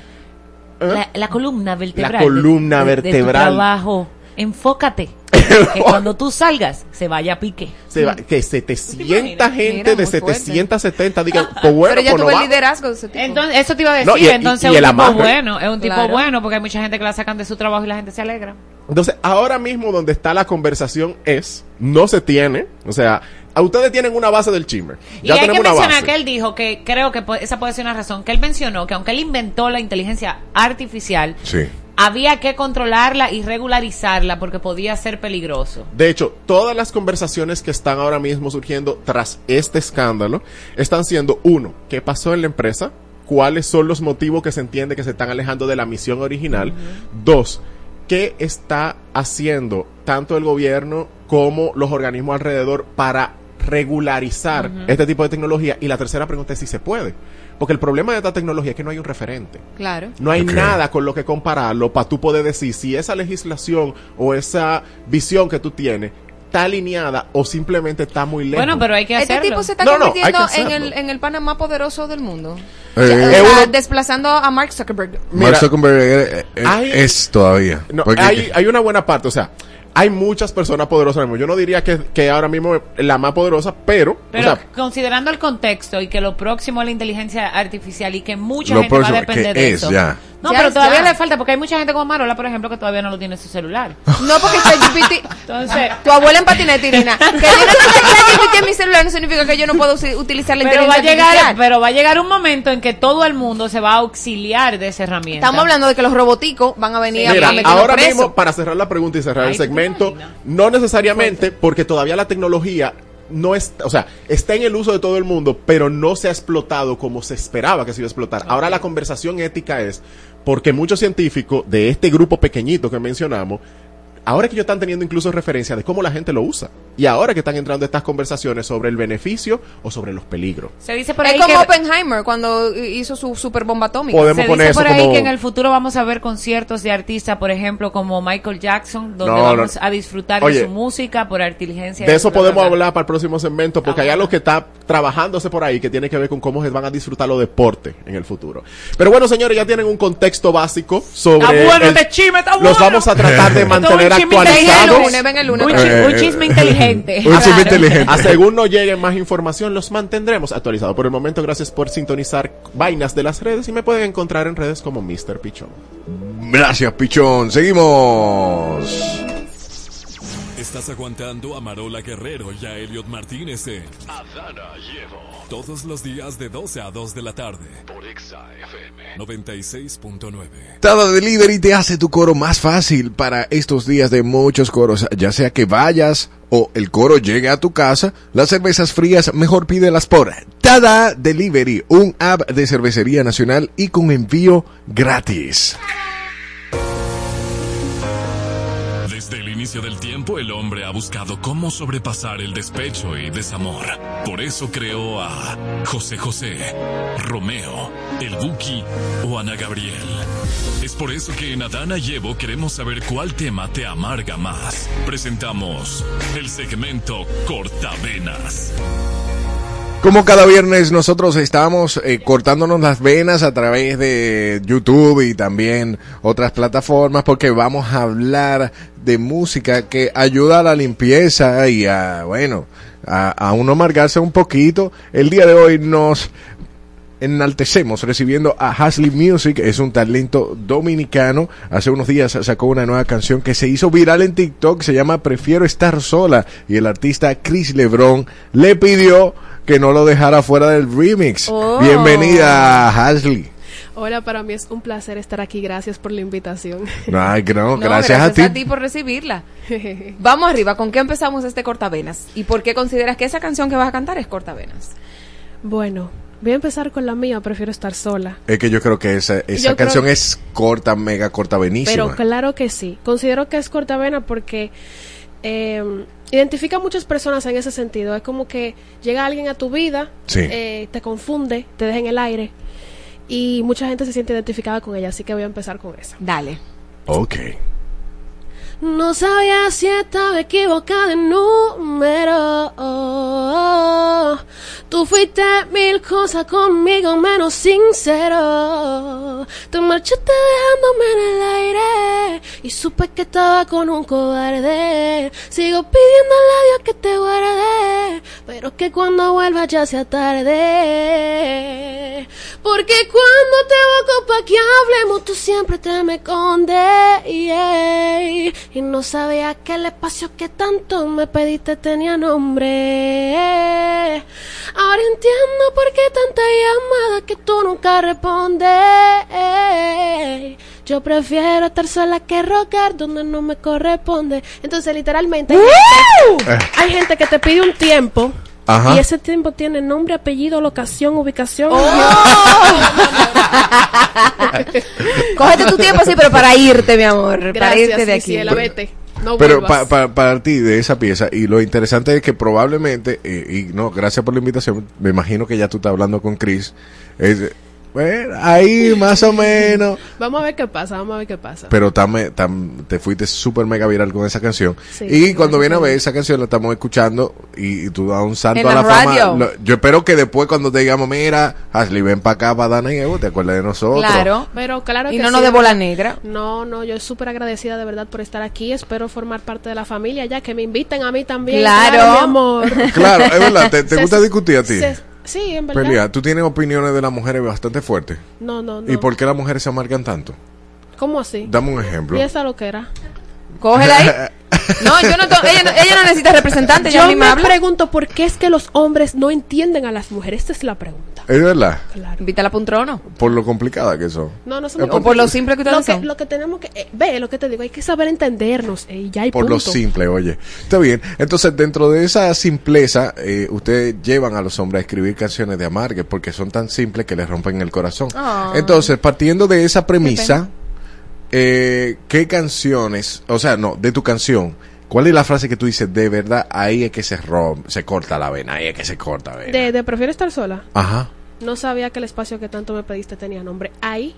La, la columna vertebral. La columna de- de- de tu vertebral. trabajo. Enfócate. que cuando tú salgas, se vaya a pique. se va- que 700 gente Mira, de muy fuerte. 770 digan, pues bueno, pero ya pues no tuve el liderazgo de ese tipo. Entonces, eso te iba a decir. No, y- y- entonces, y es el un tipo amarre. bueno. Es un tipo Claro. bueno porque hay mucha gente que la sacan de su trabajo y la gente se alegra. Entonces, ahora mismo donde está la conversación es, no se tiene, o sea, a ustedes tienen una base del chisme. Y Ya hay que una mencionar base. que él dijo que creo que esa puede ser una razón. Que él mencionó que aunque él inventó la inteligencia artificial, Sí. había que controlarla y regularizarla porque podía ser peligroso. De hecho, todas las conversaciones que están ahora mismo surgiendo tras este escándalo están siendo, uno, ¿qué pasó en la empresa? ¿Cuáles son los motivos que se entiende que se están alejando de la misión original? Dos, ¿qué está haciendo tanto el gobierno como los organismos alrededor para regularizar este tipo de tecnología? Y la tercera pregunta es si se puede. Porque el problema de esta tecnología es que no hay un referente. Claro. No hay nada con lo que compararlo para tú poder decir si esa legislación o esa visión que tú tienes está alineada o simplemente está muy lejos. Bueno, pero hay que Este hacerlo. tipo se está No, no, convirtiendo en el, en el pana más poderoso del mundo. Eh, O sea, Es uno- desplazando a Mark Zuckerberg. Mark Zuckerberg eh, eh, hay- es todavía. No, hay, hay una buena parte, o sea, hay muchas personas poderosas ahora mismo. Yo no diría que, que ahora mismo es la más poderosa, pero, Pero o sea, considerando el contexto y que lo próximo es la inteligencia artificial y que mucha gente va a depender que de es eso. ya. No, Ya pero es todavía ya. le falta porque hay mucha gente como Marola, por ejemplo, que todavía no lo tiene en su celular. No, porque ChatGPT. Entonces, Tu abuela en patineta, Irina. Que yo no ChatGPT en mi celular no significa que yo no puedo utilizar la pero va a inteligencia llegar, artificial. pero va a llegar un momento en que todo el mundo se va a auxiliar de esa herramienta. Estamos hablando de que los roboticos van a venir mira, a meternos ahora preso. mismo, para cerrar la pregunta y cerrar Ay, el ¿tú no necesariamente, porque todavía la tecnología no es, o sea, está en el uso de todo el mundo, pero no se ha explotado como se esperaba que se iba a explotar. Ahora la conversación ética es, porque muchos científicos de este grupo pequeñito que mencionamos, ahora que ellos están teniendo incluso referencia de cómo la gente lo usa. Y ahora que están entrando estas conversaciones sobre el beneficio o sobre los peligros. Se dice por Es ahí como que Oppenheimer cuando hizo su super bomba atómica. Podemos se poner dice por eso ahí como- que en el futuro vamos a ver conciertos de artistas, por ejemplo, como Michael Jackson, donde No, vamos no. a disfrutar Oye, de su música por inteligencia. De eso podemos bla. hablar para el próximo segmento, porque hay algo que está trabajándose por ahí que tiene que ver con cómo se van a disfrutar los deportes en el futuro. Pero bueno, señores, ya tienen un contexto básico sobre. Está bueno el- este chisme, está Los bueno. vamos a tratar de mantener actualizados. Un, Eh, chisme inteligente. Inteligente. Un chisme Claro. inteligente. A según no llegue más información, los mantendremos actualizados. Por el momento, gracias por sintonizar vainas de las redes y me pueden encontrar en redes como Mr. Pichón. Gracias, pichón. Seguimos. Estás aguantando a Marola Guerrero y a Elliot Martínez en Adana Llevo. todos los días de 12 a 2 de la tarde. Por Exa FM. 96.9. Tada Delivery te hace tu coro más fácil para estos días de muchos coros, ya sea que vayas o el coro llegue a tu casa, las cervezas frías mejor pídelas por Tada Delivery, un app de cervecería nacional y con envío gratis. Del tiempo, el hombre ha buscado cómo sobrepasar el despecho y desamor. Por eso creó a José José, Romeo, el Buki o Ana Gabriel. Es por eso que en Adana Llevo queremos saber cuál tema te amarga más. Presentamos el segmento Cortavenas. Como cada viernes nosotros estamos eh, cortándonos las venas a través de YouTube y también otras plataformas porque vamos a hablar de música que ayuda a la limpieza y a, bueno, a, a uno amargarse un poquito. El día de hoy nos enaltecemos recibiendo a Hasley Music, es un talento dominicano. Hace unos días sacó una nueva canción que se hizo viral en TikTok, se llama Prefiero estar sola y el artista Chris Lebron le pidió que no lo dejara fuera del remix. Oh. Bienvenida Hasley. Hola, para mí es un placer estar aquí. Gracias por la invitación. Ay, no, No, gracias, a ti. por recibirla. Vamos arriba, ¿con qué empezamos este cortavenas? ¿Y por qué consideras que esa canción que vas a cantar es cortavenas? Bueno, voy a empezar con la mía. Prefiero estar sola. Es que yo creo que esa, esa Yo creo canción que- es corta, mega corta, benísima. Pero claro que sí. Considero que es cortavena porque eh, identifica a muchas personas en ese sentido. Es como que llega alguien a tu vida, Sí. eh, te confunde, te deja en el aire. Y mucha gente se siente identificada con ella. Así que voy a empezar con esa. Dale. Ok. No sabía si estaba equivocada de número. Tú fuiste mil cosas conmigo menos sincero. Te marchaste dejándome en el aire y supe que estaba con un cobarde. Sigo pidiéndole a Dios que te guarde, pero que cuando vuelva ya sea tarde. Porque cuando te busco pa' que hablemos, tú siempre te me escondes. yeah. Y no sabía que el espacio que tanto me pediste tenía nombre. Ahora entiendo por qué tanta llamada que tú nunca respondes. Yo prefiero estar sola que rogar donde no me corresponde. Entonces, literalmente, hay, gente, hay gente que te pide un tiempo. Ajá. Y ese tiempo tiene nombre, apellido, locación, ubicación. Cógete tu tiempo, sí, pero para irte, mi amor. para Gracias, irte de aquí. Vete. No Pero para partir de esa pieza, y lo interesante es que probablemente, eh, y no, gracias por la invitación, me imagino que ya tú estás hablando con Chris, es, bueno, ahí más o menos, Vamos a ver qué pasa, vamos a ver qué pasa. pero tam- tam- te fuiste súper mega viral con esa canción. Sí, y cuando viene a ver esa canción la estamos escuchando y, y tú das un salto En a la, la fama. radio. Lo- yo espero que después cuando te digamos, mira, Ashley, ven para acá, para Dana y Evo, te acuerdas de nosotros. Claro. Pero claro Y que no sí, nos de bola negra. No, no, yo súper agradecida de verdad por estar aquí. Espero formar parte de la familia ya que me inviten a mí también. Claro. mi amor. Claro, es verdad, ¿te, gusta discutir a ti? se- sí, en verdad. Pelea, tú tienes opiniones de las mujeres bastante fuertes. No, no, no. ¿Y por qué las mujeres se amargan tanto? ¿Cómo así? Dame un ejemplo. ¿Y esa lo que era? Cógela ahí. No, yo no, ella, no- ella no necesita representante, Yo me habla. pregunto por qué es que los hombres no entienden a las mujeres. Esta es la pregunta. Es verdad, Invítala para un trono. por lo complicada que son. No, no por- O por lo simple que lo ustedes que, son. lo que tenemos que eh, ve lo que te digo hay que saber entendernos eh, y ya hay Por lo punto. simple, oye. Está bien. Entonces, dentro de esa simpleza, eh, ustedes llevan a los hombres a escribir canciones de amargue porque son tan simples que les rompen el corazón. Ah. Entonces, partiendo de esa premisa, eh, ¿qué canciones, o sea, no, de tu canción, cuál es la frase que tú dices, de verdad, ahí es que se rompe, se corta la vena, ahí es que se corta la vena? de, de prefiero estar sola Ajá. no sabía que el espacio que tanto me pediste tenía nombre ahí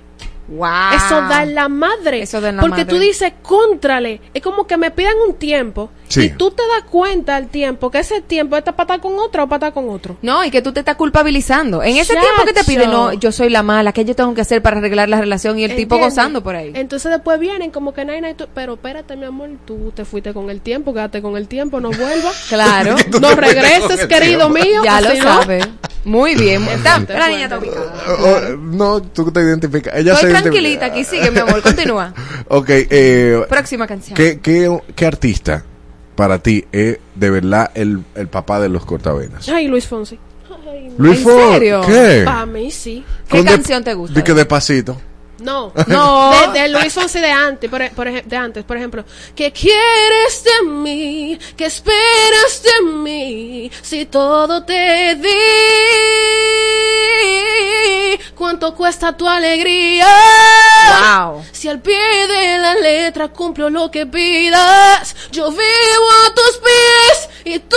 Wow. Eso da en la madre. Eso da en la porque madre. tú dices, contrale. Es como que me pidan un tiempo. Sí. Y tú te das cuenta al tiempo que ese tiempo está para estar con otro o para estar con otro. No, y que tú te estás culpabilizando. En ese Chacho. tiempo que te pide, no, yo soy la mala, ¿qué yo tengo que hacer para arreglar la relación? Y el tipo gozando por ahí. Entonces después vienen como que nay, nay, tú- pero espérate, mi amor, tú te fuiste con el tiempo, quédate con el tiempo, no vuelvas. Claro. no regreses, querido tiempo. mío. Ya lo no. Muy bien. Está- la niña está ubicada. Oh, no, tú te identificas. Ella Estoy se identifica. tranquilita aquí, sigue, mi amor, continúa. Ok, eh, Próxima canción. ¿qué, qué, qué artista para ti es de verdad el, el papá de los cortavenas? Ay, Luis Fonsi. Ay, Luis ¿En Fonsi, serio? ¿qué? Para mí sí. ¿Qué Con de- canción te gusta? Di que despacito. No, No. De, de Luis Fonsi de antes, por, e- por de antes, por ejemplo. ¿Qué quieres de mí? ¿Qué esperas de mí? Si todo te di. ¿Cuánto cuesta tu alegría? Wow. Si al pie de la letra cumplo lo que pidas, yo vivo a tus pies y tú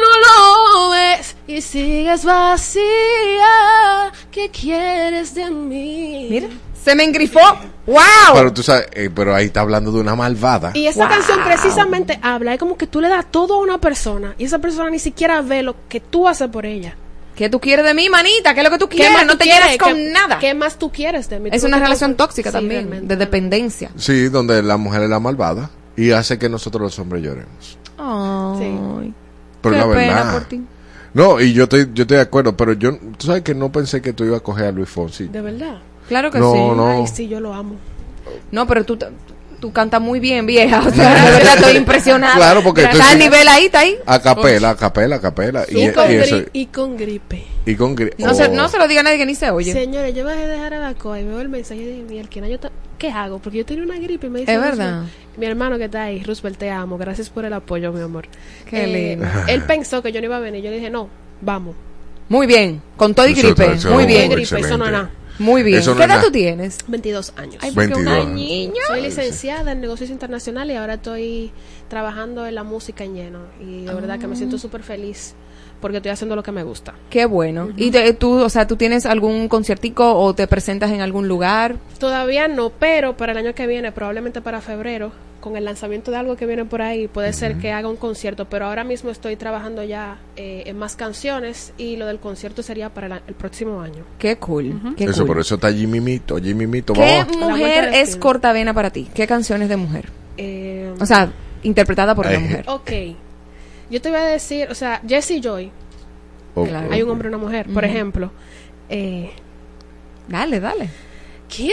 no lo ves y sigues vacía. ¿Qué quieres de mí? Mira, se me engrifó. ¡Wow! Pero tú sabes, eh, pero ahí está hablando de una malvada. Y esa Wow. canción precisamente habla, es como que tú le das todo a una persona y esa persona ni siquiera ve lo que tú haces por ella. ¿Qué tú quieres de mí, manita? ¿Qué es lo que tú ¿Qué quieres? más No tú te quieres? con ¿Qué- nada. ¿Qué más tú quieres de mí? Es una relación tóxica Sí, también, realmente. de dependencia. Sí, donde la mujer es la malvada y hace que nosotros los hombres lloremos. Ay, Pero qué la pena verdad. por ti. No, y yo estoy, yo estoy de acuerdo, pero yo, tú sabes que no pensé que tú ibas a coger a Luis Fonsi. De verdad. Claro que No, sí. no. Ay, sí, yo lo amo. No, pero tú, tú, cantas muy bien, vieja. O sea, de verdad estoy impresionada. Claro, porque Está tú- a nivel ahí, está ahí. A capela, a capela, a capela. Y, Y, con, y eso, y con gripe. y con gri- No, se, oh. no se lo diga a nadie que ni se oye. Señores, yo bajé de dejar a la coa y veo el mensaje de mi Elkina. Yo ¿Qué hago? Porque yo tenía una gripe y me dice... Es verdad. Mi hermano que está ahí, Roosevelt, te amo. Gracias por el apoyo, mi amor. Qué Eh, lindo. Él pensó que yo no iba a venir. Yo le dije, no, vamos. Muy bien. Con todo y gripe. eso- Muy bien. gripe, eso no nada. Muy bien. Eso ¿Qué edad tú tienes? 22 años. Ay, porque una 22. niña. Soy licenciada en negocios internacionales y ahora estoy trabajando en la música en lleno. Y de verdad que me siento súper feliz porque estoy haciendo lo que me gusta. Qué bueno. ¿Y te- tú, o sea, tú tienes algún conciertico o te presentas en algún lugar? Todavía no, pero para el año que viene, probablemente para febrero, con el lanzamiento de algo que viene por ahí, puede ser que haga un concierto, pero ahora mismo estoy trabajando ya eh, en más canciones y lo del concierto sería para el, a- el próximo año. Qué cool. Qué Eso, cool. por eso está Jimmy Mito, Jimmy Mito. ¿Qué Vamos. La mujer la es cortavena para ti? ¿Qué canciones de mujer? Eh, O sea, interpretada por una Ay. mujer. ok, yo te voy a decir, o sea, Jessie Joy, Oh, Claro. hay un hombre y una mujer, por ejemplo. Eh, Dale, dale. Quiero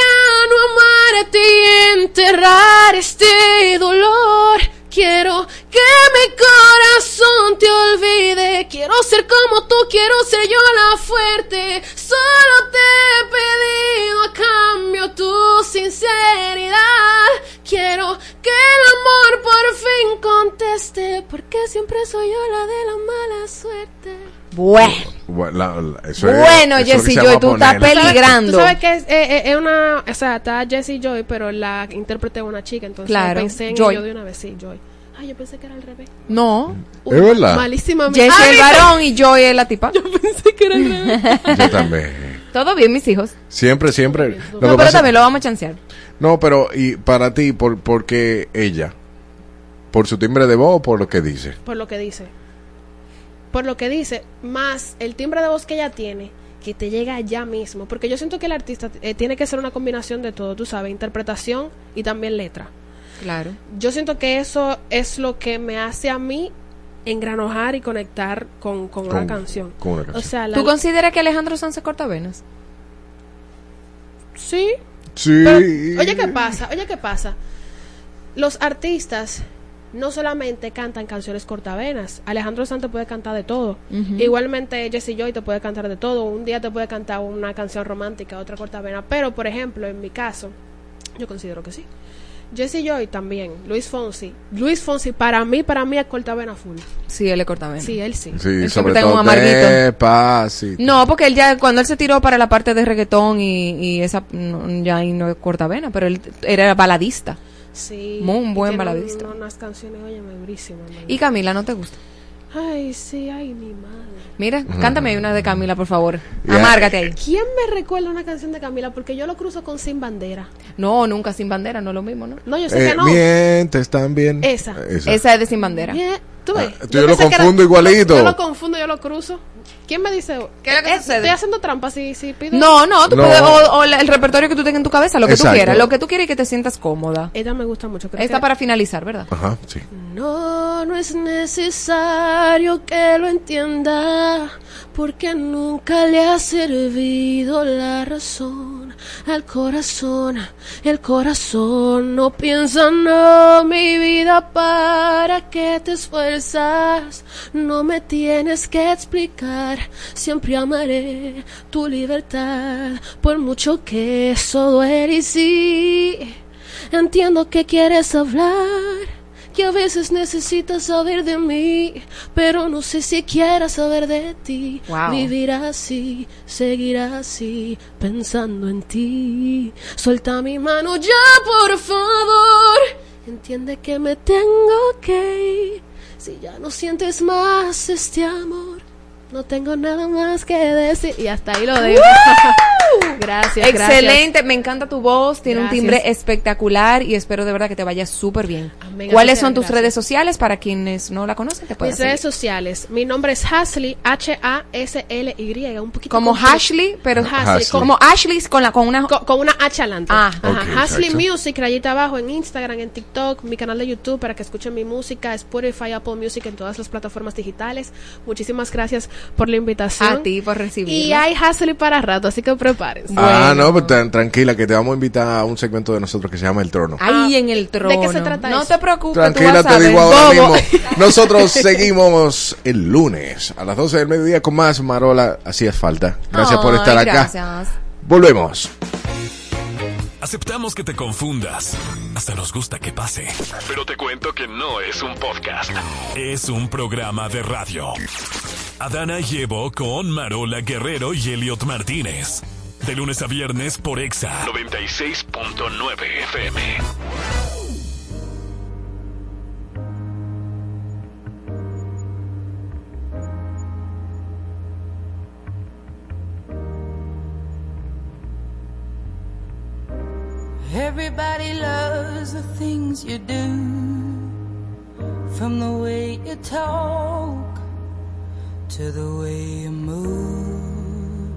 ya no amarte y enterrar este dolor. Quiero que mi corazón te olvide. Quiero ser como tú, quiero ser yo la fuerte. Solo siempre soy yo la de la mala suerte. Bueno. Bueno, la- la- eso es- Bueno, es Joy, tú estás peligrando. Tú sabes que es, eh, eh, es una, o sea, está Jessie Joy, pero la intérprete es una chica, entonces Claro, pensé en Joy. ello de una vez, sí, Joy. Ay, yo pensé que era al revés. No. Uy, Es verdad. Malísima Jessie Ay, el varón y Joy es la tipa. pensé que era al revés. Yo también. Todo bien, mis hijos. Siempre, siempre. Lo No, pero pasa- también lo vamos a chancear. No, pero y para ti, por, ¿por qué ella? ¿Por su timbre de voz o por lo que dice? Por lo que dice. Por lo que dice, más el timbre de voz que ella tiene, que te llega ya mismo. Porque yo siento que el artista eh, tiene que ser una combinación de todo, tú sabes, interpretación y también letra. Claro. Yo siento que eso es lo que me hace a mí engranojar y conectar con, con una canción. con una canción. O sea, la- ¿Tú consideras que Alejandro Sanz se corta venas? sí. Sí. Pero, oye, ¿qué pasa? Oye, ¿qué pasa? Los artistas no solamente cantan canciones cortavenas. Alejandro Santos puede cantar de todo. Igualmente Jesse Joy te puede cantar de todo. Un día te puede cantar una canción romántica, otra cortavena. Pero, por ejemplo, en mi caso, yo considero que sí. Jesse Joy también. Luis Fonsi. Luis Fonsi, para mí, para mí es cortavena full. Sí, él le corta venas. Sí, él sí. Sí, Él sobre todo un amarguito. despacito. No, porque él ya, cuando él se tiró para la parte de reggaetón y, y esa, no, ya ahí no es corta vena, pero él era baladista. Sí. Muy un y buen baladista. un- unas canciones, oye. Y Camila, ¿no te gusta? Ay, sí, ay, mi madre. Mira, cántame una de Camila, por favor. Ya. Amárgate ahí. ¿Quién me recuerda una canción de Camila? Porque yo lo cruzo con Sin Bandera. No, nunca sin bandera, no es lo mismo, ¿no? No, yo sé Eh, que no. Mientes también. Esa. Esa es de sin bandera. Bien, ¿Tú ves? Ah, tú yo lo pensé que confundo igualito. Yo lo confundo, yo lo cruzo. ¿Quién me dice? ¿Qué es lo que Eh, sucede? Estoy haciendo trampa si, si pido. No, no, tú No. puedes, o, o el repertorio que tú tengas en tu cabeza, lo que Exacto. tú quieras, lo que tú quieras y que te sientas cómoda. Ella me gusta mucho. creo Está que- para finalizar, ¿verdad? Ajá, sí. No, no es necesario que lo entienda, porque nunca le ha servido la razón al corazón. El corazón no piensa, no, mi vida, para que te esfuerzas. No me tienes que explicar, siempre amaré tu libertad, por mucho que eso duele y sí. Entiendo que quieres hablar, que a veces necesitas saber de mí, pero no sé si quieras saber de ti. Wow. Vivir así, seguir así, pensando en ti. Suelta mi mano ya, por favor. Entiende que me tengo que ir. Si ya no sientes más este amor, no tengo nada más que decir. Y hasta ahí lo dejo. gracias, Excelente, me encanta tu voz, tiene Gracias. un timbre espectacular y espero de verdad que te vaya súper bien. Amén, ¿Cuáles son tus gracias. redes sociales para quienes no la conocen? Te Mis redes sociales. Mi nombre es Hasley, H-A-S-L-Y, un poquito Como compli- Ashley, pero Hasley, como Ashley con la con una con- con una H adelante. Ah, Ajá, ok, Hasley. Music, rayita abajo en Instagram, en TikTok, mi canal de YouTube para que escuchen mi música, Spotify, Apple Music en todas las plataformas digitales. Muchísimas gracias por la invitación. a ti por recibir. Y hay Hasley para rato, así que prepárense. Ah, no, pues tan- tranquila, que te vamos a invitar a un segmento de nosotros que se llama El Trono. Ahí en el trono. ¿De qué se trata No eso? te preocupes, tú Tranquila, vas te digo ahora Bobo. mismo. Nosotros seguimos el lunes a las 12 del mediodía con más Marola. Hacía falta. Gracias por estar acá. gracias. Volvemos. Aceptamos que te confundas. Hasta nos gusta que pase. Pero te cuento que no es un podcast. Es un programa de radio. Adana llevo con Marola Guerrero y Elliot Martínez. De lunes a viernes por Exa 96.9 FM. Everybody loves the things you do, from the way you talk to the way you move.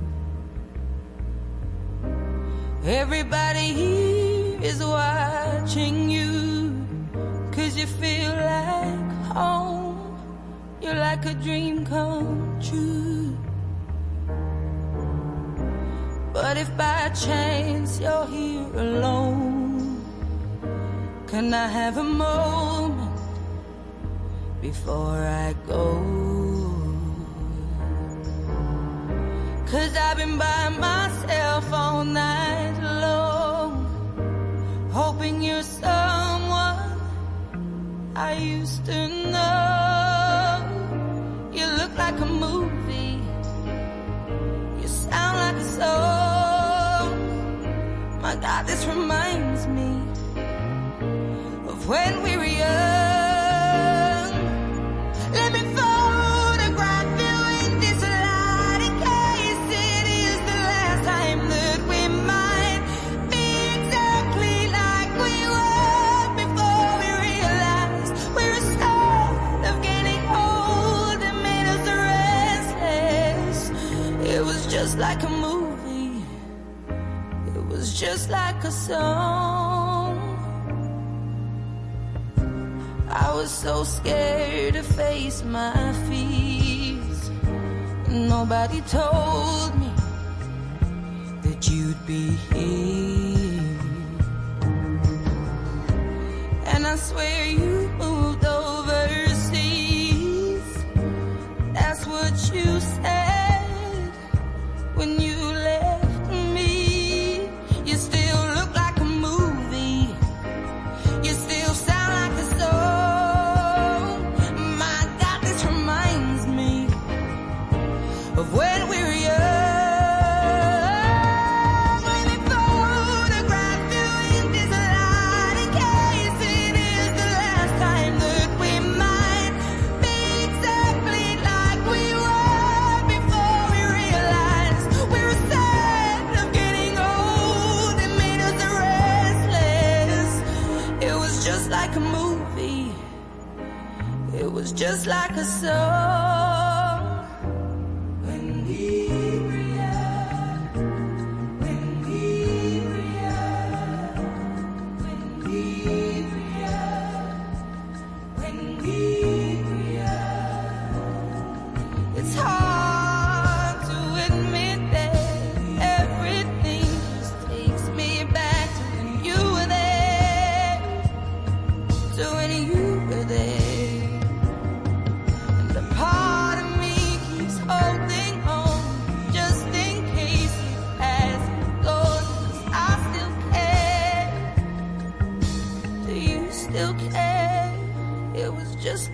Everybody here is watching you, cause you feel like home. You're like a dream come true. But if by chance you're here alone, can I have a moment before I go? Cause I've been by myself all night long, hoping you're someone I used to know. You look like a movie. You sound like a song. My God, this reminds me of when we were young. Like a movie. It was just like a song. I was so scared to face my fears. Nobody told me that you'd be here. And I swear you moved overseas. That's what you said like a soul.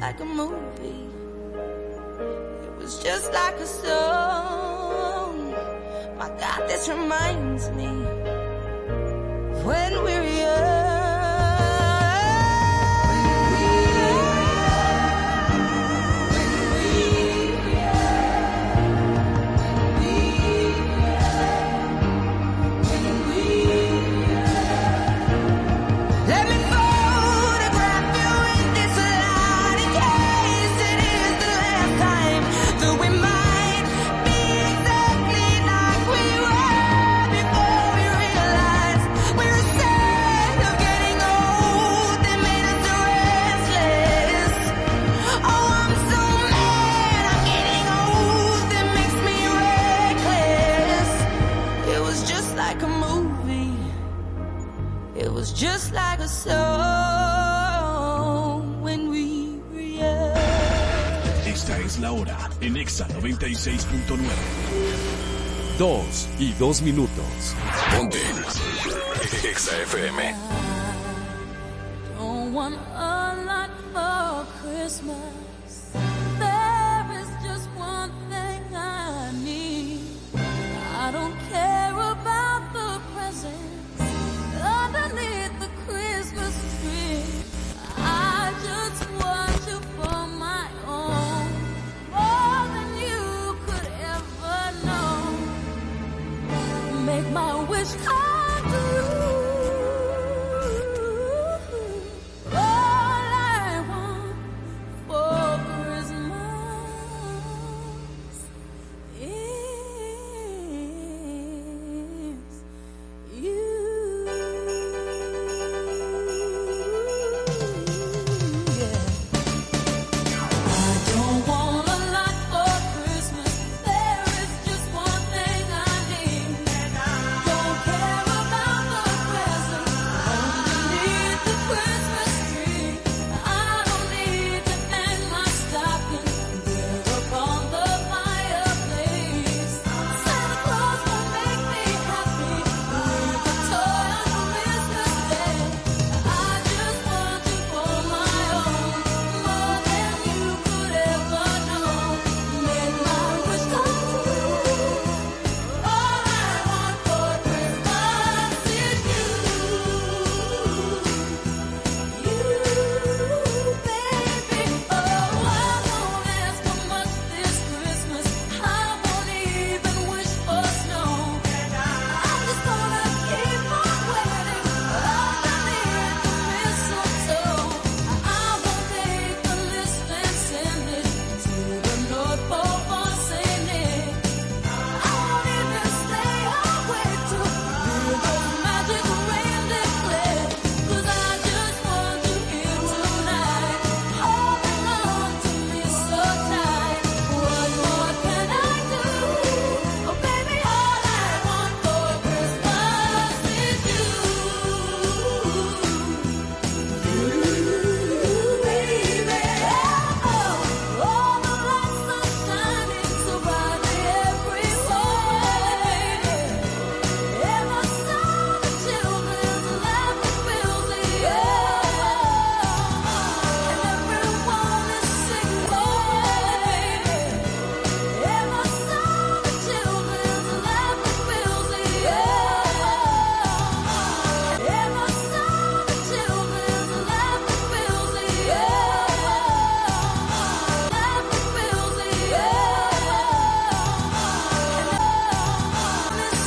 like a movie. It was just like a song. My God, this reminds me when we were young. dos minutos. Ponte. XFM.